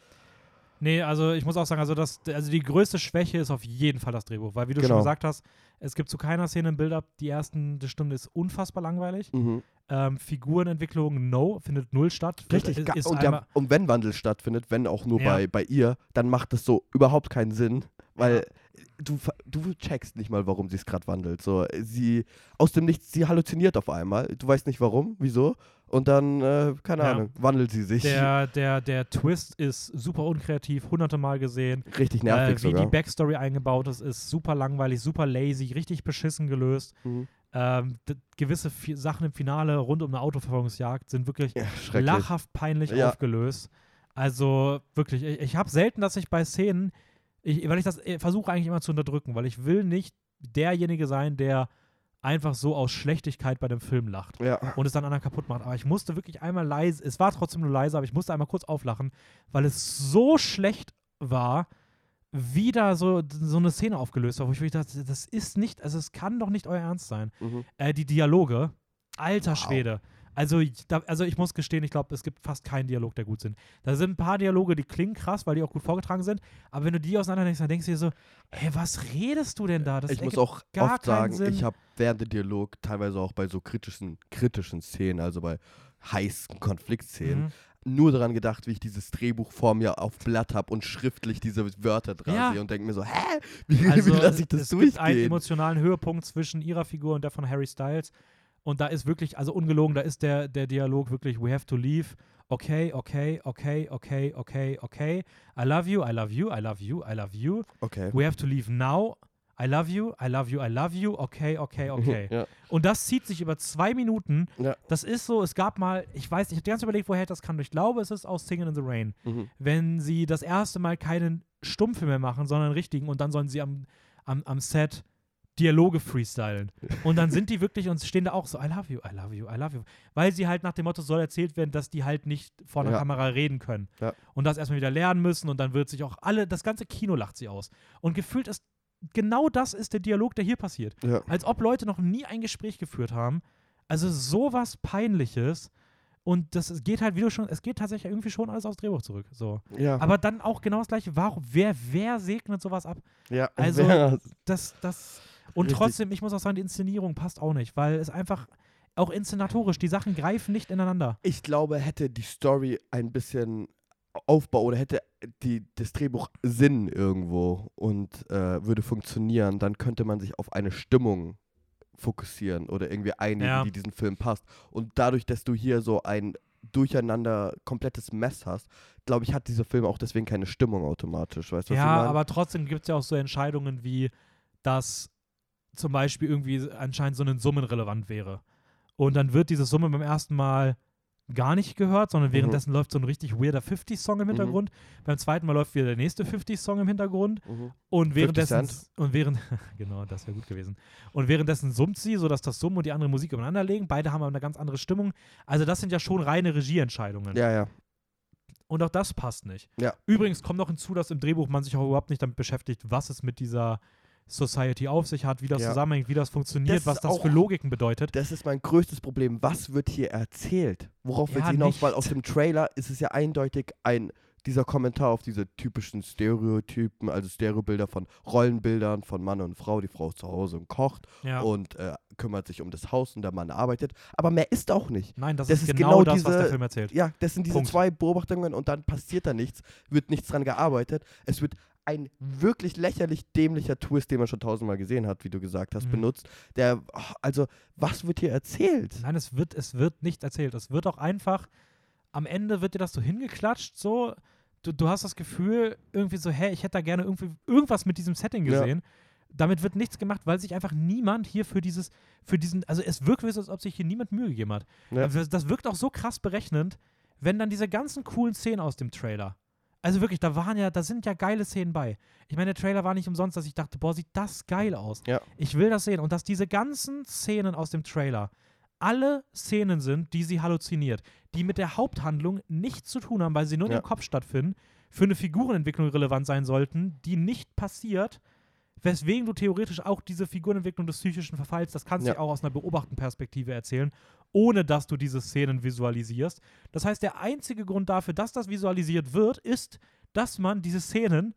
Nee, also ich muss auch sagen, also, das, also die größte Schwäche ist auf jeden Fall das Drehbuch, weil wie du schon Genau. gesagt hast, es gibt zu keiner Szene ein Build-up, die ersten die Stunde ist unfassbar langweilig. Mhm. Ähm, Figurenentwicklung, no, findet null statt. Richtig, ist, ist und, der, und wenn Wandel stattfindet, wenn auch nur Ja. bei, bei ihr, dann macht das so überhaupt keinen Sinn, weil du, du checkst nicht mal, warum sie es gerade wandelt. So, sie aus dem Nichts, sie halluziniert auf einmal, du weißt nicht warum, wieso, und dann, äh, keine Ja. Ahnung, wandelt sie sich. der, der, der Twist ist super unkreativ, hunderte Mal gesehen. Richtig Äh, nervig wie sogar. die Backstory eingebaut ist, ist super langweilig, super lazy, richtig beschissen gelöst. Mhm. Ähm, gewisse Sachen im Finale rund um eine Autoverfolgungsjagd sind wirklich Ja, lachhaft peinlich Ja. aufgelöst. Also wirklich, ich, ich habe selten, dass ich bei Szenen, ich, weil ich das äh, versuche eigentlich immer zu unterdrücken, weil ich will nicht derjenige sein, der einfach so aus Schlechtigkeit bei dem Film lacht Ja. und es dann anderen kaputt macht. Aber ich musste wirklich einmal leise, es war trotzdem nur leise, aber ich musste einmal kurz auflachen, weil es so schlecht war, wie da so, so eine Szene aufgelöst war, wo ich wirklich dachte, das ist nicht, also es kann doch nicht euer Ernst sein. Mhm. Äh, die Dialoge, alter Wow. Schwede. Also, also ich muss gestehen, ich glaube, es gibt fast keinen Dialog, der gut sind. Da sind ein paar Dialoge, die klingen krass, weil die auch gut vorgetragen sind. Aber wenn du die auseinander denkst, dann denkst du dir so, ey, was redest du denn da? Das ich muss auch gar oft sagen, Sinn. ich habe während dem Dialog teilweise auch bei so kritischen, kritischen Szenen, also bei heißen Konfliktszenen, Mhm. nur daran gedacht, wie ich dieses Drehbuch vor mir auf Blatt habe und schriftlich diese Wörter dran Ja. sehe und denke mir so, hä? Wie, [LAUGHS] Also, wie lasse ich das es gibt einen durchgehen? emotionalen Höhepunkt zwischen ihrer Figur und der von Harry Styles. Und da ist wirklich, also ungelogen, da ist der, der Dialog wirklich, we have to leave. Okay, okay, okay, okay, okay, okay. I love you, I love you, I love you, I love you. Okay. We have to leave now. I love you, I love you, I love you. Okay, okay, [LAUGHS] okay. Ja. Und das zieht sich über zwei Minuten. Ja. Das ist so, es gab mal, ich weiß, ich habe ganz überlegt, woher das kam. Ich glaube, es ist aus Singing in the Rain. Mhm. Wenn sie das erste Mal keinen Stummfilm mehr machen, sondern einen richtigen und dann sollen sie am, am, am Set Dialoge freestylen. Und dann sind die wirklich und stehen da auch so, I love you, I love you, I love you. Weil sie halt nach dem Motto soll erzählt werden, dass die halt nicht vor der Ja. Kamera reden können. Ja. Und das erstmal wieder lernen müssen und dann wird sich auch alle, das ganze Kino lacht sie aus. Und gefühlt ist genau das ist der Dialog, der hier passiert. Ja. Als ob Leute noch nie ein Gespräch geführt haben. Also sowas Peinliches. Und das geht halt, wie du schon, es geht tatsächlich irgendwie schon alles aufs Drehbuch zurück. So. Ja. Aber dann auch genau das gleiche. Warum, wer, wer segnet sowas ab? ja, also- Das, das. Und Richtig. trotzdem, ich muss auch sagen, die Inszenierung passt auch nicht, weil es einfach auch inszenatorisch, die Sachen greifen nicht ineinander. ich glaube, hätte die Story ein bisschen Aufbau oder hätte die, das Drehbuch Sinn irgendwo und äh, würde funktionieren, dann könnte man sich auf eine Stimmung fokussieren oder irgendwie einigen, Ja. die diesen Film passt. Und dadurch, dass du hier so ein durcheinander komplettes Mess hast, glaube ich, hat dieser Film auch deswegen keine Stimmung automatisch. Weißt Ja, aber trotzdem gibt es ja auch so Entscheidungen wie, dass zum Beispiel irgendwie anscheinend so eine Summen relevant wäre. Und dann wird diese Summe beim ersten Mal gar nicht gehört, sondern Mhm. währenddessen läuft so ein richtig weirder 50-Song im Mhm. Hintergrund. Beim zweiten Mal läuft wieder der nächste 50-Song im Hintergrund. Mhm. Und 50 währenddessen und während [LAUGHS] genau, das wäre gut gewesen. Und währenddessen summt sie, sodass das Summen und die andere Musik übereinander legen. Beide haben aber eine ganz andere Stimmung. Also das sind ja schon reine Regieentscheidungen. Ja, ja. Und auch das passt nicht. Ja. Übrigens kommt noch hinzu, dass im Drehbuch man sich auch überhaupt nicht damit beschäftigt, was es mit dieser Society auf sich hat, wie das Ja. zusammenhängt, wie das funktioniert, Das was das für auch- Logiken bedeutet. Das ist mein größtes Problem. Was wird hier erzählt? Worauf Ja, sie hinaus? Weil aus dem Trailer ist es ja eindeutig ein dieser Kommentar auf diese typischen Stereotypen, also Stereobilder von Rollenbildern von Mann und Frau. Die Frau ist zu Hause und kocht Ja. und äh, kümmert sich um das Haus und der Mann arbeitet. Aber mehr ist auch nicht. Nein, das, das ist ist genau, genau das, was der Film erzählt. Ja, das sind diese Punkt. zwei Beobachtungen und dann passiert da nichts, wird nichts dran gearbeitet. Es wird ein wirklich lächerlich dämlicher Twist, den man schon tausendmal gesehen hat, wie du gesagt hast, Mhm. benutzt. Der, also, was wird hier erzählt? Nein, es wird, es wird nicht erzählt. Es wird auch einfach, am Ende wird dir das so hingeklatscht, so. Du, du hast das Gefühl, irgendwie so, hä, ich hätte da gerne irgendwie irgendwas mit diesem Setting Ja. gesehen. Damit wird nichts gemacht, weil sich einfach niemand hier für dieses, für diesen, also es wirkt, so, als ob sich hier niemand Mühe gegeben hat. Ja. Also das wirkt auch so krass berechnend, wenn dann diese ganzen coolen Szenen aus dem Trailer. Also wirklich, da waren ja, da sind ja geile Szenen bei. Ich meine, der Trailer war nicht umsonst, dass ich dachte, boah, sieht das geil aus. Ja. Ich will das sehen. Und dass diese ganzen Szenen aus dem Trailer alle Szenen sind, die sie halluziniert, die mit der Haupthandlung nichts zu tun haben, weil sie nur Ja. ihrem Kopf stattfinden, für eine Figurenentwicklung relevant sein sollten, die nicht passiert, weswegen du theoretisch auch diese Figurenentwicklung des psychischen Verfalls, das kannst du Ja. auch aus einer beobachtenden Perspektive erzählen, ohne dass du diese Szenen visualisierst. Das heißt, der einzige Grund dafür, dass das visualisiert wird, ist, dass man diese Szenen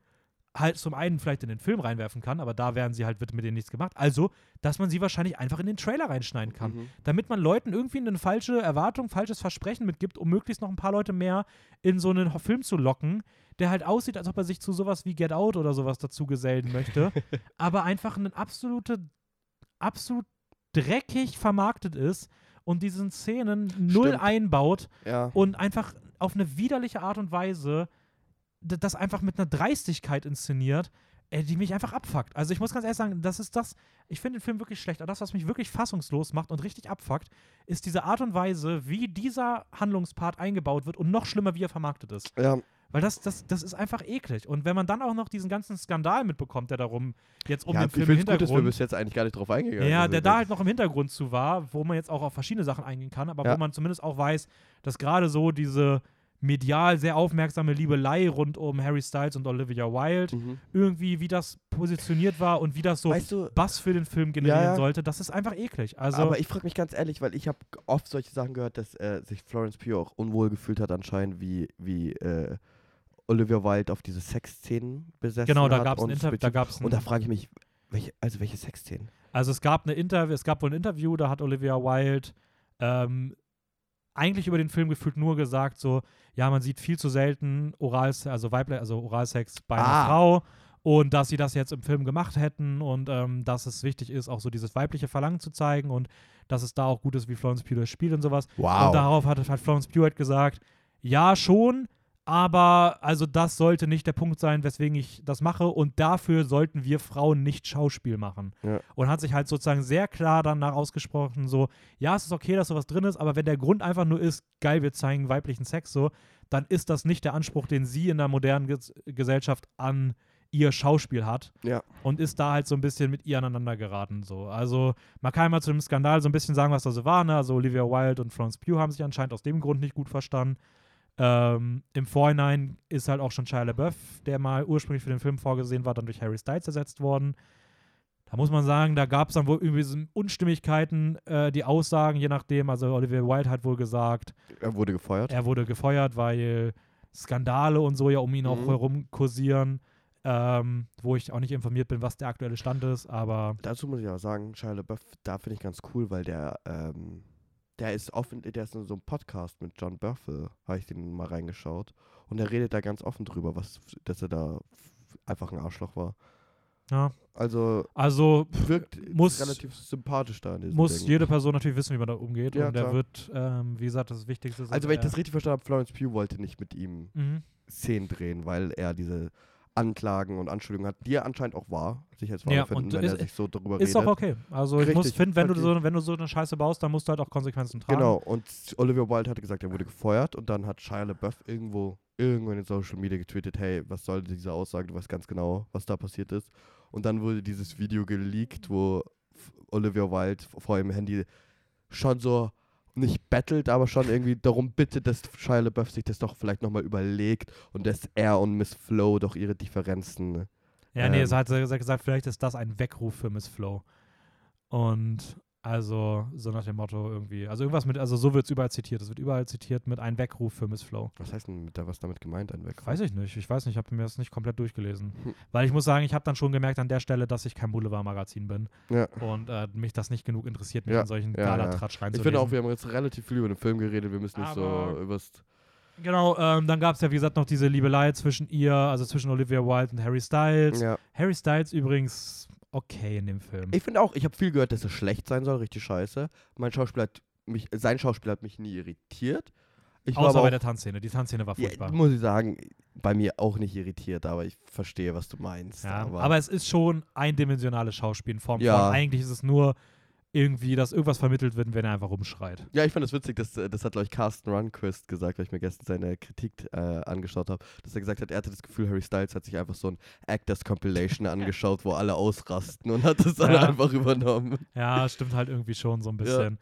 halt zum einen vielleicht in den Film reinwerfen kann, aber da werden sie halt, wird mit denen nichts gemacht. Also, dass man sie wahrscheinlich einfach in den Trailer reinschneiden kann. Mhm. Damit man Leuten irgendwie eine falsche Erwartung, falsches Versprechen mitgibt, um möglichst noch ein paar Leute mehr in so einen Film zu locken, der halt aussieht, als ob er sich zu sowas wie Get Out oder sowas dazu gesellen möchte, [LAUGHS] aber einfach ein absolute, absolut dreckig vermarktet ist und diesen Szenen null Stimmt. einbaut Ja. und einfach auf eine widerliche Art und Weise das einfach mit einer Dreistigkeit inszeniert, äh, die mich einfach abfuckt. Also ich muss ganz ehrlich sagen, das ist das, ich finde den Film wirklich schlecht, aber das, was mich wirklich fassungslos macht und richtig abfuckt, ist diese Art und Weise, wie dieser Handlungspart eingebaut wird und noch schlimmer, wie er vermarktet ist. ja. Weil das, das, das ist einfach eklig. Und wenn man dann auch noch diesen ganzen Skandal mitbekommt, der darum jetzt um ja, den Film im es gut, dass wir Hintergrund bis jetzt eigentlich gar nicht drauf eingegangen ja, sind. der da halt noch im Hintergrund zu war, wo man jetzt auch auf verschiedene Sachen eingehen kann, aber Ja. wo man zumindest auch weiß, dass gerade so diese medial sehr aufmerksame Liebelei rund um Harry Styles und Olivia Wilde, Mhm. irgendwie, wie das positioniert war und wie das so Weißt du, Bass für den Film generieren ja. sollte, das ist einfach eklig. Also, aber ich frage mich ganz ehrlich, weil ich habe oft solche Sachen gehört, dass äh, sich Florence Pugh auch unwohl gefühlt hat anscheinend, wie, wie äh, Olivia Wilde auf diese Sexszenen besessen genau, da hat. gab es ein und Interview, da spezifisch- gab's ein, Und da frage ich mich, welche, also welche Sexszenen? Also es gab eine Interview, es gab wohl ein Interview, da hat Olivia Wilde ähm, eigentlich über den Film gefühlt nur gesagt, so, ja, man sieht viel zu selten Oral, also also Oralsex bei einer Ah. Frau und dass sie das jetzt im Film gemacht hätten und ähm, dass es wichtig ist, auch so dieses weibliche Verlangen zu zeigen und dass es da auch gut ist, wie Florence Pugh das spielt und sowas. Wow. Und darauf hat, hat Florence Pugh halt gesagt, ja, schon, aber also das sollte nicht der Punkt sein, weswegen ich das mache und dafür sollten wir Frauen nicht Schauspiel machen. Ja. Und hat sich halt sozusagen sehr klar danach ausgesprochen, so, ja, es ist okay, dass sowas drin ist, aber wenn der Grund einfach nur ist, geil, wir zeigen weiblichen Sex so, dann ist das nicht der Anspruch, den sie in der modernen Ges Gesellschaft an ihr Schauspiel hat ja. und ist da halt so ein bisschen mit ihr aneinander geraten. So. Also man kann mal zu dem Skandal so ein bisschen sagen, was da so war. Ne? Also Olivia Wilde und Florence Pugh haben sich anscheinend aus dem Grund nicht gut verstanden. Ähm, Im Vorhinein ist halt auch schon Shia LaBeouf, der mal ursprünglich für den Film vorgesehen war, dann durch Harry Styles ersetzt worden. Da muss man sagen, da gab es dann wohl irgendwie so Unstimmigkeiten, äh, die Aussagen, je nachdem. Also Oliver Wilde hat wohl gesagt, Er wurde gefeuert. er wurde gefeuert, weil Skandale und so ja um ihn auch Mhm. herum kursieren, ähm, wo ich auch nicht informiert bin, was der aktuelle Stand ist, aber Dazu muss ich auch sagen, Shia LaBeouf, da finde ich ganz cool, weil der, ähm, der ist offen, der ist in so einem Podcast mit John Burfell, habe ich den mal reingeschaut. Und er redet da ganz offen drüber, was, dass er da einfach ein Arschloch war. ja. Also Also wirkt muss- relativ sympathisch da in diesem muss Ding. jede Person natürlich wissen, wie man da umgeht. Ja, und der klar. wird, ähm, wie gesagt, das Wichtigste ist. Also wenn ich das richtig verstanden habe, Florence Pugh wollte nicht mit ihm Mhm. Szenen drehen, weil er diese Anklagen und Anschuldigungen hat, die er anscheinend auch war, sicherheitswahr Ja, finden, wenn ist- er sich so darüber Ist redet. auch okay. Also ich muss Richtig, finden, wenn du, so, wenn du so eine Scheiße baust, dann musst du halt auch Konsequenzen tragen. Genau, und Olivia Wilde hatte gesagt, er wurde gefeuert und dann hat Shia LaBeouf irgendwo, irgendwo in den Social Media getweetet, hey, was soll diese Aussage, du weißt ganz genau, was da passiert ist. Und dann wurde dieses Video geleakt, wo Olivia Wilde vor ihrem Handy schon so nicht bettelt, aber schon irgendwie darum bittet, dass Shia LaBeouf sich das doch vielleicht nochmal überlegt und dass er und Miss Flo doch ihre Differenzen Ja, nee, Ähm. es hat sie hat gesagt, vielleicht ist das ein Weckruf für Miss Flow. Und also so nach dem Motto irgendwie, also irgendwas mit, also so wird es überall zitiert. Es wird überall zitiert mit ein Weckruf für Miss Flow. Was heißt denn mit der, was damit gemeint, ein Weg? Weiß ich nicht, ich weiß nicht, ich habe mir das nicht komplett durchgelesen. Hm. Weil ich muss sagen, ich habe dann schon gemerkt an der Stelle, dass ich kein Boulevardmagazin bin Ja. und äh, mich das nicht genug interessiert, mich Ja, in solchen ja, ja. Galatratsch Ich reinzulesen. finde auch, wir haben jetzt relativ viel über den Film geredet, wir müssen nicht Aber- so übers. Genau, ähm, dann gab es ja, wie gesagt, noch diese Liebelei zwischen ihr, also zwischen Olivia Wilde und Harry Styles. Ja. Harry Styles übrigens okay in dem Film. Ich finde auch, ich habe viel gehört, dass es schlecht sein soll, richtig scheiße. Mein Schauspieler hat mich, sein Schauspiel hat mich nie irritiert. Ich war Außer bei der Tanzszene. Die Tanzszene war ja, furchtbar. muss ich sagen, bei mir auch nicht irritiert, aber ich verstehe, was du meinst. Ja, aber, aber, es ist schon eindimensionales Schauspiel in Form Ja. von, eigentlich ist es nur irgendwie, dass irgendwas vermittelt wird, wenn er einfach rumschreit. ja, ich fand es witzig, dass, äh, das hat, glaube ich, Carsten Runquist gesagt, weil ich mir gestern seine Kritik äh, angeschaut habe, dass er gesagt hat, er hatte das Gefühl, Harry Styles hat sich einfach so ein Actors Compilation [LAUGHS] angeschaut, wo alle ausrasten und hat das dann Ja. einfach übernommen. Ja, stimmt halt irgendwie schon so ein bisschen.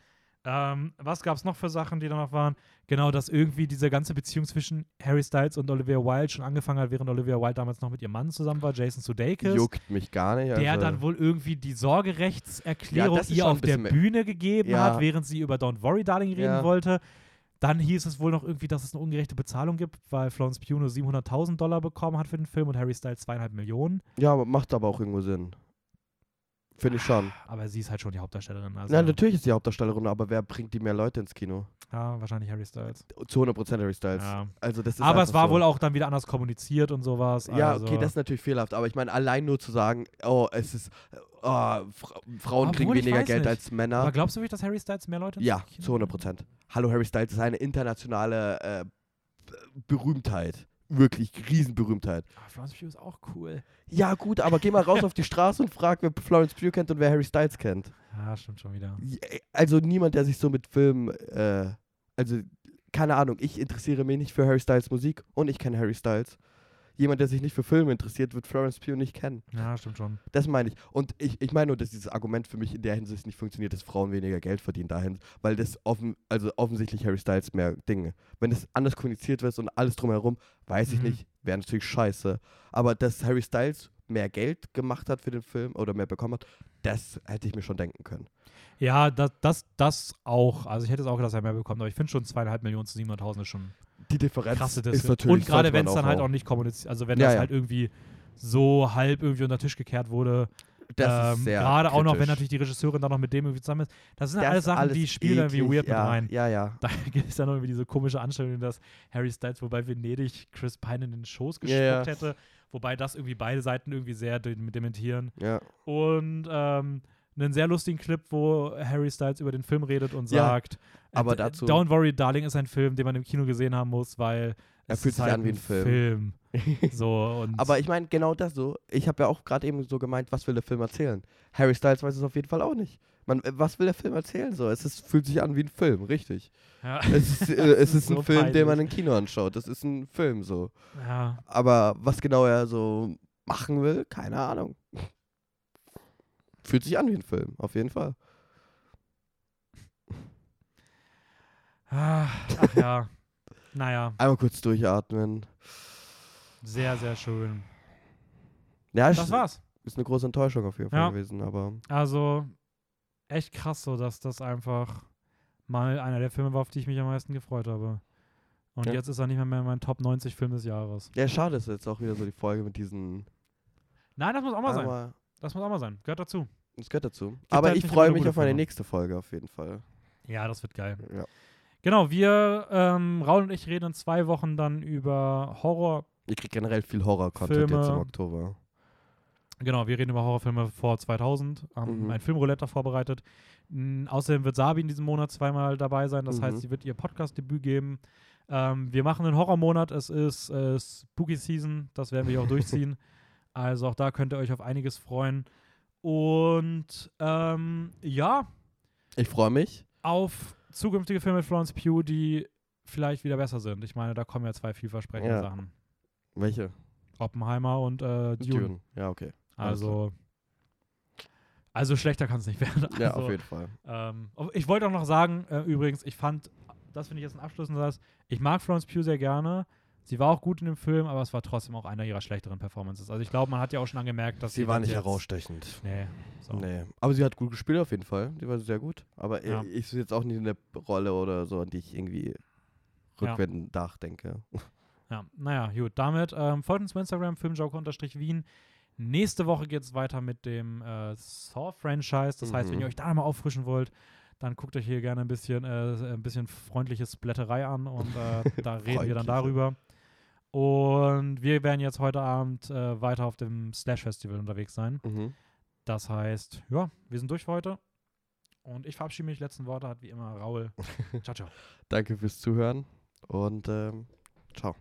Ähm, was gab es noch für Sachen, die da noch waren? Genau, dass irgendwie diese ganze Beziehung zwischen Harry Styles und Olivia Wilde schon angefangen hat, während Olivia Wilde damals noch mit ihrem Mann zusammen war, Jason Sudeikis. Juckt mich gar nicht. der also, dann wohl irgendwie die Sorgerechtserklärung Ja, ihr auf der Bühne gegeben Ja. hat, während sie über Don't Worry Darling reden Ja. wollte. Dann hieß es wohl noch irgendwie, dass es eine ungerechte Bezahlung gibt, weil Florence Pugh nur 700.000 Dollar bekommen hat für den Film und Harry Styles zweieinhalb Millionen. Ja, aber macht aber auch irgendwo Sinn. Finde ich schon. Aber sie ist halt schon die Hauptdarstellerin. Also, Na, natürlich ist die Hauptdarstellerin, aber wer bringt die mehr Leute ins Kino? Ja, wahrscheinlich Harry Styles. Zu 100% Harry Styles. Ja. Also das ist Aber es war so. wohl auch dann wieder anders kommuniziert und sowas. Ja, also. okay, das ist natürlich fehlerhaft, aber ich meine, allein nur zu sagen, oh, es ist, oh, Fra Frauen kriegen Obwohl, ich weniger Geld nicht. als Männer. Aber glaubst du wirklich, dass Harry Styles mehr Leute ins Ja, Kino zu 100 Prozent. Hallo, Harry Styles ist eine internationale äh, Berühmtheit. Wirklich Riesenberühmtheit. Ah, Florence Pugh ist auch cool. Ja, gut, aber geh mal raus auf die Straße und frag, wer Florence Pugh kennt und wer Harry Styles kennt. Ja, stimmt schon wieder. Ja, Also niemand, der sich so mit Filmen, äh, also keine Ahnung, ich interessiere mich nicht für Harry Styles Musik und ich kenne Harry Styles. Jemand, der sich nicht für Filme interessiert, wird Florence Pugh nicht kennen. Ja, stimmt schon. Das meine ich. Und ich, ich meine nur, dass dieses Argument für mich in der Hinsicht nicht funktioniert, dass Frauen weniger Geld verdienen dahin, weil das offen, also offensichtlich Harry Styles mehr Dinge. Wenn das anders kommuniziert wird und alles drumherum, weiß ich Mhm. nicht, wäre natürlich scheiße. Aber dass Harry Styles mehr Geld gemacht hat für den Film oder mehr bekommen hat, das hätte ich mir schon denken können. Ja, das, das, das auch. Also ich hätte es auch gedacht, dass er mehr bekommt, aber ich finde schon zweieinhalb Millionen zu 700.000 ist schon Die Differenz krasse ist Differenz. natürlich. Und gerade wenn es dann halt auch- nicht kommuniziert, also wenn Ja, das ja. halt irgendwie so halb irgendwie unter den Tisch gekehrt wurde. Das ähm, ist Gerade auch noch, wenn natürlich die Regisseurin dann noch mit dem irgendwie zusammen ist. Das sind Das alles ist Sachen, die alles spielen irgendwie eklig, weird ja, mit rein. Ja, ja. Da [LAUGHS] gibt es dann noch irgendwie diese komische Anstellung, dass Harry Styles, wobei Venedig Chris Pine in den Schoß gespuckt ja. hätte. Wobei das irgendwie beide Seiten irgendwie sehr de dementieren. ja. Und ähm, einen sehr lustigen Clip, wo Harry Styles über den Film redet und Ja, sagt, aber dazu- Don't Worry, Darling ist ein Film, den man im Kino gesehen haben muss, weil Er es fühlt ist sich halt an wie ein Film. Film. [LAUGHS] so, Aber ich meine, genau das so. Ich habe ja auch gerade eben so gemeint, was will der Film erzählen? Harry Styles weiß es auf jeden Fall auch nicht. Man, äh, was will der Film erzählen? So, es ist, fühlt sich an wie ein Film, richtig. ja, Es ist, äh, es [LAUGHS] ist ein so Film, den man peinlich. im Kino anschaut. Das ist ein Film so. ja, Aber was genau er so machen will, keine Ahnung. Fühlt sich an wie ein Film, auf jeden Fall. Ah, ach ja. naja, Einmal kurz durchatmen. sehr, sehr schön. Ja, Das war's. ist eine große Enttäuschung auf jeden Fall Ja. gewesen, aber Also echt krass so, dass das einfach mal einer der Filme war, auf die ich mich am meisten gefreut habe. Und Ja. jetzt ist er nicht mehr, mehr mein Top 90 Film des Jahres. ja, schade ist jetzt auch wieder so die Folge mit diesen. Nein, das muss auch mal sein. Das muss auch mal sein. Gehört dazu. es gehört dazu. aber halt ich freue mich auf meine Filme. nächste Folge auf jeden Fall. Ja, das wird geil. Ja. Genau, wir, ähm, Raul und ich reden in zwei Wochen dann über Horror. Ich krieg generell viel Horror-Content jetzt im Oktober. Genau, wir reden über Horrorfilme vor 2000. Haben Mhm. ein Filmroulette vorbereitet. Mm, außerdem wird Sabi in diesem Monat zweimal dabei sein. Das Mhm. heißt, sie wird ihr Podcast-Debüt geben. Ähm, wir machen einen Horrormonat. Es ist äh, Spooky Season. Das werden wir auch [LAUGHS] durchziehen. Also auch da könnt ihr euch auf einiges freuen. Und ähm, ja, Ich freue mich. auf zukünftige Filme mit Florence Pugh, die vielleicht wieder besser sind. Ich meine, da kommen ja zwei vielversprechende Ja. Sachen. Welche? Oppenheimer und äh, Dune. Ja, okay. Also, also schlechter kann es nicht werden. Ja, also, auf jeden Fall. ähm, ich wollte auch noch sagen, äh, übrigens, ich fand, das finde ich jetzt ein Abschluss, das, ich mag Florence Pugh sehr gerne. Sie war auch gut in dem Film, aber es war trotzdem auch einer ihrer schlechteren Performances. Also ich glaube, man hat ja auch schon angemerkt, dass Sie war das nicht herausstechend. Nee. So. Nee. Aber sie hat gut gespielt auf jeden Fall. Sie war sehr gut. Aber Ja. ich, ich sehe jetzt auch nicht eine Rolle oder so, an die ich irgendwie Ja. rückwärts nachdenke. [LAUGHS] Ja, naja, gut. Damit ähm, folgt uns bei Instagram, filmjoker-wien. Nächste Woche geht es weiter mit dem äh, Saw-Franchise. Das heißt, wenn Mhm. ihr euch da mal auffrischen wollt, dann guckt euch hier gerne ein bisschen, äh, ein bisschen freundliche Splatterei an und äh, da [LAUGHS] reden wir dann darüber. Und wir werden jetzt heute Abend äh, weiter auf dem Slash Festival unterwegs sein. Mhm. Das heißt, ja, wir sind durch für heute. Und ich verabschiede mich. Letzten Worte hat wie immer Raul. [LAUGHS] ciao, ciao. Danke fürs Zuhören und ähm, ciao.